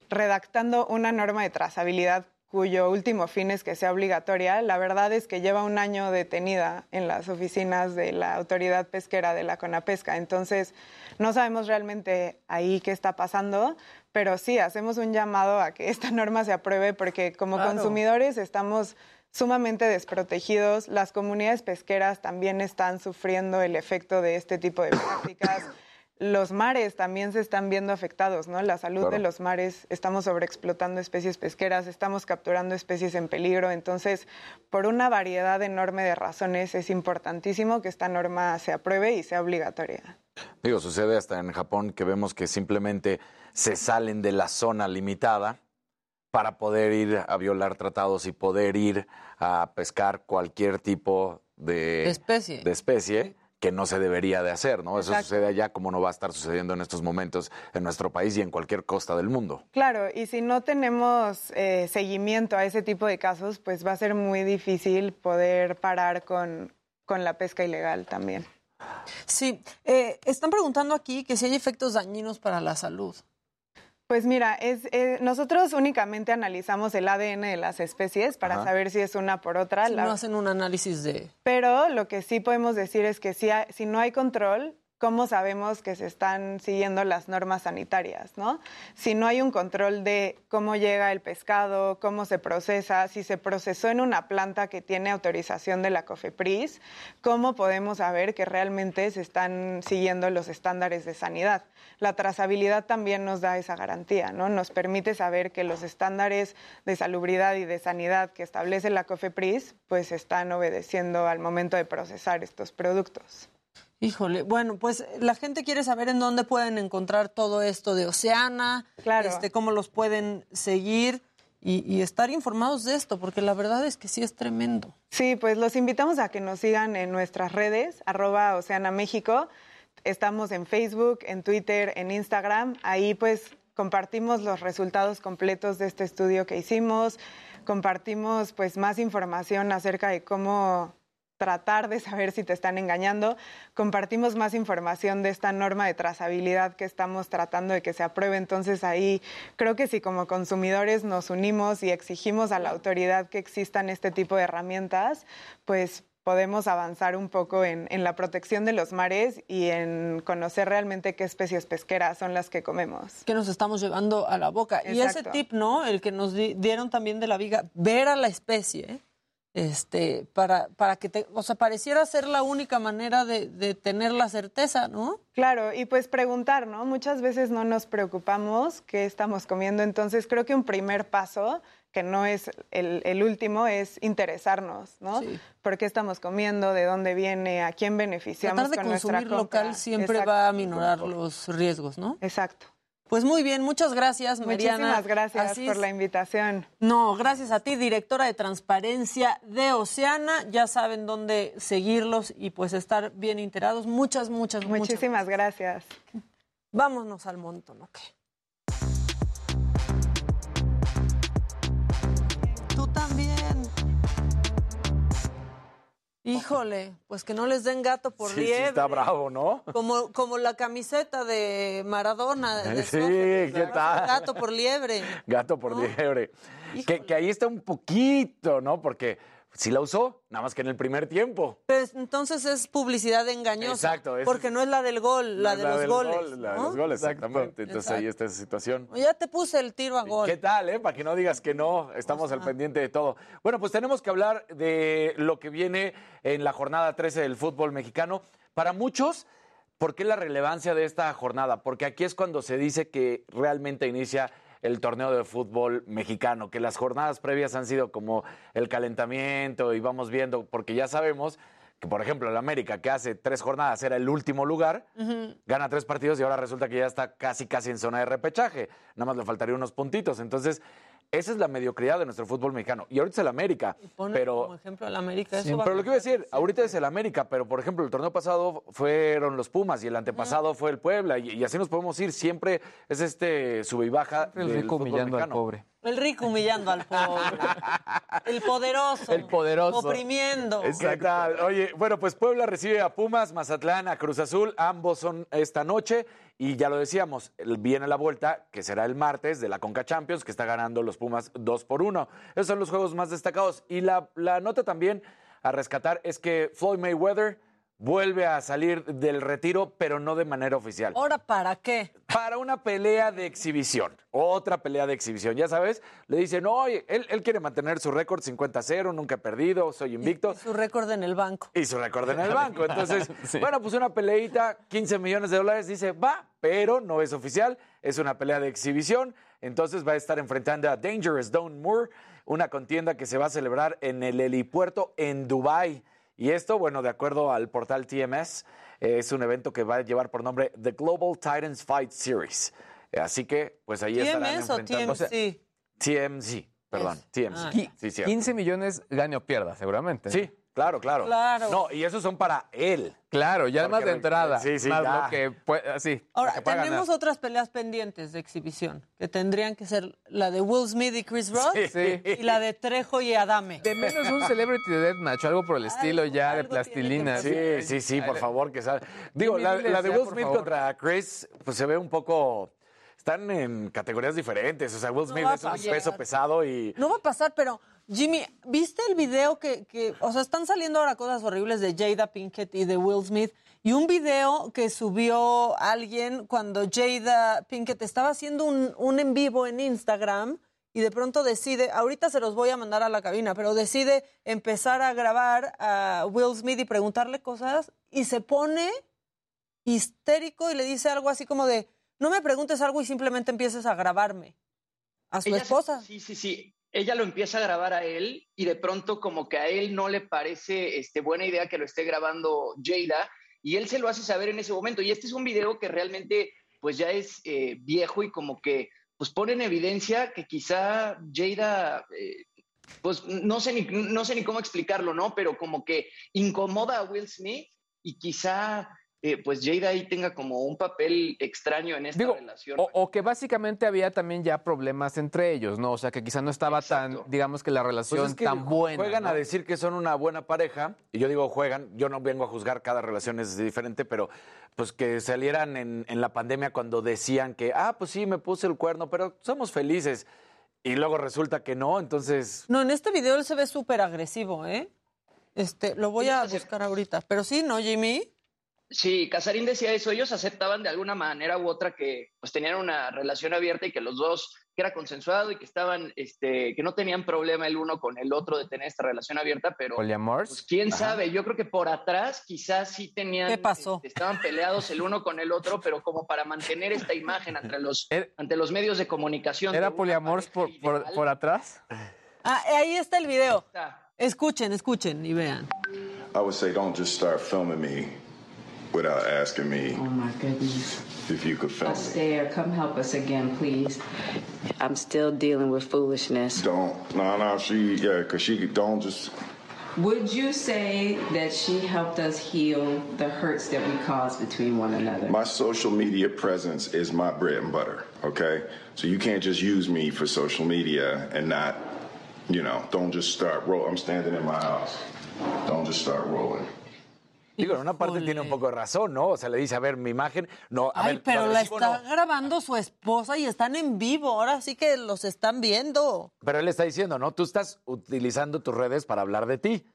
redactando una norma de trazabilidad cuyo último fin es que sea obligatoria. La verdad es que lleva un año detenida en las oficinas de la autoridad pesquera de la CONAPESCA. Entonces, no sabemos realmente ahí qué está pasando, pero sí, hacemos un llamado a que esta norma se apruebe porque como Claro. consumidores estamos sumamente desprotegidos. Las comunidades pesqueras también están sufriendo el efecto de este tipo de prácticas. Los mares también se están viendo afectados, ¿no? La salud Claro. de los mares, estamos sobreexplotando especies pesqueras, estamos capturando especies en peligro. Entonces, por una variedad enorme de razones, es importantísimo que esta norma se apruebe y sea obligatoria. Digo, sucede hasta en Japón que vemos que simplemente se salen de la zona limitada para poder ir a violar tratados y poder ir a pescar cualquier tipo de, De especie. de especie que no se debería de hacer, ¿no? Eso sucede allá como no va a estar sucediendo en estos momentos en nuestro país y en cualquier costa del mundo. Claro, y si no tenemos eh, seguimiento a ese tipo de casos, pues va a ser muy difícil poder parar con, con la pesca ilegal también. Sí, eh, están preguntando aquí que si hay efectos dañinos para la salud. Pues mira, es, eh, nosotros únicamente analizamos el ADN de las especies para Ajá. saber si es una por otra. Si La- no hacen un análisis de... Pero lo que sí podemos decir es que si, hay- si no hay control, ¿cómo sabemos que se están siguiendo las normas sanitarias? ¿no? Si no hay un control de cómo llega el pescado, cómo se procesa, si se procesó en una planta que tiene autorización de la COFEPRIS, ¿cómo podemos saber que realmente se están siguiendo los estándares de sanidad? La trazabilidad también nos da esa garantía, ¿no? Nos permite saber que los estándares de salubridad y de sanidad que establece la COFEPRIS pues están obedeciendo al momento de procesar estos productos. Híjole, bueno, pues la gente quiere saber en dónde pueden encontrar todo esto de Oceana, Claro. este, cómo los pueden seguir y, y estar informados de esto, porque la verdad es que sí es tremendo. Sí, pues los invitamos a que nos sigan en nuestras redes, arroba Oceana México. Estamos en Facebook, en Twitter, en Instagram. Ahí pues compartimos los resultados completos de este estudio que hicimos, compartimos pues más información acerca de cómo tratar de saber si te están engañando. Compartimos más información de esta norma de trazabilidad que estamos tratando de que se apruebe. Entonces ahí creo que si como consumidores nos unimos y exigimos a la autoridad que existan este tipo de herramientas, pues podemos avanzar un poco en, en, la protección de los mares y en conocer realmente qué especies pesqueras son las que comemos. Que nos estamos llevando a la boca. Y ese tip, ¿no? El que nos di, dieron también de la viga, ver a la especie, este, para, para que te, o sea, pareciera ser la única manera de, de tener la certeza, ¿no? Claro, y pues preguntar, ¿no? Muchas veces no nos preocupamos qué estamos comiendo, entonces creo que un primer paso que no es el, el, último, es interesarnos, ¿no? Sí. ¿Por qué estamos comiendo? ¿De dónde viene? ¿A quién beneficiamos Tratar de con nuestra consumir local siempre Exacto. va a minorar los riesgos, ¿no? Exacto. Pues muy bien, muchas gracias, Mariana. Muchísimas gracias Asís. por la invitación. No, gracias a ti, directora de Transparencia de Oceana. Ya saben dónde seguirlos y pues estar bien enterados. Muchas, muchas, Muchísimas muchas gracias. Vámonos al montón, ¿ok? Híjole, pues que no les den gato por Sí, sí, liebre. está bravo, ¿no? Como, como la camiseta de Maradona. de Sí, ¿qué tal? Gato por liebre. Gato por liebre. Que, que ahí está un poquito, ¿no? Porque sí la usó, nada más que en el primer tiempo. Pues, entonces es publicidad engañosa. Exacto, ese Porque no es la del gol, la No de es la los del goles. gol, la de los goles, exactamente. Entonces ahí está esa situación. Ya te puse el tiro a gol. ¿Qué tal, eh? Para que no digas que no, estamos al pendiente de todo. Bueno, pues tenemos que hablar de lo que viene en la jornada 13 del fútbol mexicano. Para muchos, ¿por qué la relevancia de esta jornada? Porque aquí es cuando se dice que realmente inicia el torneo de fútbol mexicano, que las jornadas previas han sido como el calentamiento y vamos viendo, porque ya sabemos que, por ejemplo, el América, que hace tres jornadas era el último lugar, gana tres partidos y ahora resulta que ya está casi, casi en zona de repechaje. Nada más le faltaría unos puntitos. Entonces, esa es la mediocridad de nuestro fútbol mexicano. Y ahorita es el América, Pone pero... como ejemplo el América. Eso Pero lo que iba a decir, ahorita es el América, pero por ejemplo, el torneo pasado fueron los Pumas y el antepasado fue el Puebla, y, y así nos podemos ir. Siempre es este sube y baja. El del rico fútbol humillando al pobre. El rico humillando al pobre. el poderoso. El poderoso. Oprimiendo. ¿Qué tal? Oye, bueno, pues Puebla recibe a Pumas, Mazatlán, a Cruz Azul, ambos son esta noche. Y ya lo decíamos, viene la vuelta, que será el martes, de la Conca Champions, que está ganando los Pumas 2 por 1. Esos son los juegos más destacados. Y la, la nota también a rescatar es que Floyd Mayweather vuelve a salir del retiro, pero no de manera oficial. ¿Ahora para qué? Para una pelea de exhibición. Otra pelea de exhibición. Ya sabes, le dicen, oye, él, él quiere mantener su récord 50-0, nunca he perdido, soy invicto. Y su récord en el banco. Y su récord en el banco. Entonces, bueno, pues una peleita, 15 millones de dólares, dice, va, pero no es oficial, es una pelea de exhibición. Entonces va a estar enfrentando a Dangerous Don Moore, una contienda que se va a celebrar en el helipuerto en Dubai. Y esto, bueno, de acuerdo al portal TMS, eh, es un evento que va a llevar por nombre The Global Titans Fight Series. Eh, Así que, pues ahí estarán ¿TMS o enfrentando. TMC? TMZ, perdón, TMZ. Ah. Sí, cierto. 15 millones gane o pierda, seguramente. Sí, claro, claro. Claro. No, y esos son para él. Claro, ya más de entrada. sí, sí, más ya. lo que puede, así. lo Ahora, que pueda tenemos ganar. otras peleas pendientes de exhibición, que tendrían que ser la de Will Smith y Chris Rock Sí. y la de Trejo y Adame. De menos un Celebrity Deathmatch o algo por el estilo ya de plastilina. Sí, sí, sí, por favor, que salga. Digo, la, la de Will Smith contra Chris, pues se ve un poco. Están en categorías diferentes. O sea, Will Smith es un pasar. peso pesado y. No va a pasar, pero Jimmy, ¿viste el video que, que, o sea, están saliendo ahora cosas horribles de Jada Pinkett y de Will Smith? Y un video que subió alguien cuando Jada Pinkett estaba haciendo un, un en vivo en Instagram y de pronto decide, ahorita se los voy a mandar a la cabina, pero decide empezar a grabar a Will Smith y preguntarle cosas y se pone histérico y le dice algo así como de, no me preguntes algo y simplemente empieces a grabarme. A su Ella- esposa. Sí, sí, sí. Ella lo empieza a grabar a él y de pronto como que a él no le parece este, buena idea que lo esté grabando Jada y él se lo hace saber en ese momento. Y este es un video que realmente pues ya es eh, viejo y como que pues pone en evidencia que quizá Jada, eh, pues no sé, ni, no sé ni cómo explicarlo, ¿no? Pero como que incomoda a Will Smith y quizá eh, pues Jada ahí tenga como un papel extraño en esta Digo, relación. O, o que básicamente había también ya problemas entre ellos, ¿no? O sea, que quizá no estaba tan, digamos que la relación Pues es que tan buena. Juegan ¿no? a decir que son una buena pareja, y yo digo juegan, yo no vengo a juzgar, cada relación es diferente, pero pues que salieran en, en la pandemia cuando decían que, ah, pues sí, me puse el cuerno, pero somos felices. Y luego resulta que no, entonces... No, en este video él se ve súper agresivo, ¿eh? Este, lo voy a buscar ahorita. Pero sí, ¿no, Jimmy? Sí, Casarín decía eso, ellos aceptaban de alguna manera u otra que pues tenían una relación abierta y que los dos, que era consensuado y que estaban, este, que no tenían problema el uno con el otro de tener esta relación abierta, pero ¿Poliamor? pues, quién sabe, yo creo que por atrás quizás sí tenían, ¿Qué pasó? este, estaban peleados el uno con el otro, pero como para mantener esta imagen ante los, ante los medios de comunicación. ¿Era poliamor por, por, por atrás? Ah, ahí está el video. Escuchen, escuchen y vean. I would say don't just start filming me without asking me Oh my goodness. if you could film me. Astaire, come help us again, please. I'm still dealing with foolishness. Don't. No, no, she, yeah, because she don't just. Would you say that she helped us heal the hurts that we caused between one another? My social media presence is my bread and butter, okay? So you can't just use me for social media and not, you know, don't just start roll. I'm standing in my house. Don't just start rolling. Digo, en una parte tiene un poco de razón, ¿no? O sea, le dice, a ver, mi imagen, no, a Ay, ver, pero la está no. grabando su esposa y están en vivo. Ahora sí que los están viendo. Pero él está diciendo, ¿no? Tú estás utilizando tus redes para hablar de ti.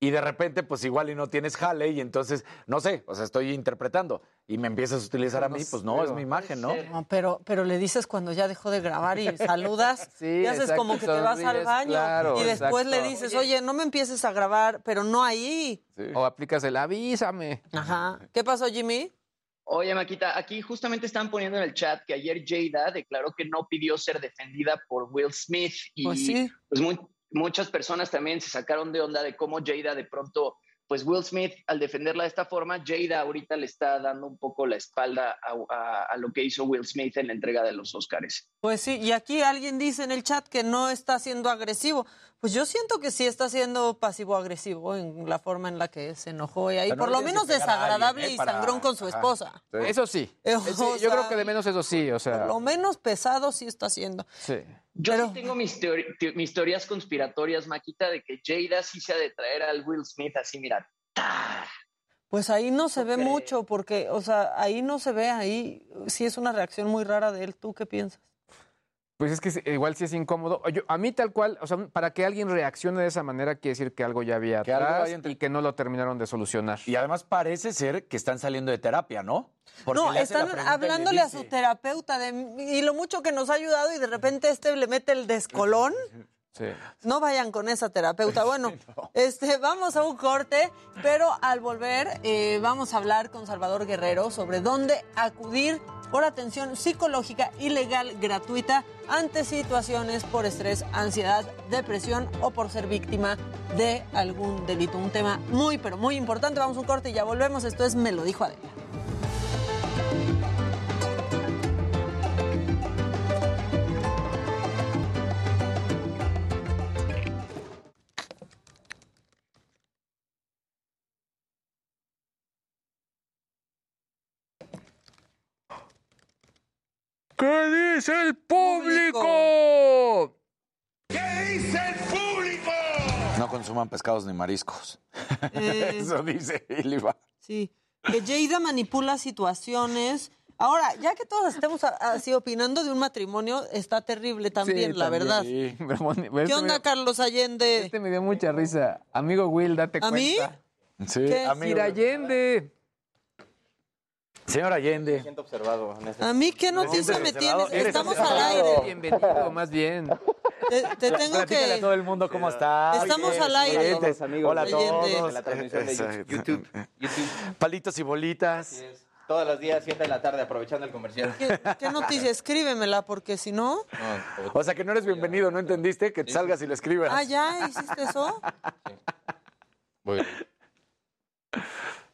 Y de repente, pues igual y no tienes jale y entonces, no sé, o sea, estoy interpretando y me empiezas a utilizar a mí, pues no, es mi imagen, ¿no? No, pero, pero le dices cuando ya dejó de grabar y saludas Sí, y haces exacto, como que te vas al baño claro, y después le dices, oye, no me empieces a grabar, pero no ahí. O aplicas el avísame. Ajá. ¿Qué pasó, Jimmy? Oye, Maquita, aquí justamente están poniendo en el chat que ayer Jada declaró que no pidió ser defendida por Will Smith y Pues sí. pues, mu- muchas personas también se sacaron de onda de cómo Jada de pronto, pues Will Smith al defenderla de esta forma, Jada ahorita le está dando un poco la espalda a, lo que hizo Will Smith en la entrega de los Oscars. Pues sí, y aquí alguien dice en el chat que no está siendo agresivo. Pues yo siento que sí está siendo pasivo-agresivo en la forma en la que se enojó y ahí, Pero no por lo menos alguien, desagradable ¿eh? y sangrón con su Ajá. esposa. Eso sí. Eh, Eh, sí, o yo creo que de menos eso sí, o sea. Por lo menos pesado sí está haciendo. Sí. Yo sí tengo mis, teori- te- mis teorías conspiratorias, Maquita, de que Jada sí se ha de traer al Will Smith así, mira, Pues ahí no se ve mucho porque, o sea, ahí no se ve, ahí sí es una reacción muy rara de él. ¿Tú qué piensas? Pues es que igual sí es incómodo. Yo- a mí tal cual, o sea, para que alguien reaccione de esa manera quiere decir que algo ya había Que atrás entre- y que no lo terminaron de solucionar. Y además parece ser que están saliendo de terapia, ¿no? Porque no, están hablándole a su terapeuta de y lo mucho que nos ha ayudado y de repente este le mete el descolón. Sí. No vayan con esa terapeuta. Bueno, este, vamos a un corte, pero al volver eh, vamos a hablar con Salvador Guerrero sobre dónde acudir por atención psicológica y legal gratuita ante situaciones por estrés, ansiedad, depresión o por ser víctima de algún delito. Un tema muy, pero muy importante. Vamos a un corte y ya volvemos. Esto es Me lo dijo Adela. ¿Qué dice el público? ¿Qué dice el público? No consuman pescados ni mariscos. Eh, Eso dice Iliva. Sí, que Jada manipula situaciones. Ahora, ya que todos estemos así opinando de un matrimonio, está terrible también, Sí, la también, verdad. sí. Pero ¿Qué este onda, Carlos Allende? Este me dio mucha risa. Amigo Will, date ¿A mí? cuenta. Sí, ¿Qué? amigo. Sir Allende. Señor Allende. siento observado. en ese- ¿A mí qué noticia me tienes? Estamos al aire. Bienvenido, más bien. Te, te tengo Platícale a que... todo el mundo cómo está. Estamos al aire. oyentes, Todos, amigos, Hola a todos. En la transmisión de. YouTube. YouTube. Palitos y bolitas. Así es. Todos los días, 7 de la tarde, aprovechando el comercial. ¿Qué, qué noticia? Escríbemela, porque si no... No, O sea que no eres bienvenido, ¿no entendiste? Que salgas y lo escribas. Ah, ¿ya hiciste eso? voy.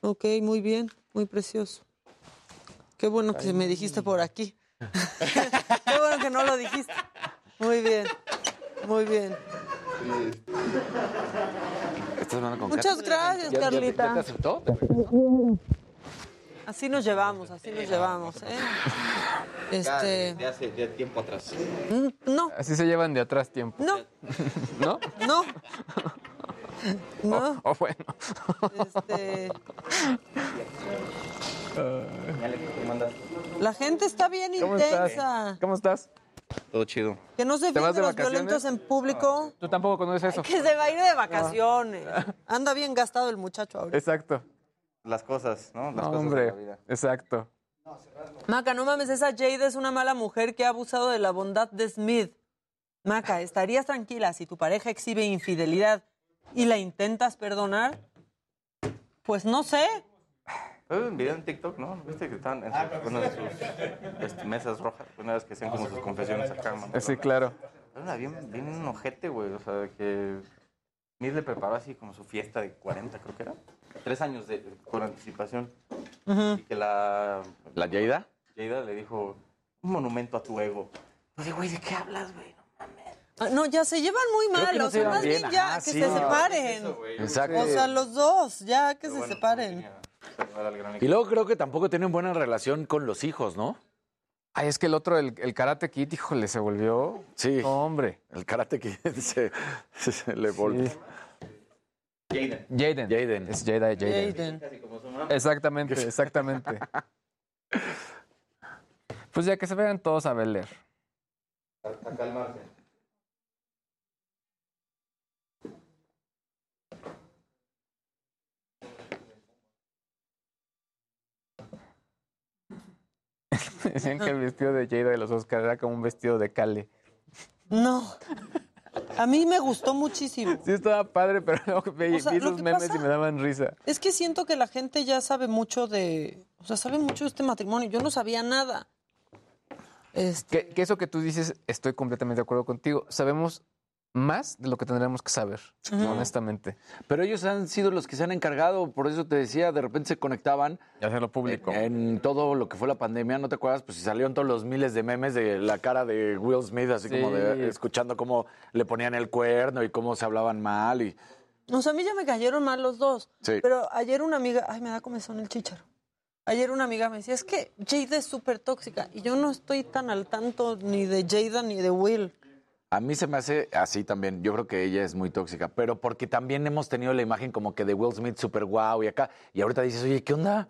Ok, muy bien, muy precioso. Qué bueno que me dijiste por aquí. Qué bueno que no lo dijiste. Muy bien, muy bien. ¿Estás hablando con Muchas gracias, ¿Ya- ya te- Carlita. ¿Ya te aceptó? Así nos llevamos, así nos llevamos, ¿eh? Este, De hace de tiempo atrás. no, Así se llevan de atrás tiempo. no, ¿No? no. No, O bueno. este, la gente está bien ¿Cómo intensa. estás? ¿Cómo estás? Todo chido. Que no se ¿Te fíen vas de de los vacaciones? violentos en público. Tú tampoco conoces eso. Que se va a ir de vacaciones. Anda bien gastado el muchacho ahorita. Exacto. Las cosas, ¿no? Las No, cosas hombre. de la vida. Exacto. Maca, no mames, esa Jade es una mala mujer que ha abusado de la bondad de Smith. Maca, ¿estarías tranquila si tu pareja exhibe infidelidad y la intentas perdonar? Pues no sé. Fue un video en TikTok, ¿no? ¿Viste que estaban en sus, una de sus este, mesas rojas? Una vez que hacían como sus confesiones acá, man. Eh, Sí, claro. Era una bien, bien un ojete, güey. O sea, que Smith le preparó así como su fiesta de 40, creo que era. Tres años de, con anticipación. Y que la... ¿La Jada? Jada le dijo, un monumento a tu ego. Oye, güey, ¿de qué hablas, güey? Ah, No, ya se llevan muy mal. que no o se sea, llevan más bien, bien, ya ajá, que sí. se No, separen. Exacto. O sea, los dos, ya que se separen. Y luego creo que tampoco tienen buena relación con los hijos, ¿no? Ay, es que el otro, el, el Karate Kid, híjole, se volvió. Sí. No, hombre. El karate que se, se le volvió. Jaden. Jaden. Jaden. Es Jada Jaden. Jaden. Casi como su mamá. Exactamente, exactamente. Pues ya que se vean todos a Beler. A, a calmarse. Decían que el vestido de Jada de los Oscars era como un vestido de Cale. No. A mí me gustó muchísimo. Sí, estaba padre, pero luego vi, O sea, vi lo los memes pasa- y me daban risa. Es que siento que la gente ya sabe mucho de. O sea, sabe mucho de este matrimonio. Yo no sabía nada. Este, Que, que eso que tú dices, estoy completamente de acuerdo contigo. Sabemos más de lo que tendremos que saber, honestamente. Pero ellos han sido los que se han encargado, por eso te decía, de repente se conectaban. Y hacerlo público. En, en todo lo que fue la pandemia, ¿no te acuerdas? Pues si salieron todos los miles de memes de la cara de Will Smith, así Sí. como de escuchando cómo le ponían el cuerno y cómo se hablaban mal. y O sea, a mí ya me cayeron mal los dos. Sí. Pero ayer una amiga, ay, me da comezón el chícharo. Ayer una amiga me decía, es que Jada es súper tóxica. Y yo no estoy tan al tanto ni de Jada ni de Will. A mí se me hace así también. Yo creo que ella es muy tóxica, pero porque también hemos tenido la imagen como que de Will Smith súper guau y acá. Y ahorita dices, oye, ¿qué onda?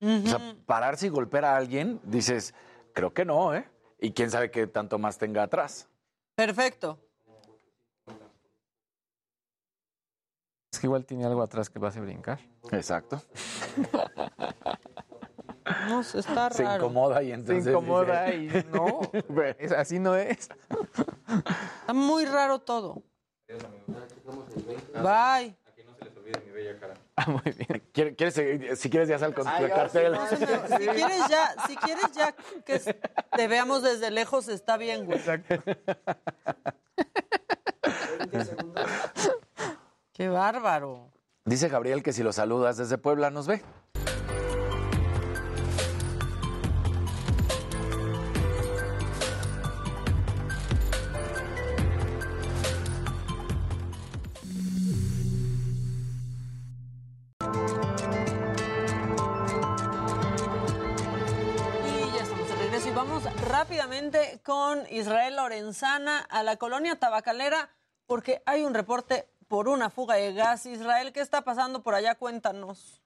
O sea, pararse y golpear a alguien, dices, creo que no, ¿eh? Y quién sabe qué tanto más tenga atrás. Perfecto. Es que igual tiene algo atrás que lo hace brincar. Exacto. No, está Se raro. incomoda y Se entonces. incomoda dice- y no. es- así no es. Está muy raro todo. Bye. Ah, muy bien. ¿Quieres, si quieres ya sal con Ay, tu ahora cartel. sí, no, Si quieres ya, si quieres ya que te veamos desde lejos, está bien, güey. Qué bárbaro. Dice Gabriel que si lo saludas desde Puebla nos ve. Israel Lorenzana a la colonia tabacalera porque hay un reporte por una fuga de gas. Israel, ¿qué está pasando por allá? Cuéntanos.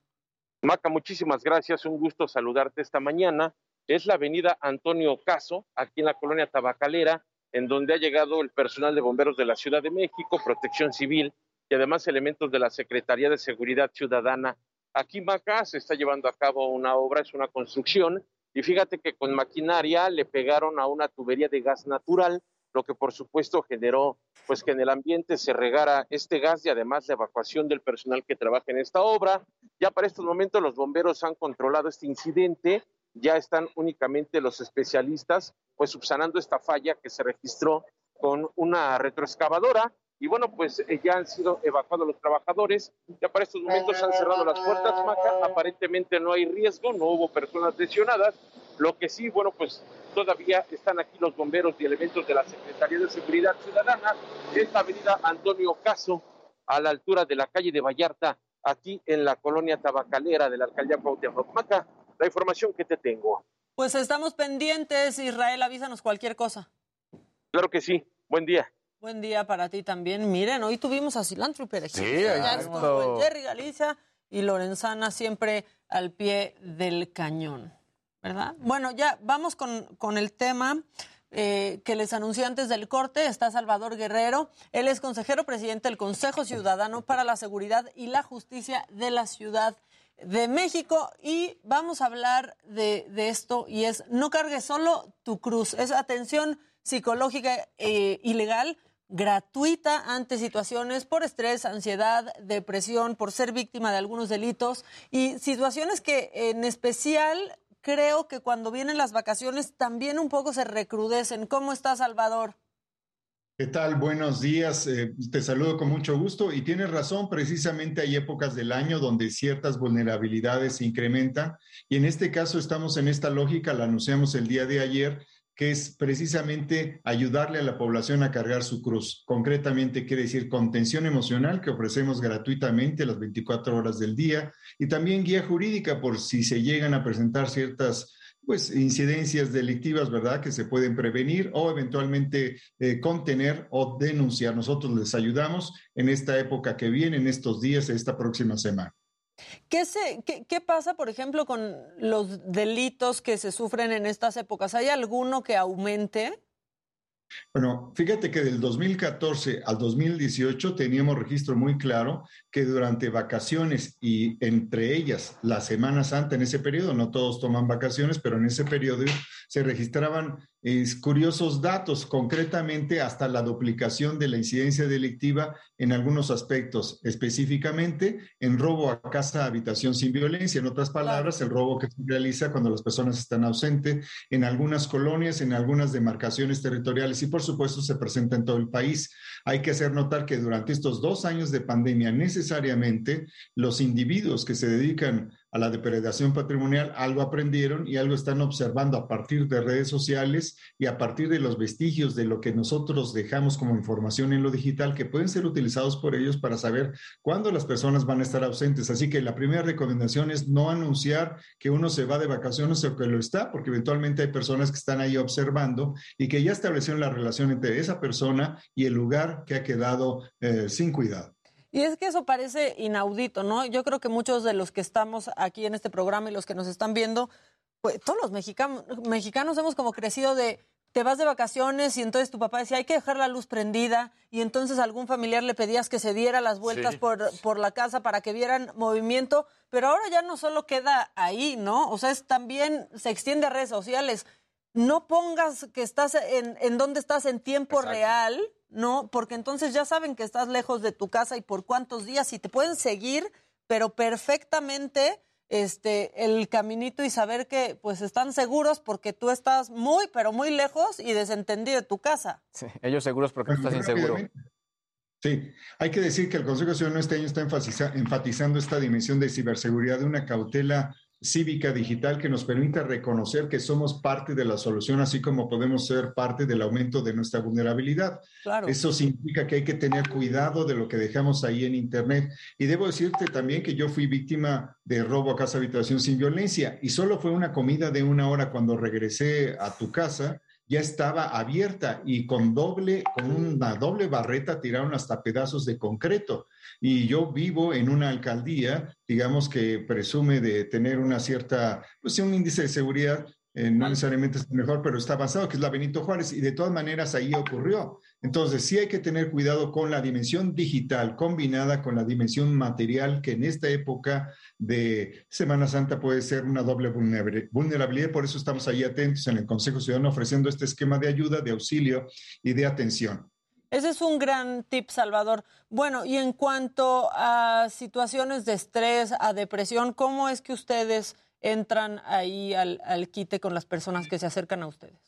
Maca, muchísimas gracias. Un gusto saludarte esta mañana. Es la avenida Antonio Caso, aquí en la colonia Tabacalera, en donde ha llegado el personal de bomberos de la Ciudad de México, Protección Civil y además elementos de la Secretaría de Seguridad Ciudadana. Aquí, Maca, se está llevando a cabo una obra, es una construcción, y fíjate que con maquinaria le pegaron a una tubería de gas natural, lo que por supuesto generó pues que en el ambiente se regara este gas y además la evacuación del personal que trabaja en esta obra. Ya para estos momentos los bomberos han controlado este incidente, ya están únicamente los especialistas pues subsanando esta falla que se registró con una retroexcavadora y bueno, pues eh, ya han sido evacuados los trabajadores, ya para estos momentos han cerrado las puertas, Maca, aparentemente no hay riesgo, no hubo personas lesionadas, lo que sí, bueno, pues todavía están aquí los bomberos y elementos de la Secretaría de Seguridad Ciudadana, esta avenida Antonio Caso, a la altura de la calle de Vallarta, aquí en la colonia tabacalera de la alcaldía Cuauhtémoc. Maca, la información que te tengo. Pues estamos pendientes, Israel, avísanos cualquier cosa. Claro que sí. Buen día. Buen día para ti también. Miren, hoy tuvimos a Cilantro y Perejil. Sí, ya estuvo Jerry Galicia y Lorenzana siempre al pie del cañón, ¿verdad? Bueno, ya vamos con, con el tema eh, que les anuncié antes del corte. Está Salvador Guerrero. Él es consejero presidente del Consejo Ciudadano para la Seguridad y la Justicia de la Ciudad de México y vamos a hablar de, de esto y es no cargues solo tu cruz, es atención psicológica eh, ilegal gratuita ante situaciones por estrés, ansiedad, depresión, por ser víctima de algunos delitos y situaciones que en especial creo que cuando vienen las vacaciones también un poco se recrudecen. ¿Cómo está Salvador? ¿Qué tal? Buenos días. Eh, te saludo con mucho gusto y tienes razón, precisamente hay épocas del año donde ciertas vulnerabilidades se incrementan y en este caso estamos en esta lógica, la anunciamos el día de ayer, que es precisamente ayudarle a la población a cargar su cruz. Concretamente quiere decir contención emocional que ofrecemos gratuitamente las 24 horas del día y también guía jurídica por si se llegan a presentar ciertas pues incidencias delictivas, ¿verdad? Que se pueden prevenir o eventualmente eh, contener o denunciar. Nosotros les ayudamos en esta época que viene, en estos días, esta próxima semana. ¿Qué, se, qué, pasa, por ejemplo, con los delitos que se sufren en estas épocas? ¿Hay alguno que aumente? Bueno, fíjate que del 2014 al 2018 teníamos registro muy claro que durante vacaciones y entre ellas la Semana Santa, en ese periodo, no todos toman vacaciones, pero en ese periodo se registraban curiosos datos, concretamente hasta la duplicación de la incidencia delictiva en algunos aspectos, específicamente en robo a casa, habitación sin violencia, en otras palabras, el robo que se realiza cuando las personas están ausentes en algunas colonias, en algunas demarcaciones territoriales y por supuesto se presenta en todo el país. Hay que hacer notar que durante estos dos años de pandemia necesariamente los individuos que se dedican a la depredación patrimonial algo aprendieron y algo están observando a partir de redes sociales y a partir de los vestigios de lo que nosotros dejamos como información en lo digital que pueden ser utilizados por ellos para saber cuándo las personas van a estar ausentes. Así que la primera recomendación es no anunciar que uno se va de vacaciones o que lo está, porque eventualmente hay personas que están ahí observando y que ya establecieron la relación entre esa persona y el lugar que ha quedado eh, sin cuidado. Y es que eso parece inaudito, ¿no? Yo creo que muchos de los que estamos aquí en este programa y los que nos están viendo, pues todos los mexicanos, mexicanos hemos como crecido de te vas de vacaciones y entonces tu papá decía hay que dejar la luz prendida y entonces algún familiar le pedías que se diera las vueltas Sí. por, por la casa para que vieran movimiento, pero ahora ya no solo queda ahí, ¿no? O sea, es también se extiende a redes sociales. No pongas que estás en, en donde estás en tiempo real, ¿no? Porque entonces ya saben que estás lejos de tu casa y por cuántos días y te pueden seguir, pero perfectamente este el caminito y saber que pues están seguros porque tú estás muy pero muy lejos y desentendido de tu casa. Sí, ellos seguros porque tú estás inseguro. Sí, hay que decir que el Consejo Ciudadano este año está enfatiza- enfatizando esta dimensión de ciberseguridad de una cautela cívica digital que nos permita reconocer que somos parte de la solución, así como podemos ser parte del aumento de nuestra vulnerabilidad. Claro. Eso significa que hay que tener cuidado de lo que dejamos ahí en Internet. Y debo decirte también que yo fui víctima de robo a casa habitación sin violencia y solo fue una comida de una hora cuando regresé a tu casa ya estaba abierta y con doble, con una doble barreta tiraron hasta pedazos de concreto. Y yo vivo en una alcaldía, digamos que presume de tener una cierta, pues un índice de seguridad, eh, no necesariamente es mejor, pero está avanzado, que es la Benito Juárez, y de todas maneras ahí ocurrió. Entonces sí hay que tener cuidado con la dimensión digital combinada con la dimensión material, que en esta época de Semana Santa puede ser una doble vulnerabil- vulnerabilidad. Por eso estamos ahí atentos en el Consejo Ciudadano ofreciendo este esquema de ayuda, de auxilio y de atención. Ese es un gran tip, Salvador. Bueno, y en cuanto a situaciones de estrés, a depresión, ¿cómo es que ustedes entran ahí al, al quite con las personas que se acercan a ustedes?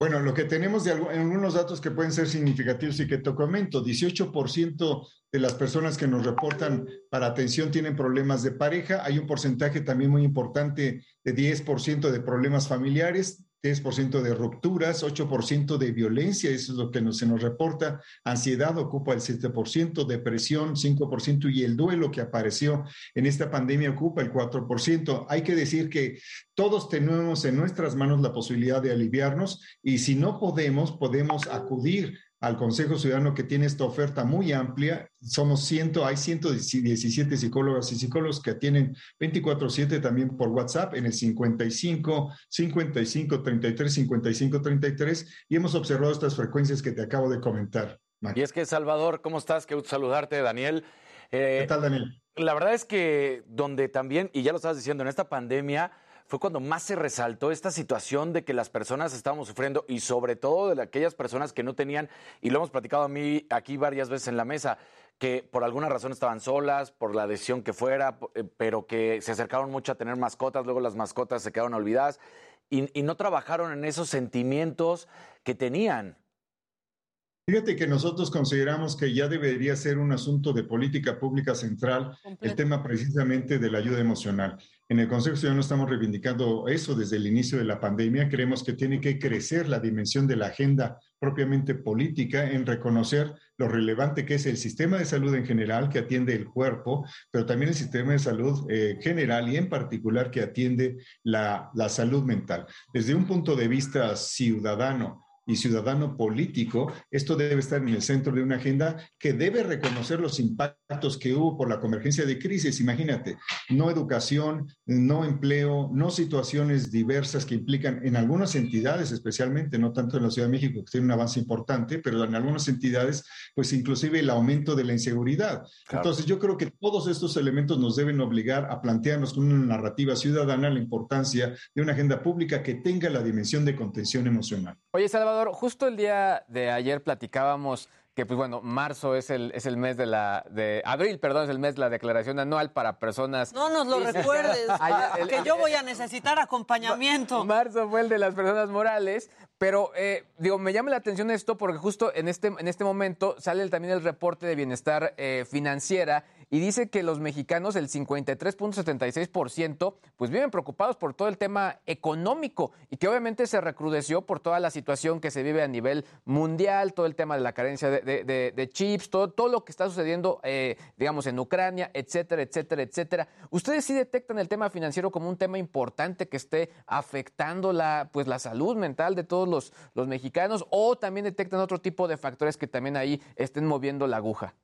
Bueno, lo que tenemos de algu- algunos datos que pueden ser significativos y que te comento, 18% de las personas que nos reportan para atención tienen problemas de pareja, hay un porcentaje también muy importante de 10% de problemas familiares, 10% de rupturas, 8% de violencia, eso es lo que nos, se nos reporta, ansiedad ocupa el 7%, depresión 5% y el duelo que apareció en esta pandemia ocupa el 4%. Hay que decir que todos tenemos en nuestras manos la posibilidad de aliviarnos y si no podemos, podemos acudir al Consejo Ciudadano que tiene esta oferta muy amplia. Somos ciento, hay 117 psicólogas y psicólogos que atienden 24/7 también por WhatsApp en el 55 55 33 55 33 y hemos observado estas frecuencias que te acabo de comentar. Y es que Salvador, ¿cómo estás? Qué gusto saludarte, Daniel. ¿Qué tal, Daniel? La verdad es que donde también, y ya lo estabas diciendo, en esta pandemia fue cuando más se resaltó esta situación de que las personas estábamos sufriendo y sobre todo de aquellas personas que no tenían, y lo hemos platicado a mí aquí varias veces en la mesa, que por alguna razón estaban solas, por la decisión que fuera, eh, pero que se acercaron mucho a tener mascotas, luego las mascotas se quedaron olvidadas y, y no trabajaron en esos sentimientos que tenían. Fíjate que nosotros consideramos que ya debería ser un asunto de política pública central el tema precisamente de la ayuda emocional. En el Consejo Ciudadano estamos reivindicando eso desde el inicio de la pandemia. Creemos que tiene que crecer la dimensión de la agenda propiamente política en reconocer lo relevante que es el sistema de salud en general que atiende el cuerpo, pero también el sistema de salud eh, general y en particular que atiende la, la salud mental. Desde un punto de vista ciudadano, y ciudadano político, esto debe estar en el centro de una agenda que debe reconocer los impactos que hubo por la convergencia de crisis. Imagínate, no educación, no empleo, no situaciones diversas que implican en algunas entidades, especialmente, no tanto en la Ciudad de México, que tiene un avance importante, pero en algunas entidades, pues inclusive el aumento de la inseguridad. Entonces, yo creo que todos estos elementos nos deben obligar a plantearnos con una narrativa ciudadana la importancia de una agenda pública que tenga la dimensión de contención emocional. Oye, Salvador, justo el día de ayer platicábamos que pues bueno, marzo es el, es el mes de la, de abril, perdón, es el mes de la declaración anual para personas. No nos lo recuerdes, que yo voy a necesitar acompañamiento. Marzo fue el de las personas morales, pero eh, digo, me llama la atención esto porque justo en este, en este momento sale también el reporte de bienestar eh, financiera y dice que los mexicanos, el 53.76%, pues viven preocupados por todo el tema económico y que obviamente se recrudeció por toda la situación que se vive a nivel mundial, todo el tema de la carencia de, chips, todo, todo lo que está sucediendo, eh, digamos, en Ucrania, etcétera, etcétera, etcétera. ¿Ustedes sí detectan el tema financiero como un tema importante que esté afectando la, pues, la salud mental de todos los, los mexicanos o también detectan otro tipo de factores que también ahí estén moviendo la aguja?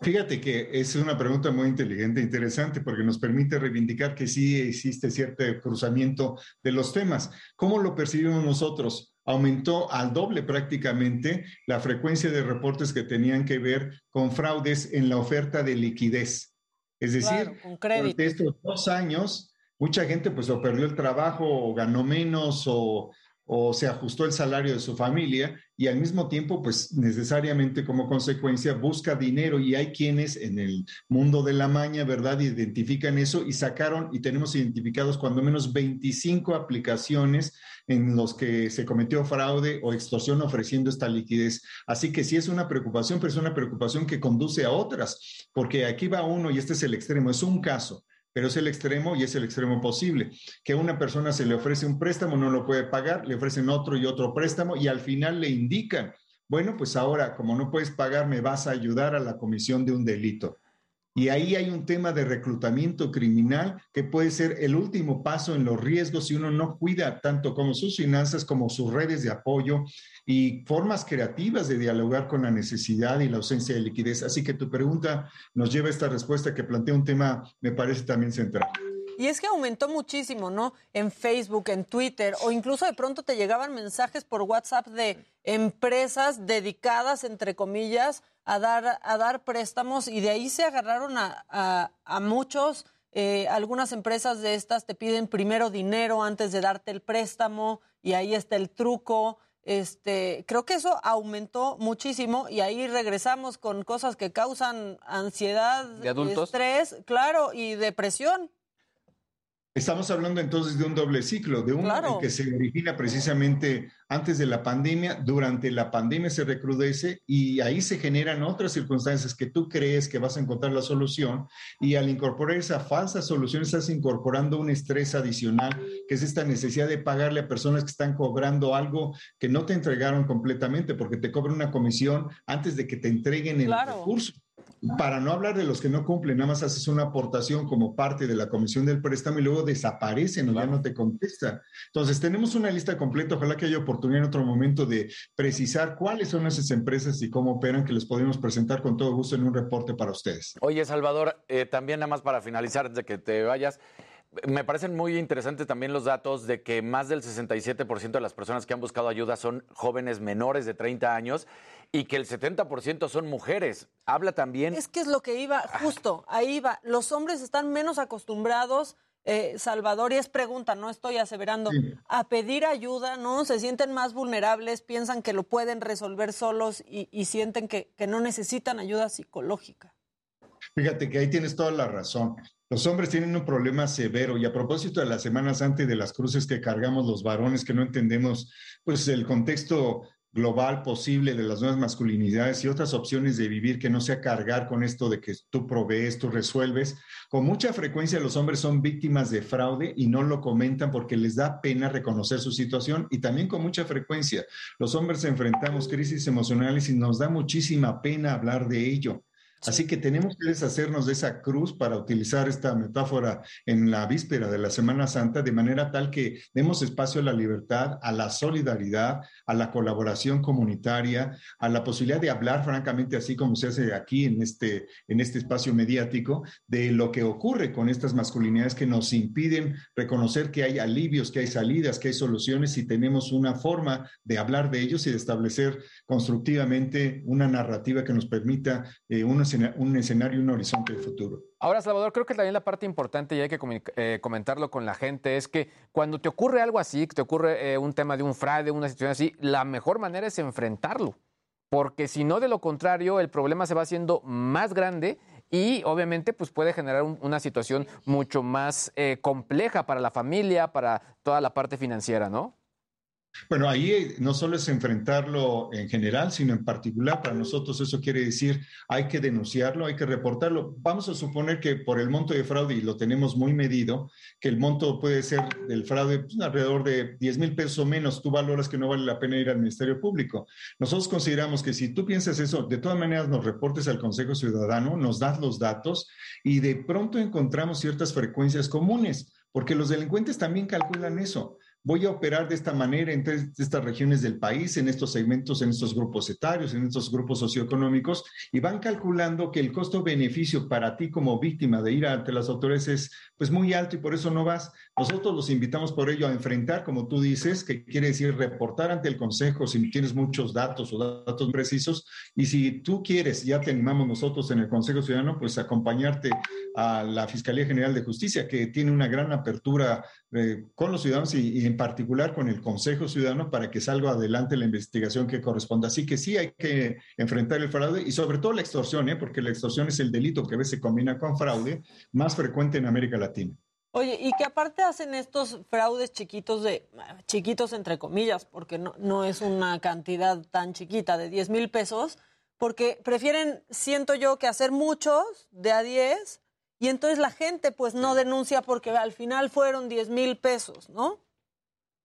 Fíjate que es una pregunta muy inteligente e interesante porque nos permite reivindicar que sí existe cierto cruzamiento de los temas. ¿Cómo lo percibimos nosotros? Aumentó al doble prácticamente la frecuencia de reportes que tenían que ver con fraudes en la oferta de liquidez. Es decir, durante estos dos años, mucha gente pues o perdió el trabajo o ganó menos o o se ajustó el salario de su familia y al mismo tiempo, pues necesariamente como consecuencia busca dinero y hay quienes en el mundo de la maña, ¿verdad? Identifican eso y sacaron y tenemos identificados cuando menos 25 aplicaciones en los que se cometió fraude o extorsión ofreciendo esta liquidez. Así que sí es una preocupación, pero es una preocupación que conduce a otras, porque aquí va uno y este es el extremo, es un caso pero es el extremo y es el extremo posible. Que a una persona se le ofrece un préstamo, no lo puede pagar, le ofrecen otro y otro préstamo y al final le indican, bueno, pues ahora como no puedes pagar, me vas a ayudar a la comisión de un delito. Y ahí hay un tema de reclutamiento criminal que puede ser el último paso en los riesgos si uno no cuida tanto como sus finanzas como sus redes de apoyo y formas creativas de dialogar con la necesidad y la ausencia de liquidez. Así que tu pregunta nos lleva a esta respuesta que plantea un tema, me parece también central. Y es que aumentó muchísimo, ¿no? En Facebook, en Twitter, o incluso de pronto te llegaban mensajes por WhatsApp de empresas dedicadas, entre comillas, a dar, a dar préstamos y de ahí se agarraron a, a, muchos. Eh, algunas empresas de estas te piden primero dinero antes de darte el préstamo y ahí está el truco. Este, creo que eso aumentó muchísimo y ahí regresamos con cosas que causan ansiedad, ¿De adultos? estrés, claro, y depresión. Estamos hablando entonces de un doble ciclo, de un Claro. que se origina precisamente antes de la pandemia, durante la pandemia se recrudece y ahí se generan otras circunstancias que tú crees que vas a encontrar la solución y al incorporar esa falsa solución estás incorporando un estrés adicional, que es esta necesidad de pagarle a personas que están cobrando algo que no te entregaron completamente porque te cobran una comisión antes de que te entreguen el Claro. recurso. Para no hablar de los que no cumplen, nada más haces una aportación como parte de la comisión del préstamo y luego desaparecen o ya no te contestan. Entonces, tenemos una lista completa. Ojalá que haya oportunidad en otro momento de precisar cuáles son esas empresas y cómo operan, que les podemos presentar con todo gusto en un reporte para ustedes. Oye, Salvador, eh, también nada más para finalizar, antes de que te vayas, me parecen muy interesantes también los datos de que más del 67% de las personas que han buscado ayuda son jóvenes menores de 30 años y que el 70% son mujeres. Habla también... Es que es lo que iba, justo, ahí va. Los hombres están menos acostumbrados, eh, Salvador, y es pregunta, no estoy aseverando, a pedir ayuda, ¿no? Se sienten más vulnerables, piensan que lo pueden resolver solos y, y sienten que, que no necesitan ayuda psicológica. Fíjate que ahí tienes toda la razón. Los hombres tienen un problema severo y a propósito de las semanas antes de las cruces que cargamos los varones que no entendemos pues el contexto global posible de las nuevas masculinidades y otras opciones de vivir que no sea cargar con esto de que tú provees, tú resuelves. Con mucha frecuencia los hombres son víctimas de fraude y no lo comentan porque les da pena reconocer su situación y también con mucha frecuencia los hombres enfrentamos crisis emocionales y nos da muchísima pena hablar de ello. Así que tenemos que deshacernos de esa cruz para utilizar esta metáfora en la víspera de la Semana Santa, de manera tal que demos espacio a la libertad, a la solidaridad, a la colaboración comunitaria, a la posibilidad de hablar francamente, así como se hace aquí en este, en este espacio mediático, de lo que ocurre con estas masculinidades que nos impiden reconocer que hay alivios, que hay salidas, que hay soluciones y tenemos una forma de hablar de ellos y de establecer constructivamente una narrativa que nos permita eh, un, escena- un escenario, un horizonte de futuro. Ahora, Salvador, creo que también la parte importante, y hay que eh, comentarlo con la gente, es que cuando te ocurre algo así, que te ocurre eh, un tema de un fraude, una situación así, la mejor manera es enfrentarlo. Porque si no, de lo contrario, el problema se va haciendo más grande y obviamente pues puede generar un- una situación mucho más eh, compleja para la familia, para toda la parte financiera, ¿no? Bueno, ahí eh, no solo es enfrentarlo en general, sino en particular para nosotros eso quiere decir hay que denunciarlo, hay que reportarlo. Vamos a suponer que por el monto de fraude, y lo tenemos muy medido, que el monto puede ser del fraude pues, alrededor de 10 mil pesos o menos, tú valoras que no vale la pena ir al Ministerio Público. Nosotros consideramos que si tú piensas eso, de todas maneras nos reportes al Consejo Ciudadano, nos das los datos y de pronto encontramos ciertas frecuencias comunes, porque los delincuentes también calculan eso voy a operar de esta manera en tres- estas regiones del país, en estos segmentos, en estos grupos etarios, en estos grupos socioeconómicos, y van calculando que el costo-beneficio para ti como víctima de ir ante las autoridades es pues muy alto y por eso no vas. Nosotros los invitamos por ello a enfrentar, como tú dices, que quiere decir reportar ante el Consejo si tienes muchos datos o datos precisos, y si tú quieres, ya te animamos nosotros en el Consejo Ciudadano, pues acompañarte a la Fiscalía General de Justicia, que tiene una gran apertura eh, con los ciudadanos y, y en particular con el Consejo Ciudadano para que salga adelante la investigación que corresponda. Así que sí hay que enfrentar el fraude y sobre todo la extorsión, ¿eh? porque la extorsión es el delito que a veces se combina con fraude más frecuente en América Latina. Oye, y que aparte hacen estos fraudes chiquitos de, chiquitos entre comillas, porque no, no es una cantidad tan chiquita de 10 mil pesos, porque prefieren, siento yo, que hacer muchos de a 10 y entonces la gente pues no denuncia porque al final fueron 10 mil pesos, ¿no?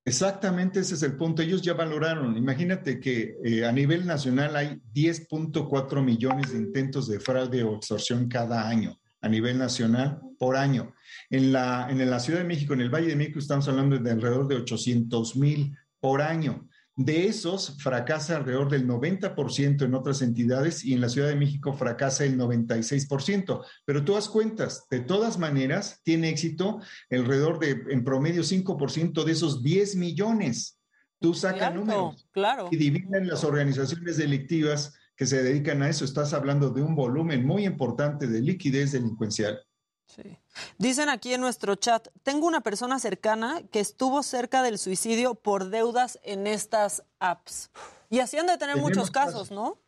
Exactamente, ese es el punto. Ellos ya valoraron. Imagínate que eh, a nivel nacional hay 10.4 millones de intentos de fraude o extorsión cada año, a nivel nacional, por año. En la, en la Ciudad de México, en el Valle de México, estamos hablando de alrededor de 800 mil por año. De esos, fracasa alrededor del 90% en otras entidades y en la Ciudad de México fracasa el 96%. Pero tú das cuentas, de todas maneras, tiene éxito alrededor de, en promedio, 5% de esos 10 millones. Tú sacas números claro. y dividen las organizaciones delictivas que se dedican a eso. Estás hablando de un volumen muy importante de liquidez delincuencial. Dicen aquí en nuestro chat, tengo una persona cercana que estuvo cerca del suicidio por deudas en estas apps. Y así han de tener Tenemos muchos casos, ¿no?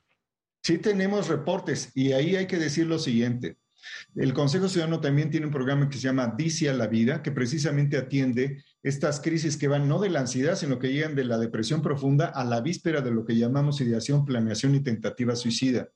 Sí tenemos reportes y ahí hay que decir lo siguiente. El Consejo Ciudadano también tiene un programa que se llama Dice a la Vida, que precisamente atiende estas crisis que van no de la ansiedad, sino que llegan de la depresión profunda a la víspera de lo que llamamos ideación, planeación y tentativa suicida.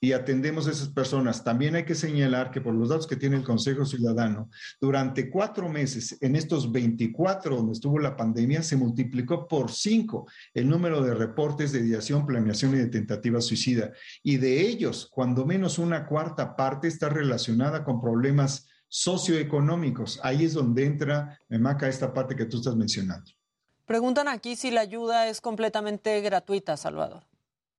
Y atendemos a esas personas. También hay que señalar que por los datos que tiene el Consejo Ciudadano, durante cuatro meses, en estos 24 donde estuvo la pandemia, se multiplicó por cinco el número de reportes de ideación, planeación y de tentativa suicida. Y de ellos, cuando menos una cuarta parte está relacionada con problemas socioeconómicos. Ahí es donde entra, me maca esta parte que tú estás mencionando. Preguntan aquí si la ayuda es completamente gratuita, Salvador.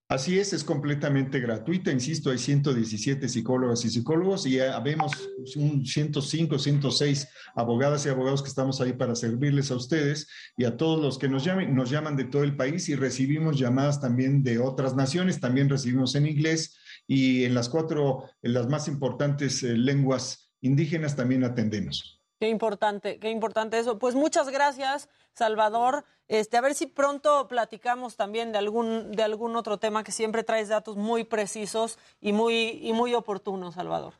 Así es, es completamente gratuita. Insisto, hay 117 psicólogas y psicólogos y habemos un 105, 106 abogadas y abogados que estamos ahí para servirles a ustedes y a todos los que nos llamen. Nos llaman de todo el país y recibimos llamadas también de otras naciones. También recibimos en inglés y en las cuatro, en las más importantes eh, lenguas indígenas también atendemos. Qué importante, qué importante eso. Pues muchas gracias, Salvador. Este, a ver si pronto platicamos también de algún, de algún otro tema que siempre traes datos muy precisos y muy, y muy oportunos, Salvador.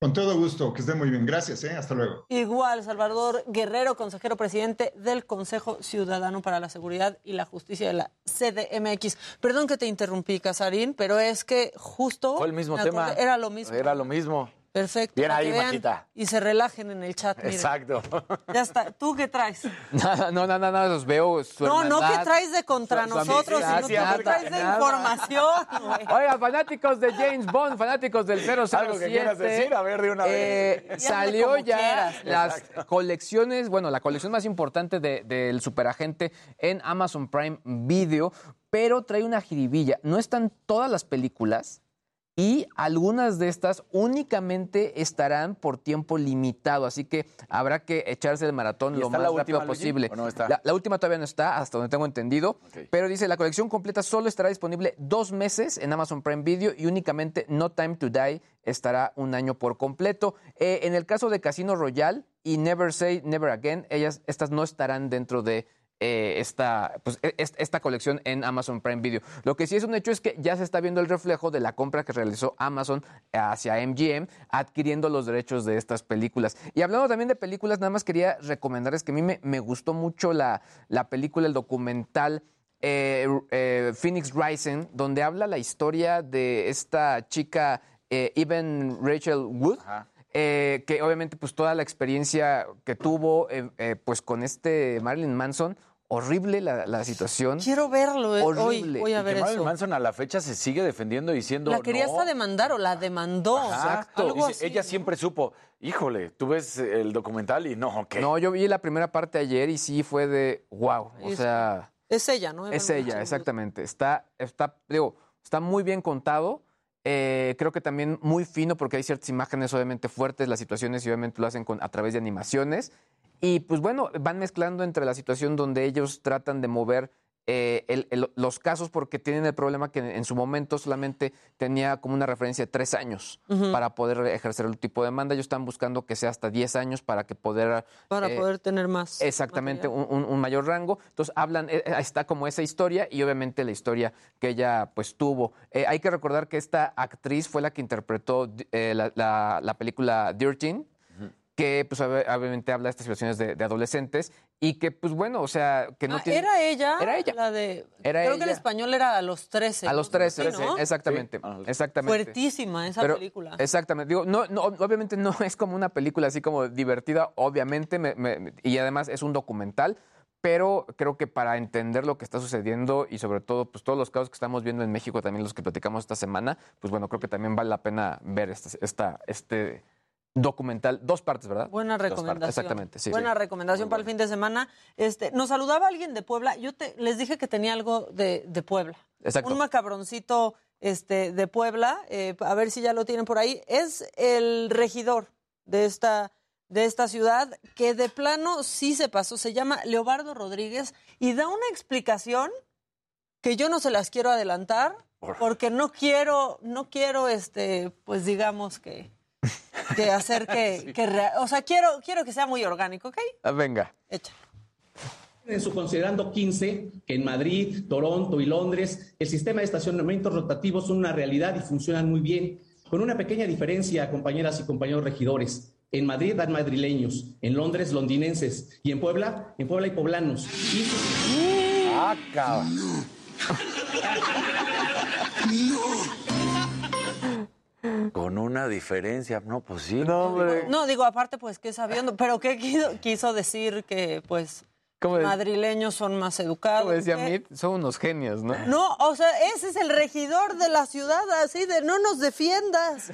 Con todo gusto, que esté muy bien. Gracias, ¿eh? hasta luego. Igual, Salvador Guerrero, consejero presidente del Consejo Ciudadano para la Seguridad y la Justicia de la CDMX. Perdón que te interrumpí, Casarín, pero es que justo... Fue el mismo tema. Era lo mismo. Era lo mismo. Perfecto. Bien ahí, que Maquita. Y se relajen en el chat. miren. Exacto. Ya está. ¿Tú qué traes? Nada, no, nada, nada, los veo. Su No, no que traes de contra su- nosotros, sino que nada, traes de nada. información. Oiga, fanáticos de James Bond, fanáticos del 007. Algo que quieras decir, a ver, de una eh, vez. Salió como ya quieras. las Exacto. colecciones, bueno, la colección más importante de- del superagente en Amazon Prime Video, pero trae una jiribilla. No están todas las películas. Y algunas de estas únicamente estarán por tiempo limitado, así que habrá que echarse el maratón ¿Y lo más la rápido última, posible. o no está? La, la última todavía no está, hasta donde tengo entendido, pero dice la colección completa solo estará disponible dos meses en Amazon Prime Video y únicamente No Time to Die estará un año por completo. Eh, en el caso de Casino Royale y Never Say Never Again, ellas, estas no estarán dentro de eh, esta, pues, e- es- esta colección en Amazon Prime Video. Lo que sí es un hecho es que ya se está viendo el reflejo de la compra que realizó Amazon hacia MGM, adquiriendo los derechos de estas películas. Y hablando también de películas, nada más quería recomendarles que a mí me, me gustó mucho la, la película, el documental eh, eh, Phoenix Rising, donde habla la historia de esta chica, eh, Even Rachel Wood. que obviamente pues toda la experiencia que tuvo pues con este Marilyn Manson, horrible la, la situación. Quiero verlo. eh, Hoy Horrible. voy a Y que Marilyn eso. Manson a la fecha se sigue defendiendo diciendo. La quería no. hasta demandar o la demandó. Exacto. Algo Dice, así. Ella siempre supo. Híjole, tú ves el documental y no, ¿qué? No, yo vi la primera parte ayer y sí fue de wow, o Es- sea, Es ella, ¿no? es ella, exactamente. Está, está, digo, está muy bien contado. Eh, creo que también muy fino porque hay ciertas imágenes obviamente fuertes, las situaciones y obviamente lo hacen con, a través de animaciones. Y pues bueno, van mezclando entre la situación donde ellos tratan de mover eh, el- el- los casos porque tienen el problema que en su momento solamente tenía como una referencia de tres años para poder ejercer el tipo de demanda. Ellos están buscando que sea hasta 10 años para que poder... Para eh, poder tener más. Exactamente, un, un- un mayor rango. Entonces hablan, eh, eh, está como esa historia y obviamente la historia que ella pues tuvo. Eh, hay que recordar que esta actriz fue la que interpretó eh, la, la- la película Dirtin, que pues ob- obviamente habla de estas situaciones de, de adolescentes y que pues bueno, o sea, que no Ah, tiene... Era ella. Era ella. La de. Era creo que ella. español era a los 13. A los ¿no? 13, Sí, ¿no? exactamente, exactamente. Fuertísima esa Pero- película. Exactamente. Digo, no, no, obviamente no es como una película así como divertida, obviamente, me- me- y además es un documental, pero creo que para entender lo que está sucediendo y sobre todo, pues todos los casos que estamos viendo en México, también los que platicamos esta semana, pues bueno, creo que también vale la pena ver esta, esta- este documental, dos partes, ¿verdad? Buena recomendación. Exactamente, sí. Buena sí. recomendación para el fin de semana. Este, nos saludaba alguien de Puebla. Yo te, les dije que tenía algo de, de Puebla. Exacto. Un macabroncito este, de Puebla. eh, a ver si ya lo tienen por ahí. Es el regidor de esta, de esta ciudad que de plano sí se pasó. Se llama Leobardo Rodríguez y da una explicación que yo no se las quiero adelantar porque no quiero, no quiero, este, pues digamos que, que hacer que, que rea- o sea, quiero, quiero que sea muy orgánico, ¿ok? Ah, venga. Echa. En su considerando 15, que en Madrid, Toronto y Londres el sistema de estacionamientos rotativos son una realidad y funcionan muy bien. con una pequeña diferencia, compañeras y compañeros regidores. En Madrid dan madrileños, en Londres londinenses y en Puebla, en Puebla hay poblanos. Y- Ah, cabrón. Con una diferencia, no, pues sí. No, hombre. No, digo, aparte, pues, que sabiendo, pero ¿qué quiso, quiso decir que, pues, ¿Cómo de- madrileños son más educados? Como decía ¿qué? Son unos genios, ¿no? No, o sea, ese es el regidor de la ciudad, así de no nos defiendas.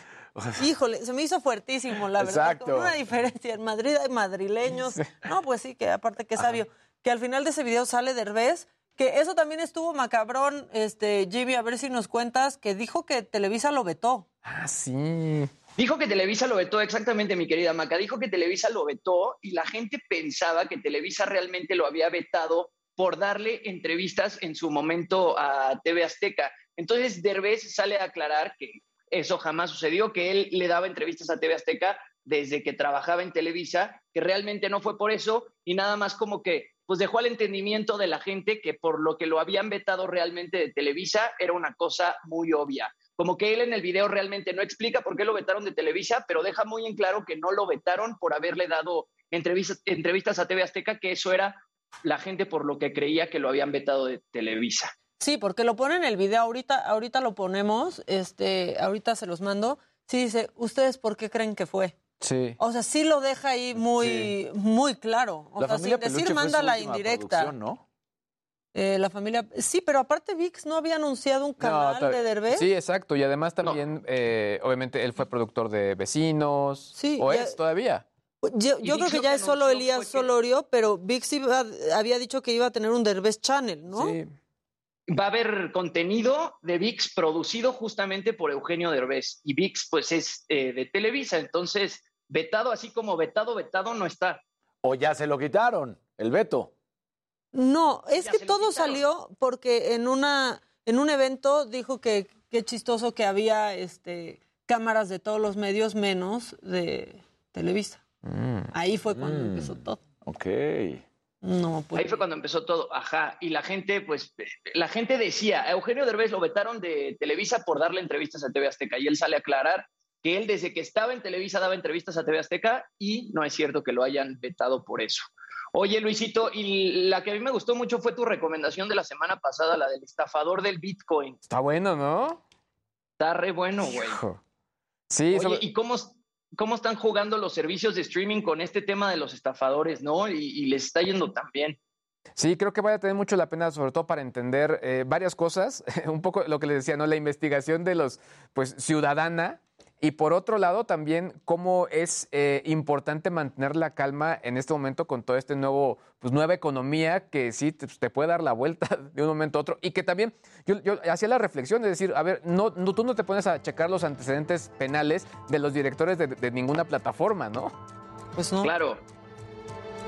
Híjole, se me hizo fuertísimo, la verdad. Exacto. Con una diferencia. En Madrid hay madrileños. No, pues sí, que aparte que sabio. Que al final de ese video sale Derbez, que eso también estuvo macabrón, este, Jimmy, a ver si nos cuentas, que dijo que Televisa lo vetó. Ah, sí. Dijo que Televisa lo vetó, exactamente, mi querida Maca. Dijo que Televisa lo vetó y la gente pensaba que Televisa realmente lo había vetado por darle entrevistas en su momento a TV Azteca. Entonces, Derbez sale a aclarar que eso jamás sucedió, que él le daba entrevistas a TV Azteca desde que trabajaba en Televisa, que realmente no fue por eso y nada más como que pues dejó al entendimiento de la gente que por lo que lo habían vetado realmente de Televisa era una cosa muy obvia. Como que él en el video realmente no explica por qué lo vetaron de Televisa, pero deja muy en claro que no lo vetaron por haberle dado entrevistas, entrevistas a TV Azteca, que eso era la gente por lo que creía que lo habían vetado de Televisa. Sí, porque lo pone en el video, ahorita, ahorita lo ponemos, este, ahorita se los mando. Sí, dice, ¿ustedes por qué creen que fue? Sí. O sea, sí lo deja ahí muy, muy claro. O La sea, sin decir manda la indirecta. ¿no? Eh, la familia, sí, pero aparte VIX no había anunciado un canal de Derbez. Sí, exacto. Y además también, eh, obviamente, él fue productor de Vecinos. Sí, ¿O ya- es todavía? Yo, yo creo que ya que es solo Elías que- Solorio, pero VIX iba- había dicho que iba a tener un Derbez Channel, ¿no? Sí. Va a haber contenido de VIX producido justamente por Eugenio Derbez. Y VIX, pues, es eh, de Televisa. Entonces, vetado así como vetado, vetado no está. O ya se lo quitaron, el veto. No, es Ya que todo salió porque en una en un evento dijo que qué chistoso que había este cámaras de todos los medios menos de Televisa. Mm. Ahí fue cuando Mm. empezó todo. Ok. No, pues Ahí fue cuando empezó todo, ajá. Y la gente, pues, la gente decía, a Eugenio Derbez lo vetaron de Televisa por darle entrevistas a TV Azteca. Y él sale a aclarar que él desde que estaba en Televisa daba entrevistas a TV Azteca y no es cierto que lo hayan vetado por eso. Oye, Luisito, y la que a mí me gustó mucho fue tu recomendación de la semana pasada, la del estafador del Bitcoin. Está bueno, ¿no? Está re bueno, güey. Sí, Oye, sobre- ¿y cómo, cómo están jugando los servicios de streaming con este tema de los estafadores, no? Y, y les está yendo tan bien. Sí, creo que vale a tener mucho la pena, sobre todo para entender eh, varias cosas. Un poco lo que les decía, ¿no? La investigación de los, pues, ciudadana. Y por otro lado, también cómo es eh, importante mantener la calma en este momento con todo este nuevo, pues, nueva economía que sí te, te puede dar la vuelta de un momento a otro. Y que también, yo, yo hacía la reflexión de decir, a ver, no, no, tú no te pones a checar los antecedentes penales de los directores de, de ninguna plataforma, ¿no? Pues no. Claro.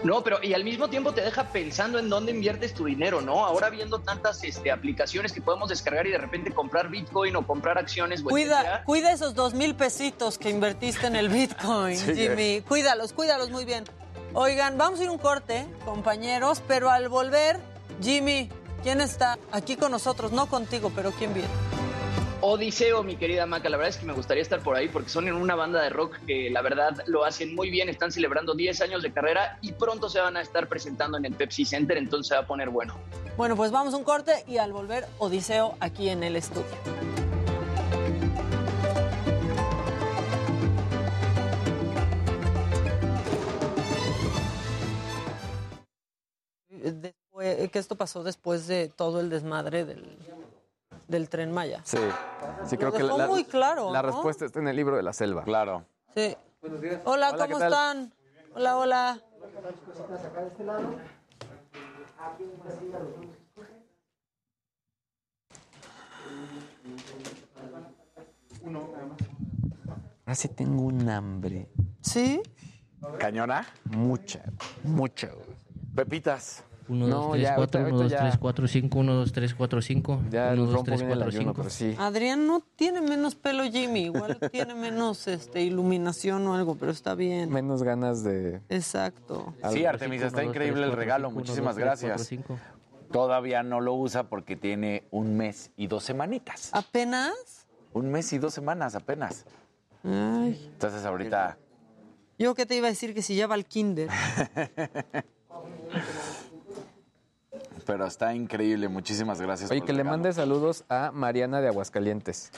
No, pero y al mismo tiempo te deja pensando en dónde inviertes tu dinero, ¿no? Ahora viendo tantas este, aplicaciones que podemos descargar y de repente comprar Bitcoin o comprar acciones, Cuida, cuida esos dos mil pesitos que invertiste en el Bitcoin, Sí, Jimmy. Cuídalos, cuídalos muy bien. Oigan, vamos a ir a un corte, compañeros, pero al volver, Jimmy, ¿quién está aquí con nosotros? No contigo, pero ¿quién viene? Odiseo, mi querida Maca, la verdad es que me gustaría estar por ahí porque son en una banda de rock que la verdad lo hacen muy bien, están celebrando 10 años de carrera y pronto se van a estar presentando en el Pepsi Center, entonces se va a poner bueno. Bueno, pues vamos a un corte y al volver, Odiseo aquí en el estudio. Después, esto pasó después de todo el desmadre del, del tren Maya. Sí, sí creo Lo que la, muy claro, la ¿no? respuesta está en el libro de la selva. Claro. Sí. Hola, Hola, ¿cómo están? Hola, hola. Ahora sí tengo un hambre. ¿Sí? ¿Cañona? Mucha, mucha. Pepitas. 1, No, 2, 3, ya, 4, ahorita- 1, 2, ahorita 3, ya. 4, 5, 1, 2, 3, 4, 5. Ya 1, nos 2, rompo 3, bien el 4, ayuno, 5. pero sí. Adrián no tiene menos pelo Jimmy, igual tiene menos este, iluminación o algo, pero está bien. Menos ganas de... Exacto. Sí, Artemisa, está increíble el regalo. Muchísimas gracias. Todavía no lo usa porque tiene un mes y dos semanitas. ¿Apenas? Un mes y dos semanas apenas. Ay, Entonces ahorita... yo qué te iba a decir que si ya va al kinder. Pero está increíble. Muchísimas gracias. Oye, por que le mande saludos a Mariana de Aguascalientes.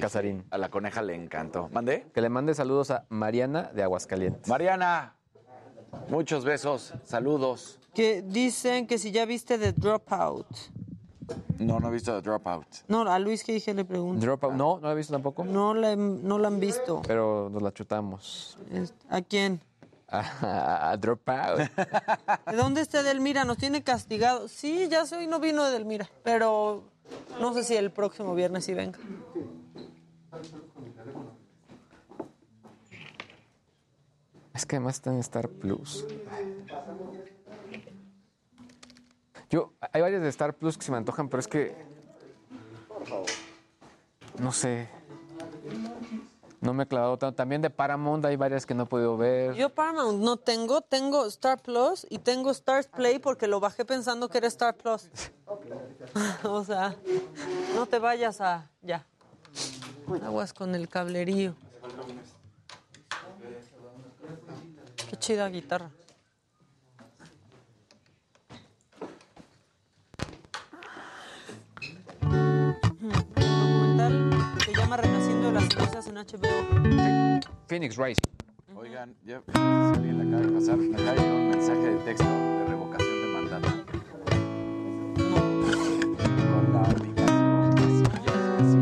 Casarín. A la coneja le encantó. ¿Mandé? Que le mande saludos a Mariana de Aguascalientes. Mariana, muchos besos, saludos. Que dicen que si ya viste The Dropout. No, no he visto The Dropout. No, a Luis que dije le pregunto. Dropout, no, no la he visto tampoco. No la, no la han visto. Pero nos la chutamos. ¿A quién? A, a Dropout. ¿De dónde está Edelmira? Nos tiene castigado. Sí, ya sé, hoy no vino Edelmira, pero no sé si el próximo viernes sí venga. Es que además está en Star Plus. Yo, hay varias de Star Plus que se me antojan, pero es que. No sé. No me he clavado tanto. También de Paramount hay varias que no he podido ver. Yo Paramount no tengo, tengo Star Plus y tengo Stars Play porque lo bajé pensando que era Star Plus. o sea, no te vayas a... Ya. Aguas con el cablerío. Qué chida guitarra. Se llama Renaciendo de las cenizas en HBO. Phoenix Rising. Oigan, ya alguien le acaba de pasar. Me acaba de llegar un mensaje de texto de revocación de mandato. Con la así.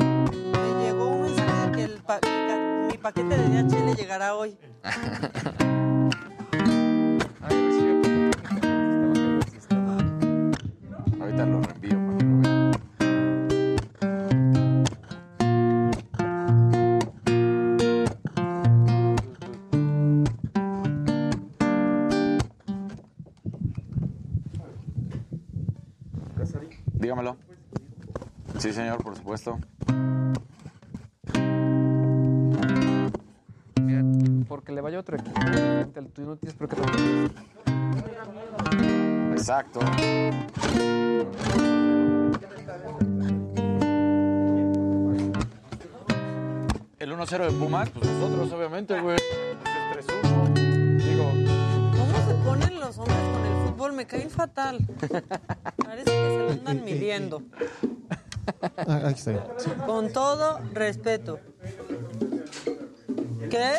Me llegó un mensaje de que el pa- mi paquete de DHL llegará hoy. supuesto. Mira, porque le vaya otro equipo tuyo, no tienes por qué. Exacto. El 1-0 de Pumas, pues nosotros, obviamente, güey. Es el 3-1. Digo, ¿Cómo se ponen los hombres con el fútbol? Me caen fatal. está bien. Sí. Con todo respeto. ¿Qué?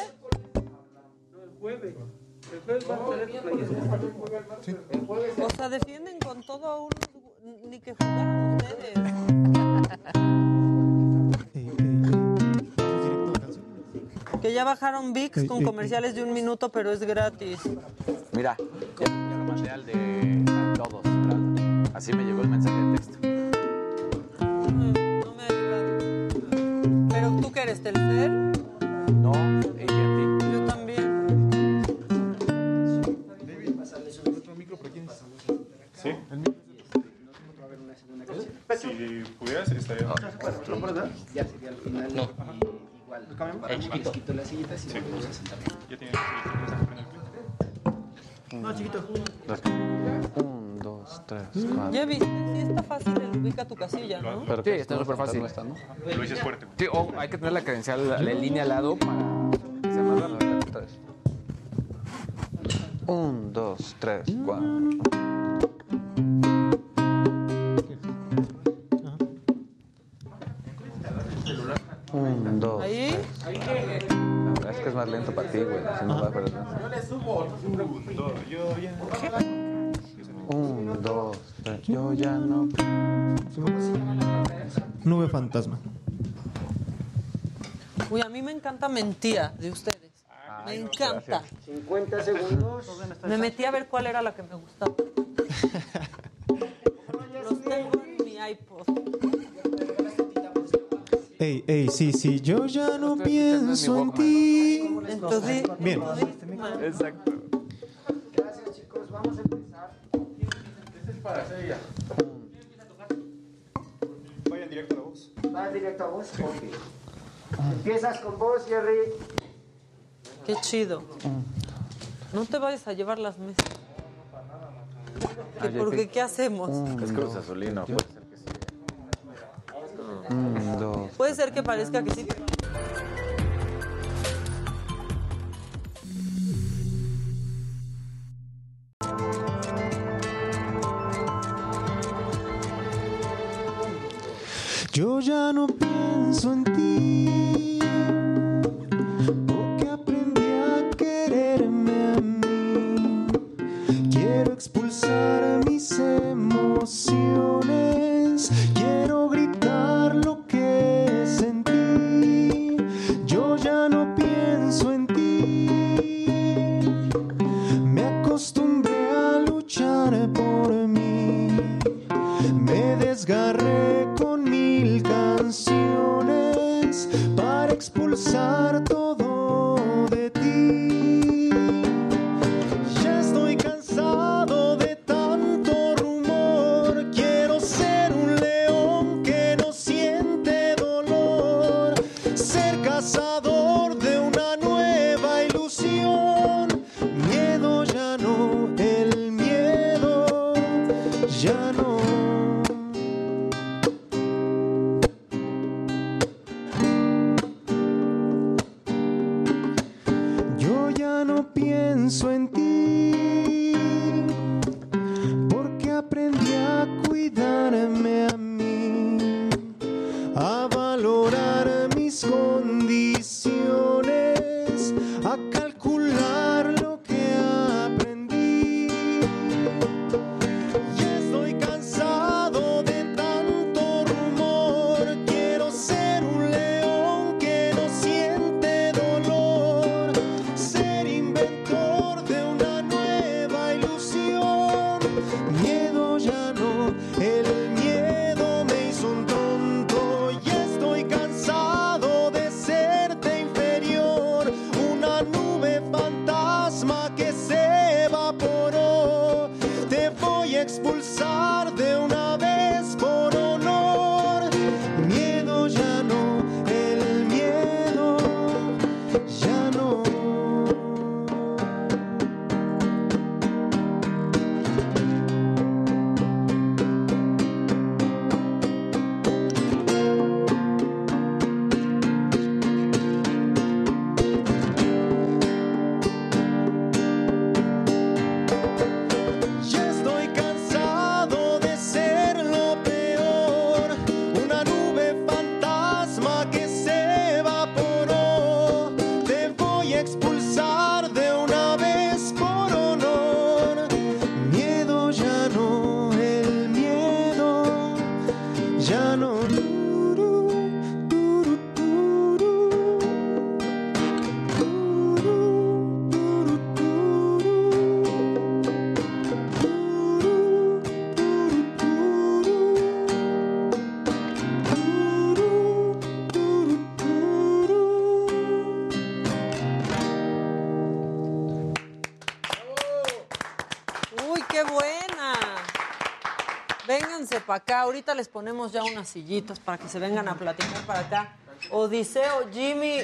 O sea, defienden con todo a unos... Ni que jugaran ustedes. Que ya bajaron VIX con comerciales de un minuto, pero es gratis. mira, ya, ya lo mandé al de a todos. Así me llegó el mensaje de texto. Eres, Telcel? No, AT&T. Yo también. Sí. Si pudieras, estaría. Ya sería al final. No. Igual. Quito las sillitas y volvemos a sentar. Ya tienes. No, chiquito. Dos, tres, cuatro. Ya viste, sí está fácil el ubica tu casilla, ¿no? Sí, está súper fácil. Lo dices fuerte. Sí, o hay que tener la credencial en línea al lado para que sea más rápido. Un, dos, tres, cuatro. Un, dos. Ahí. Es que es más lento para ti, güey. Si no va a perder. Yo le subo. Yo ya. Un, dos, tres. Yo ya no. Nube fantasma. Uy, a mí me encanta mentira de ustedes. Me encanta. 50 segundos. Me metí a ver cuál era la que me gustaba. Los tengo en mi iPod. Ey, ey, sí, sí, yo ya no pienso en ti. Entonces, Bien. Exacto. Para ella. Vayan directo a voz. ¿Vas directo a vos? Ok. Empiezas con vos, Jerry. Qué chido. No te vayas a llevar las mesas. ¿Que porque qué hacemos? Es Cruz Azulino, puede ser que sí. Puede ser que parezca que sí. No pienso en ti, para acá. Ahorita les ponemos ya unas sillitas para que se vengan a platicar para acá. Odiseo, Jimmy,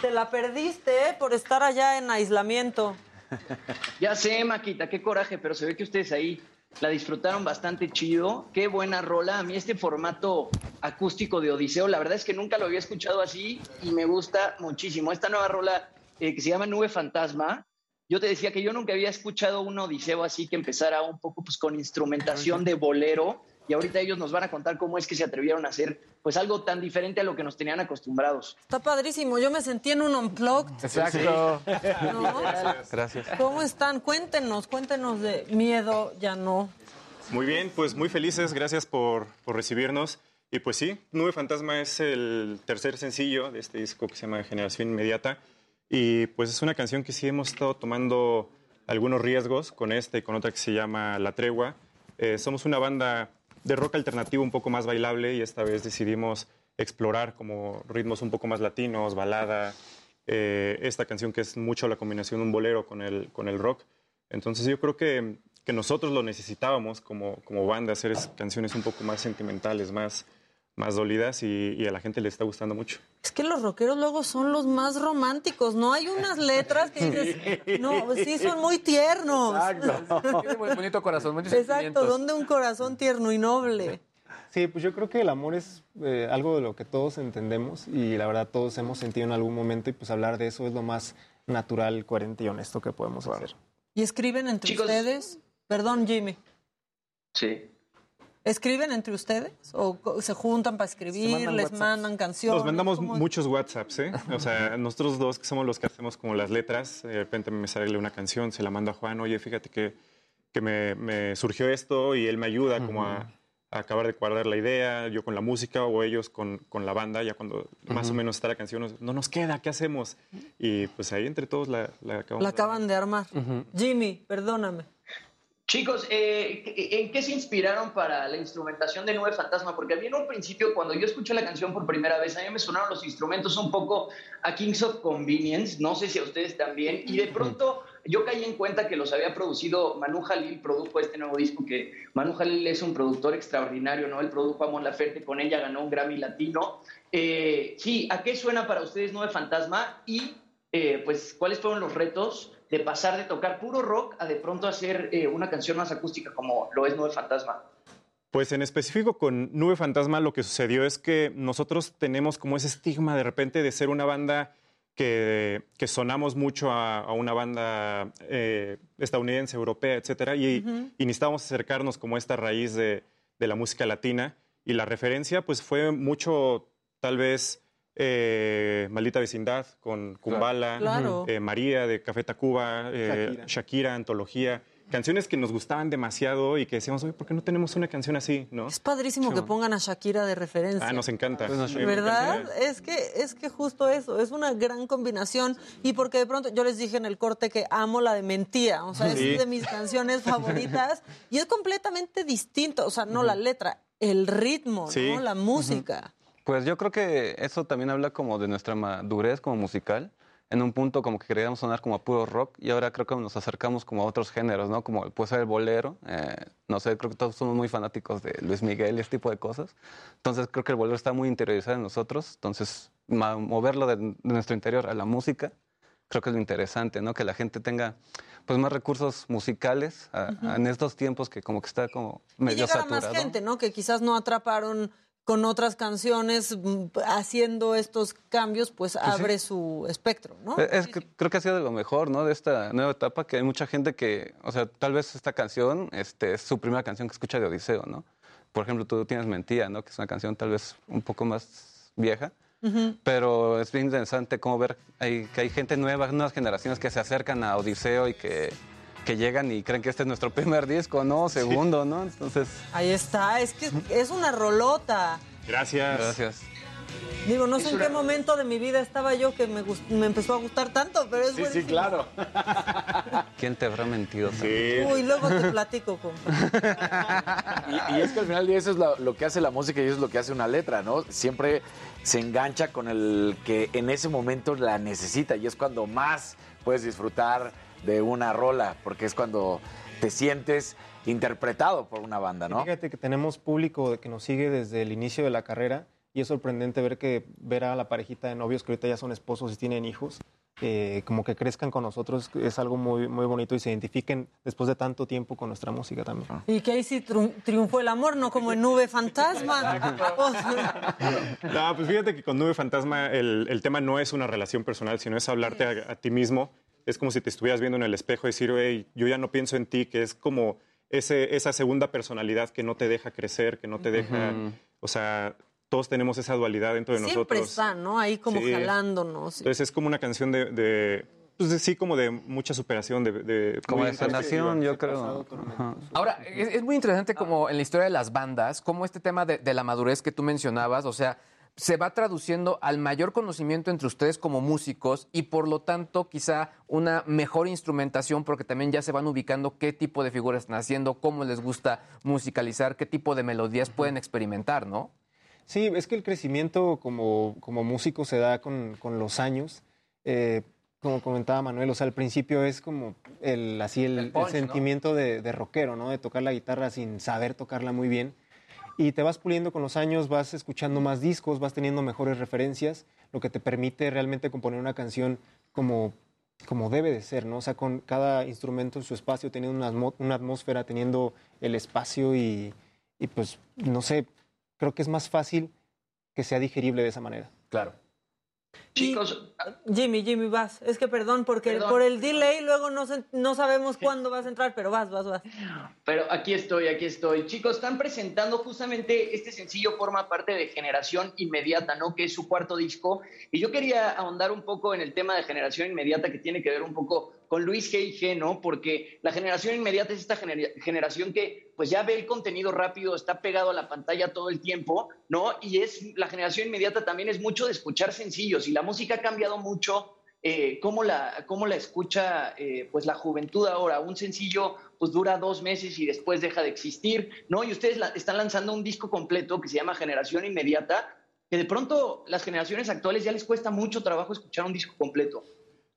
te la perdiste ¿eh? por estar allá en aislamiento. Ya sé, Maquita, qué coraje, pero se ve que ustedes ahí la disfrutaron bastante chido. Qué buena rola. A mí este formato acústico de Odiseo, la verdad es que nunca lo había escuchado así y me gusta muchísimo. Esta nueva rola eh, que se llama Nube Fantasma. Yo te decía que yo nunca había escuchado un Odiseo así que empezara un poco pues, con instrumentación de bolero y ahorita ellos nos van a contar cómo es que se atrevieron a hacer pues algo tan diferente a lo que nos tenían acostumbrados. Está padrísimo. Yo me sentí en un unplugged. Exacto. ¿No? Gracias. ¿Cómo están? Cuéntenos, cuéntenos de miedo, ya no. Muy bien, pues muy felices, gracias por, por recibirnos. Y pues sí, Nube Fantasma es el tercer sencillo de este disco que se llama Generación Inmediata. Y pues es una canción que sí hemos estado tomando algunos riesgos con esta y con otra que se llama La Tregua. Eh, somos una banda de rock alternativo un poco más bailable y esta vez decidimos explorar como ritmos un poco más latinos, balada, eh, esta canción que es mucho la combinación de un bolero con el, con el rock. Entonces yo creo que, que nosotros lo necesitábamos como, como banda, hacer es- canciones un poco más sentimentales, más, más dolidas y, y a la gente le está gustando mucho. Es que los rockeros luego son los más románticos, ¿no? Hay unas letras que dices, no, sí, son muy tiernos. Tiene muy bonito corazón, muchos Exacto. ¿dónde un corazón tierno y noble? Sí, pues yo creo que el amor es eh, algo de lo que todos entendemos y la verdad todos hemos sentido en algún momento y pues hablar de eso es lo más natural, coherente y honesto que podemos hacer. ¿Y escriben entre Chicos. ustedes? Perdón, Jimmy. Sí. ¿Escriben entre ustedes? ¿O se juntan para escribir? mandan ¿Les WhatsApps. mandan canciones? Nos mandamos muchos WhatsApps, ¿eh? O sea, nosotros dos que somos los que hacemos como las letras, de repente me sale una canción, se la mando a Juan, oye, fíjate que, que me, me surgió esto y él me ayuda como a, a acabar de cuadrar la idea, yo con la música o ellos con, con la banda, ya cuando más o menos está la canción, no nos queda, ¿qué hacemos? Y pues ahí entre todos la, la acabamos La de- acaban de armar. Jimmy, perdóname. Chicos, eh, ¿en qué se inspiraron para la instrumentación de Nube Fantasma? Porque a mí en un principio, cuando yo escuché la canción por primera vez, a mí me sonaron los instrumentos un poco a Kings of Convenience, no sé si a ustedes también, y de pronto yo caí en cuenta que los había producido Manu Jalil, produjo este nuevo disco, que Manu Jalil es un productor extraordinario, ¿no? Él produjo a Mon Laferte, con ella ganó un Grammy Latino. Eh, sí, ¿a qué suena para ustedes Nube Fantasma? Y, eh, pues, ¿cuáles fueron los retos de pasar de tocar puro rock a de pronto hacer eh, una canción más acústica como lo es Nube Fantasma? Pues en específico con Nube Fantasma lo que sucedió es que nosotros tenemos como ese estigma de repente de ser una banda que, que sonamos mucho a, a una banda eh, estadounidense, europea, etcétera, y, y necesitábamos acercarnos como a esta raíz de, de la música latina. Y la referencia pues fue mucho, tal vez, eh, Maldita Vecindad con Kumbala, Claro. eh, María de Café Tacuba, eh, Shakira. Antología. Canciones que nos gustaban demasiado y que decíamos, oye, ¿por qué no tenemos una canción así? ¿no? Es padrísimo que pongan a Shakira de referencia. Ah, nos encanta. Sí, ¿Verdad? Es que, es que justo eso, es una gran combinación. Y porque de pronto, yo les dije en el corte que amo la de Mentía, o sea, Sí. es de mis canciones favoritas. y es completamente distinto, o sea, no la letra, el ritmo, ¿no? La música. Pues yo creo que eso también habla como de nuestra madurez como musical. En un punto como que queríamos sonar como a puro rock y ahora creo que nos acercamos como a otros géneros, ¿no? Como puede ser el bolero. eh, no sé, creo que todos somos muy fanáticos de Luis Miguel y este tipo de cosas. Entonces creo que el bolero está muy interiorizado en nosotros. Entonces moverlo de, de nuestro interior a la música creo que es lo interesante, ¿no? Que la gente tenga pues más recursos musicales a- en estos tiempos que como que está como Y medio a saturado. más gente, ¿no? Que quizás no atraparon con otras canciones, mm, haciendo estos cambios, pues sí. abre su espectro, ¿no? Es que creo que ha sido de lo mejor, ¿no? De esta nueva etapa, que hay mucha gente que, o sea, tal vez esta canción este, es su primera canción que escucha de Odiseo, ¿no? Por ejemplo, tú tienes Mentía, ¿no? Que es una canción tal vez un poco más vieja, pero es bien interesante cómo ver hay- que hay gente nueva, nuevas generaciones que se acercan a Odiseo y que, que llegan y creen que este es nuestro primer disco, ¿no? Segundo, ¿no? Entonces... Ahí está, es que es una rolota. Gracias. Gracias. Digo, no sé en qué momento de mi vida estaba yo que me, gust- me empezó a gustar tanto, pero es buenísimo. claro. ¿Quién te habrá mentido? Sí. Uy, luego te platico, compa. Y, y es que al final día eso es lo, lo que hace la música y eso es lo que hace una letra, ¿no? Siempre se engancha con el que en ese momento la necesita y es cuando más puedes disfrutar de una rola, porque es cuando te sientes interpretado por una banda, ¿no? Fíjate que tenemos público que nos sigue desde el inicio de la carrera y es sorprendente ver que ver a la parejita de novios que ahorita ya son esposos y tienen hijos, eh, como que crezcan con nosotros es algo muy, muy bonito y se identifiquen después de tanto tiempo con nuestra música también. Y que ahí sí triun- triunfó el amor, no como en Nube Fantasma. No, pues fíjate que con Nube Fantasma el, el tema no es una relación personal, sino es hablarte a, a ti mismo. Es como si te estuvieras viendo en el espejo y decir, "Ey, yo ya no pienso en ti, que es como ese, esa segunda personalidad que no te deja crecer, que no te deja... O sea, todos tenemos esa dualidad dentro de siempre nosotros. está, ¿no? Ahí como Sí. jalándonos. Entonces es como una canción de... de pues de- sí, como de mucha superación, de... de Como de sanación, yo creo. Ahora, es, es muy interesante como en la historia de las bandas, como este tema de, de la madurez que tú mencionabas, o sea, se va traduciendo al mayor conocimiento entre ustedes como músicos y por lo tanto quizá una mejor instrumentación porque también ya se van ubicando qué tipo de figuras están haciendo, cómo les gusta musicalizar, qué tipo de melodías pueden experimentar, ¿no? Sí, es que el crecimiento como, como músico se da con, con los años. Eh, como comentaba Manuel, o sea, al principio es como el, así el, el punch, ¿no? sentimiento de, de rockero, ¿no? De tocar la guitarra sin saber tocarla muy bien. Y te vas puliendo con los años, vas escuchando más discos, vas teniendo mejores referencias, lo que te permite realmente componer una canción como, como debe de ser, ¿no? O sea, con cada instrumento en su espacio, teniendo una, atmósfera, teniendo el espacio y pues, no sé, creo que es más fácil que sea digerible de esa manera. Claro. Chicos, Jimmy, Jimmy, vas. Es que perdón, porque Perdón. por el delay luego no, se- no sabemos cuándo vas a entrar, pero vas, vas, vas. Pero aquí estoy, aquí estoy. Chicos, están presentando justamente este sencillo, forma parte de Generación Inmediata, ¿no? Que es su cuarto disco. Y yo quería ahondar un poco en el tema de Generación Inmediata, que tiene que ver un poco con Luis G.I.G., ¿no? Porque la Generación Inmediata es esta genera- generación que pues ya ve el contenido rápido, está pegado a la pantalla todo el tiempo, ¿no? Y es la Generación Inmediata también es mucho de escuchar sencillos y la música ha cambiado mucho eh, cómo, la, cómo la escucha eh, pues la juventud ahora. Un sencillo pues dura dos meses y después deja de existir, ¿no? Y ustedes están lanzando un disco completo que se llama Generación Inmediata, que de pronto las generaciones actuales ya les cuesta mucho trabajo escuchar un disco completo.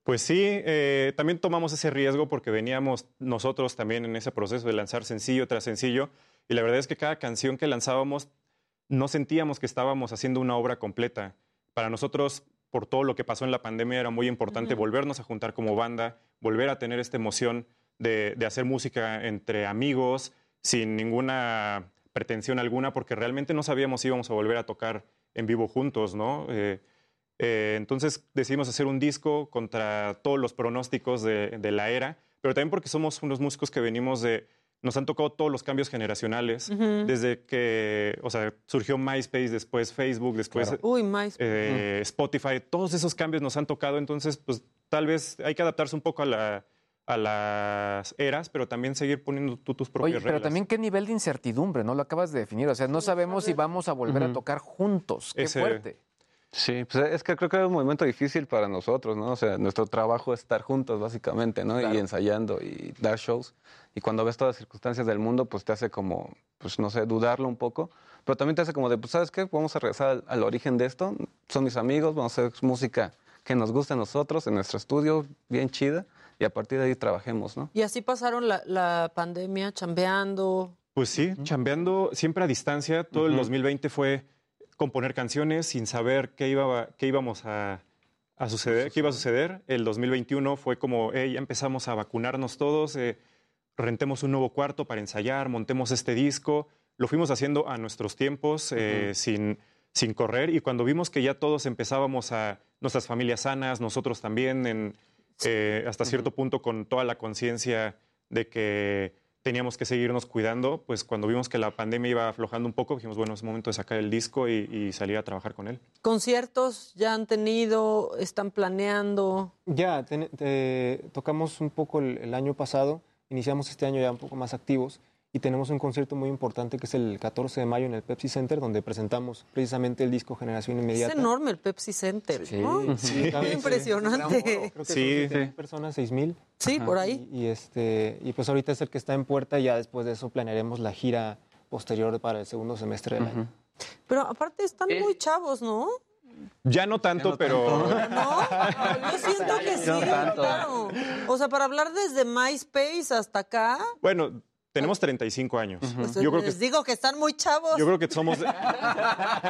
Pues sí, eh, también tomamos ese riesgo porque veníamos nosotros también en ese proceso de lanzar sencillo tras sencillo y la verdad es que cada canción que lanzábamos no sentíamos que estábamos haciendo una obra completa. Para nosotros, por todo lo que pasó en la pandemia, era muy importante Ujú. volvernos a juntar como banda, volver a tener esta emoción de, de hacer música entre amigos, sin ninguna pretensión alguna, porque realmente no sabíamos si íbamos a volver a tocar en vivo juntos, ¿no? Eh, eh, entonces decidimos hacer un disco contra todos los pronósticos de, de la era, pero también porque somos unos músicos que venimos de... Nos han tocado todos los cambios generacionales, desde que, o sea, surgió MySpace, después Facebook, después Uy, eh, Spotify, todos esos cambios nos han tocado, entonces, pues tal vez hay que adaptarse un poco a, la, a las eras, pero también seguir poniendo tú tus propias Oye, pero reglas. también qué nivel de incertidumbre, ¿no? Lo acabas de definir. O sea, no sabemos si vamos a volver a tocar juntos. Qué Ese- fuerte. Sí, pues es que creo que es un momento difícil para nosotros, ¿no? O sea, nuestro trabajo es estar juntos, básicamente, ¿no? Y ensayando y dar shows. Y cuando ves todas las circunstancias del mundo, pues te hace como, pues no sé, dudarlo un poco. Pero también te hace como de, pues, ¿sabes qué? Vamos a regresar al, al origen de esto. Son mis amigos, vamos a hacer música que nos guste a nosotros, en nuestro estudio, bien chida. Y a partir de ahí trabajemos, ¿no? Y así pasaron la, la pandemia, chambeando. Pues sí, chambeando siempre a distancia. Todo el Ujú. 2020 fue componer canciones sin saber qué, iba, qué íbamos a, a suceder, qué iba a suceder. El 2021 fue como, hey, ya empezamos a vacunarnos todos, eh, rentemos un nuevo cuarto para ensayar, montemos este disco. Lo fuimos haciendo a nuestros tiempos, eh, sin, sin correr. Y cuando vimos que ya todos empezábamos a, nuestras familias sanas, nosotros también, en, eh, hasta cierto punto con toda la conciencia de que teníamos que seguirnos cuidando, pues cuando vimos que la pandemia iba aflojando un poco, dijimos, bueno, es momento de sacar el disco y, y salir a trabajar con él. ¿Conciertos ya han tenido? ¿Están planeando? Ya, ten- te- tocamos un poco el, el año pasado, iniciamos este año ya un poco más activos y tenemos un concierto muy importante que es el 14 de mayo en el Pepsi Center, donde presentamos precisamente el disco Generación Inmediata. Es enorme el Pepsi Center. ¿no? Sí, cabe- Impresionante. Creo que son Sí, 7,000 personas, 6 mil. Sí, por ahí. Y, y este, y pues ahorita es el que está en puerta y ya después de eso planearemos la gira posterior para el segundo semestre del año. Pero aparte están muy chavos, ¿no? Ya no tanto, pero... Yo siento que sí, No tanto. claro. O sea, para hablar desde MySpace hasta acá, Bueno, tenemos 35 años. pues Yo creo que les digo que están muy chavos. Yo creo que somos,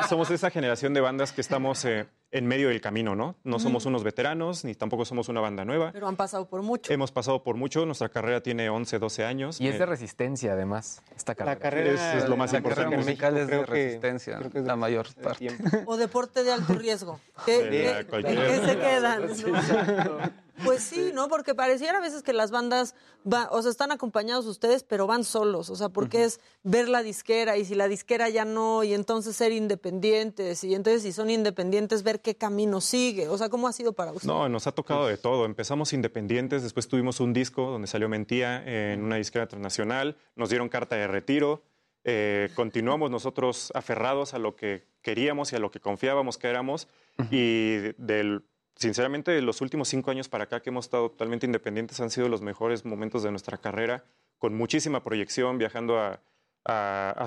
somos esa generación de bandas que estamos eh, en medio del camino, ¿no? No somos unos veteranos, ni tampoco somos una banda nueva. Pero han pasado por mucho. Hemos pasado por mucho, nuestra carrera tiene 11, 12 años. Y es Eh, de resistencia, además, esta carrera. carrera- Es- es lo más la importante. carrera musical es de Creo que- resistencia, la mayor parte. O deporte de alto riesgo. ¿Qué, De qué- la en qué se quedan? no? Pues sí, ¿no? Porque pareciera a veces que las bandas, va, o sea, están acompañados ustedes, pero van solos. O sea, porque es ver la disquera y si la disquera ya no, y entonces ser independientes, y entonces si son independientes, ver qué camino sigue. O sea, ¿cómo ha sido para ustedes? No, nos ha tocado de todo. Empezamos independientes, después tuvimos un disco donde salió Mentía en una disquera internacional, nos dieron carta de retiro, eh, continuamos nosotros aferrados a lo que queríamos y a lo que confiábamos que éramos y de- del, sinceramente los últimos cinco años para acá que hemos estado totalmente independientes han sido los mejores momentos de nuestra carrera, con muchísima proyección, viajando a,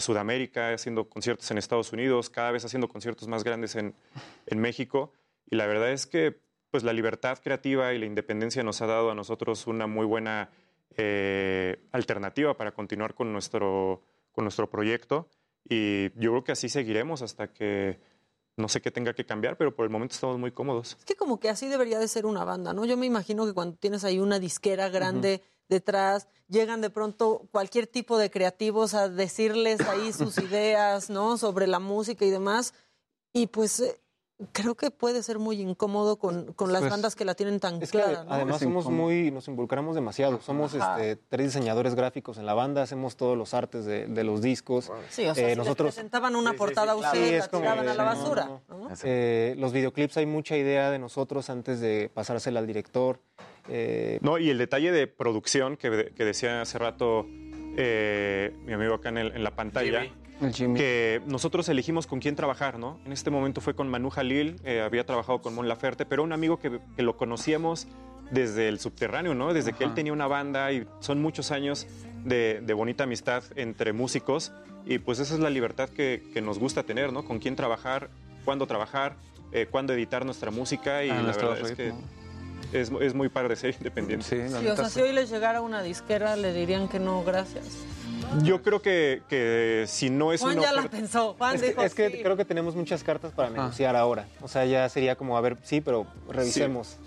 Sudamérica, haciendo conciertos en Estados Unidos, cada vez haciendo conciertos más grandes en, en México. Y la verdad es que pues, la libertad creativa y la independencia nos ha dado a nosotros una muy buena eh, alternativa para continuar con nuestro, con nuestro proyecto. Y yo creo que así seguiremos hasta que no sé qué tenga que cambiar, pero por el momento estamos muy cómodos. Es que como que así debería de ser una banda, ¿no? Yo me imagino que cuando tienes ahí una disquera grande detrás, llegan de pronto cualquier tipo de creativos a decirles ahí sus ideas, ¿no? Sobre la música y demás. Y pues eh, creo que puede ser muy incómodo con, con las Pues, bandas que la tienen tan Es que clara. ¿no? además somos muy, nos involucramos demasiado. Somos este, tres diseñadores gráficos en la banda, hacemos todos los artes de, de los discos. Sí, o sea, Eh, si nosotros les presentaban una portada Sí, la es como tiraban a la basura. no, ¿no? Eh, los videoclips hay mucha idea de nosotros antes de pasársela al director. Eh, No, y el detalle de producción que, que decía hace rato eh, mi amigo acá en, el- en la pantalla, que nosotros elegimos con quién trabajar, ¿no? En este momento fue con Manu Jalil, eh, había trabajado con Mon Laferte, pero un amigo que, que lo conocíamos desde el subterráneo, ¿no? Desde que él tenía una banda y son muchos años de, de bonita amistad entre músicos y pues esa es la libertad que, que nos gusta tener, ¿no? Con quién trabajar, cuándo trabajar, eh, cuándo editar nuestra música y A la verdad es que es, es muy padre ser independiente. Sí, o sea, si hoy les llegara una disquera, le dirían que no, gracias. Yo creo que, que si no es Juan una ya la pensó. Juan es que, dijo, es que sí. creo que tenemos muchas cartas Ah. para negociar ahora. O sea, ya sería como, a ver, sí, pero revisemos.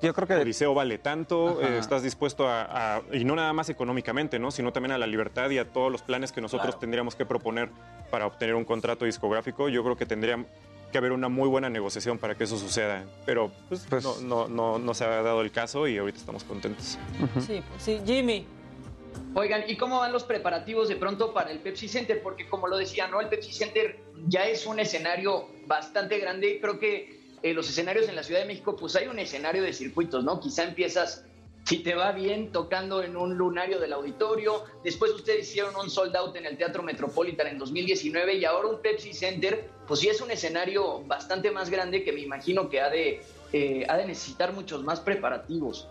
yo creo que el Odiseo vale tanto, eh, estás dispuesto a, a- y no nada más económicamente, ¿no? sino también a la libertad y a todos los planes que nosotros Claro. tendríamos que proponer para obtener un contrato discográfico. Yo creo que tendría que haber una muy buena negociación para que eso suceda, pero pues, no, no, no, no se ha dado el caso y ahorita estamos contentos. Sí, pues sí. Jimmy. Oigan, ¿y cómo van los preparativos de pronto para el Pepsi Center? Porque como lo decía, ¿no? El Pepsi Center ya es un escenario bastante grande. Creo que eh, los escenarios en la Ciudad de México, pues hay un escenario de circuitos, ¿no? Quizá empiezas, si te va bien, tocando en un lunario del auditorio. Después ustedes hicieron un sold out en el Teatro Metropolitan en 2019 y ahora un Pepsi Center, pues sí es un escenario bastante más grande que me imagino que ha de, eh, ha de necesitar muchos más preparativos.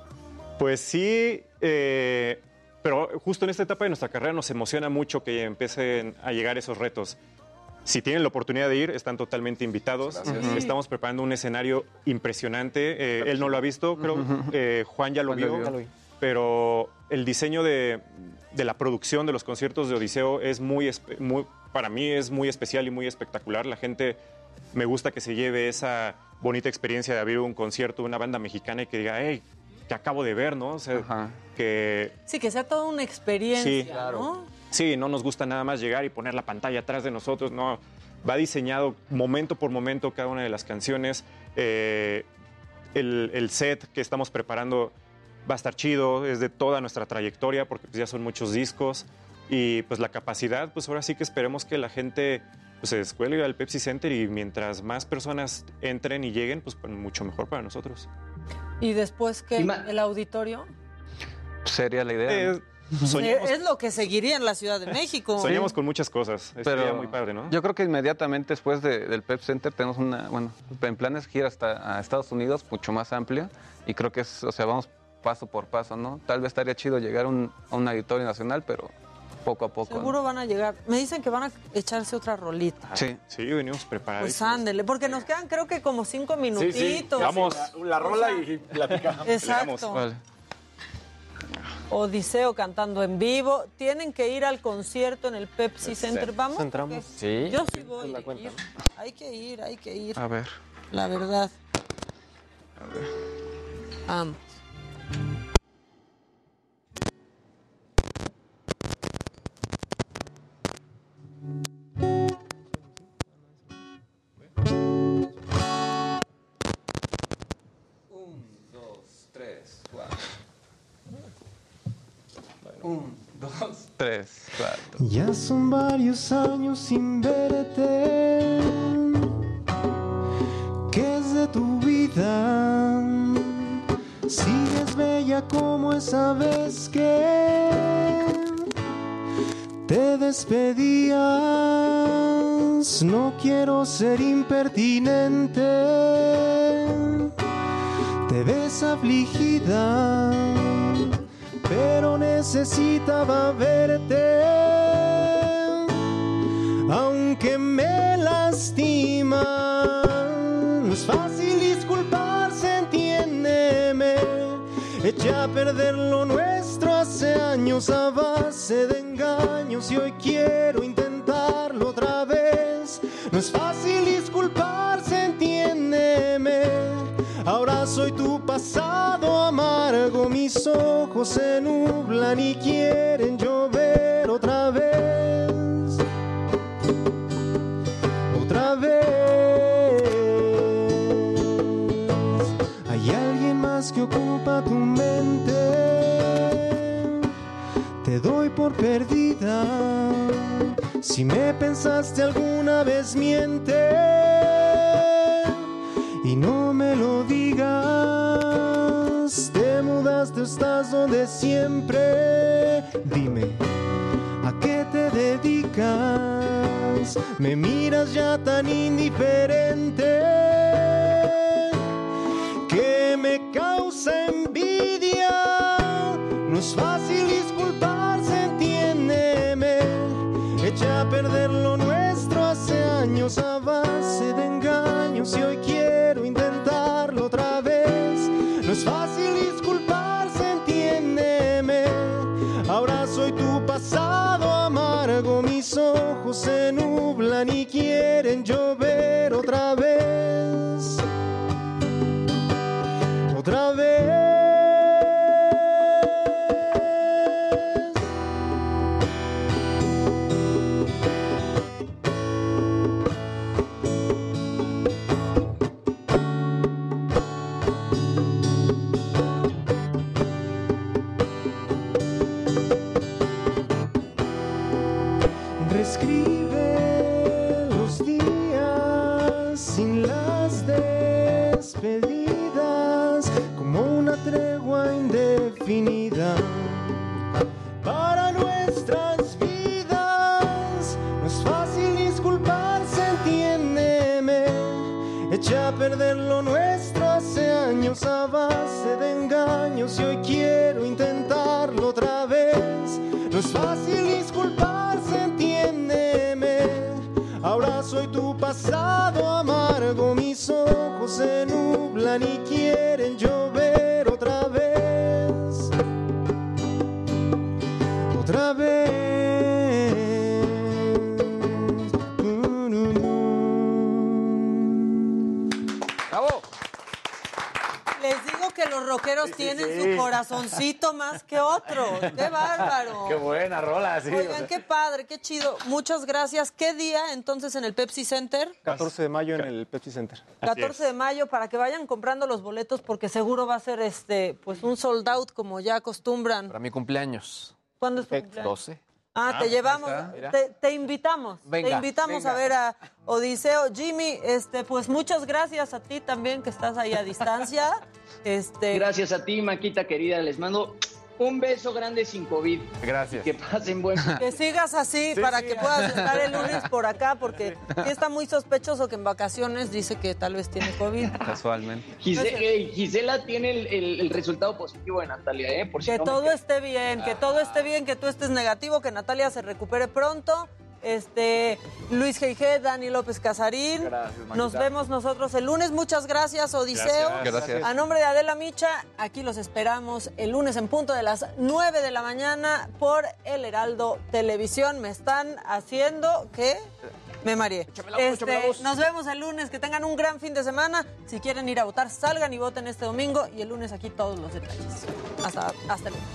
Pues sí, eh, pero justo en esta etapa de nuestra carrera nos emociona mucho que empiecen a llegar esos retos. Si tienen la oportunidad de ir, están totalmente invitados. Gracias. Estamos preparando un escenario impresionante. Eh, él no lo ha visto, creo. eh, Juan ya lo Juan vio. lo. Pero el diseño de, de la producción de los conciertos de Odiseo es muy, para mí es muy especial y muy espectacular. La gente me gusta que se lleve esa bonita experiencia de abrir un concierto de una banda mexicana y que diga, hey, te acabo de ver, ¿no? O sea, que Sí, que sea toda una experiencia, Sí, claro. ¿no? Sí, no nos gusta nada más llegar y poner la pantalla atrás de nosotros, no. Va diseñado momento por momento cada una de las canciones. Eh, el, el set que estamos preparando va a estar chido, es de toda nuestra trayectoria porque pues, ya son muchos discos. Y pues la capacidad, pues ahora sí que esperemos que la gente pues, se descuelgue al Pepsi Center y mientras más personas entren y lleguen, pues mucho mejor para nosotros. Y después que el auditorio. Sería la idea. Eh, soñamos, Es lo que seguiría en la Ciudad de México. soñamos con muchas cosas. Estaría Pero muy padre, ¿no? Yo creo que inmediatamente después de- del Pep Center tenemos una, bueno, en planes gira hasta a Estados Unidos, mucho más amplio, y creo que es, o sea, vamos paso por paso, ¿no? Tal vez estaría chido llegar a un, a un auditorio nacional, pero poco a poco. ¿no? Seguro van a llegar. Me dicen que van a echarse otra rolita. Sí, sí, venimos preparados. Pues ándele, porque nos quedan creo que como cinco minutitos. Vamos. La, la rola y platicamos. Exacto. Odiseo cantando en vivo. Tienen que ir al concierto en el Pepsi Center. ¿Vamos? Entramos. Sí. Yo sí voy. la a cuenta, ir. Hay que ir, hay que ir. A ver. La verdad. Vamos. Un, dos, tres, cuatro. Ya son varios años sin verte. ¿Qué es de tu vida? Sigues bella como esa vez que te despedías. No quiero ser impertinente. Te ves afligida necesitaba verte. Aunque me lastima, no es fácil disculparse, entiéndeme. Eché a perder lo nuestro hace años a base de engaños y hoy quiero intentarlo otra vez. No es fácil disculparse, entiéndeme. Ahora soy tu pasado mis ojos se nublan y quieren llover otra vez. Otra vez. Hay alguien más que ocupa tu mente. Te doy por perdida. Si me pensaste alguna vez, miente estás donde siempre. Dime, ¿a qué te dedicas? Me miras ya tan indiferente que me causa envidia. No es fácil se nublan y quieren llover nublan y rockeros tienen sí. su corazoncito más que otros. ¡Qué bárbaro! Qué buena rola, sí. o Oigan, sea. qué padre, qué chido. Muchas gracias. ¿Qué día entonces en el Pepsi Center? 14 de mayo en el Pepsi Center. 14 de mayo para que vayan comprando los boletos porque seguro va a ser este pues un sold out como ya acostumbran. Para mi cumpleaños. ¿Cuándo es tu cumpleaños? 12. Ah, Ah, te ahí llevamos, te, te invitamos, Venga, te invitamos venga. a ver a Odiseo. Jimmy, este, pues muchas gracias a ti también que estás ahí a distancia. Este, Gracias a ti, Maquita querida. Les mando un beso grande sin COVID. Gracias. Que pasen buen. Que sigas así Sí, para sí. que puedas estar el lunes por acá, porque sí está muy sospechoso que en vacaciones dice que tal vez tiene COVID. Casualmente. Gise- eh, Gisela tiene el, el- el resultado positivo de Natalia, ¿eh? Por si Que no todo esté bien, que todo esté bien, que tú estés negativo, que Natalia se recupere pronto. Este, Luis G.G., Dani López Casarín. Gracias. Nos vemos nosotros el lunes. Muchas gracias, Odiseo. Gracias. Gracias. A nombre de Adela Micha, aquí los esperamos el lunes en punto de las 9 de la mañana por El Heraldo Televisión. Me están haciendo que me mareé. Este, nos vemos el lunes. Que tengan un gran fin de semana. Si quieren ir a votar, salgan y voten este domingo. Y el lunes aquí todos los detalles. Hasta, hasta el lunes.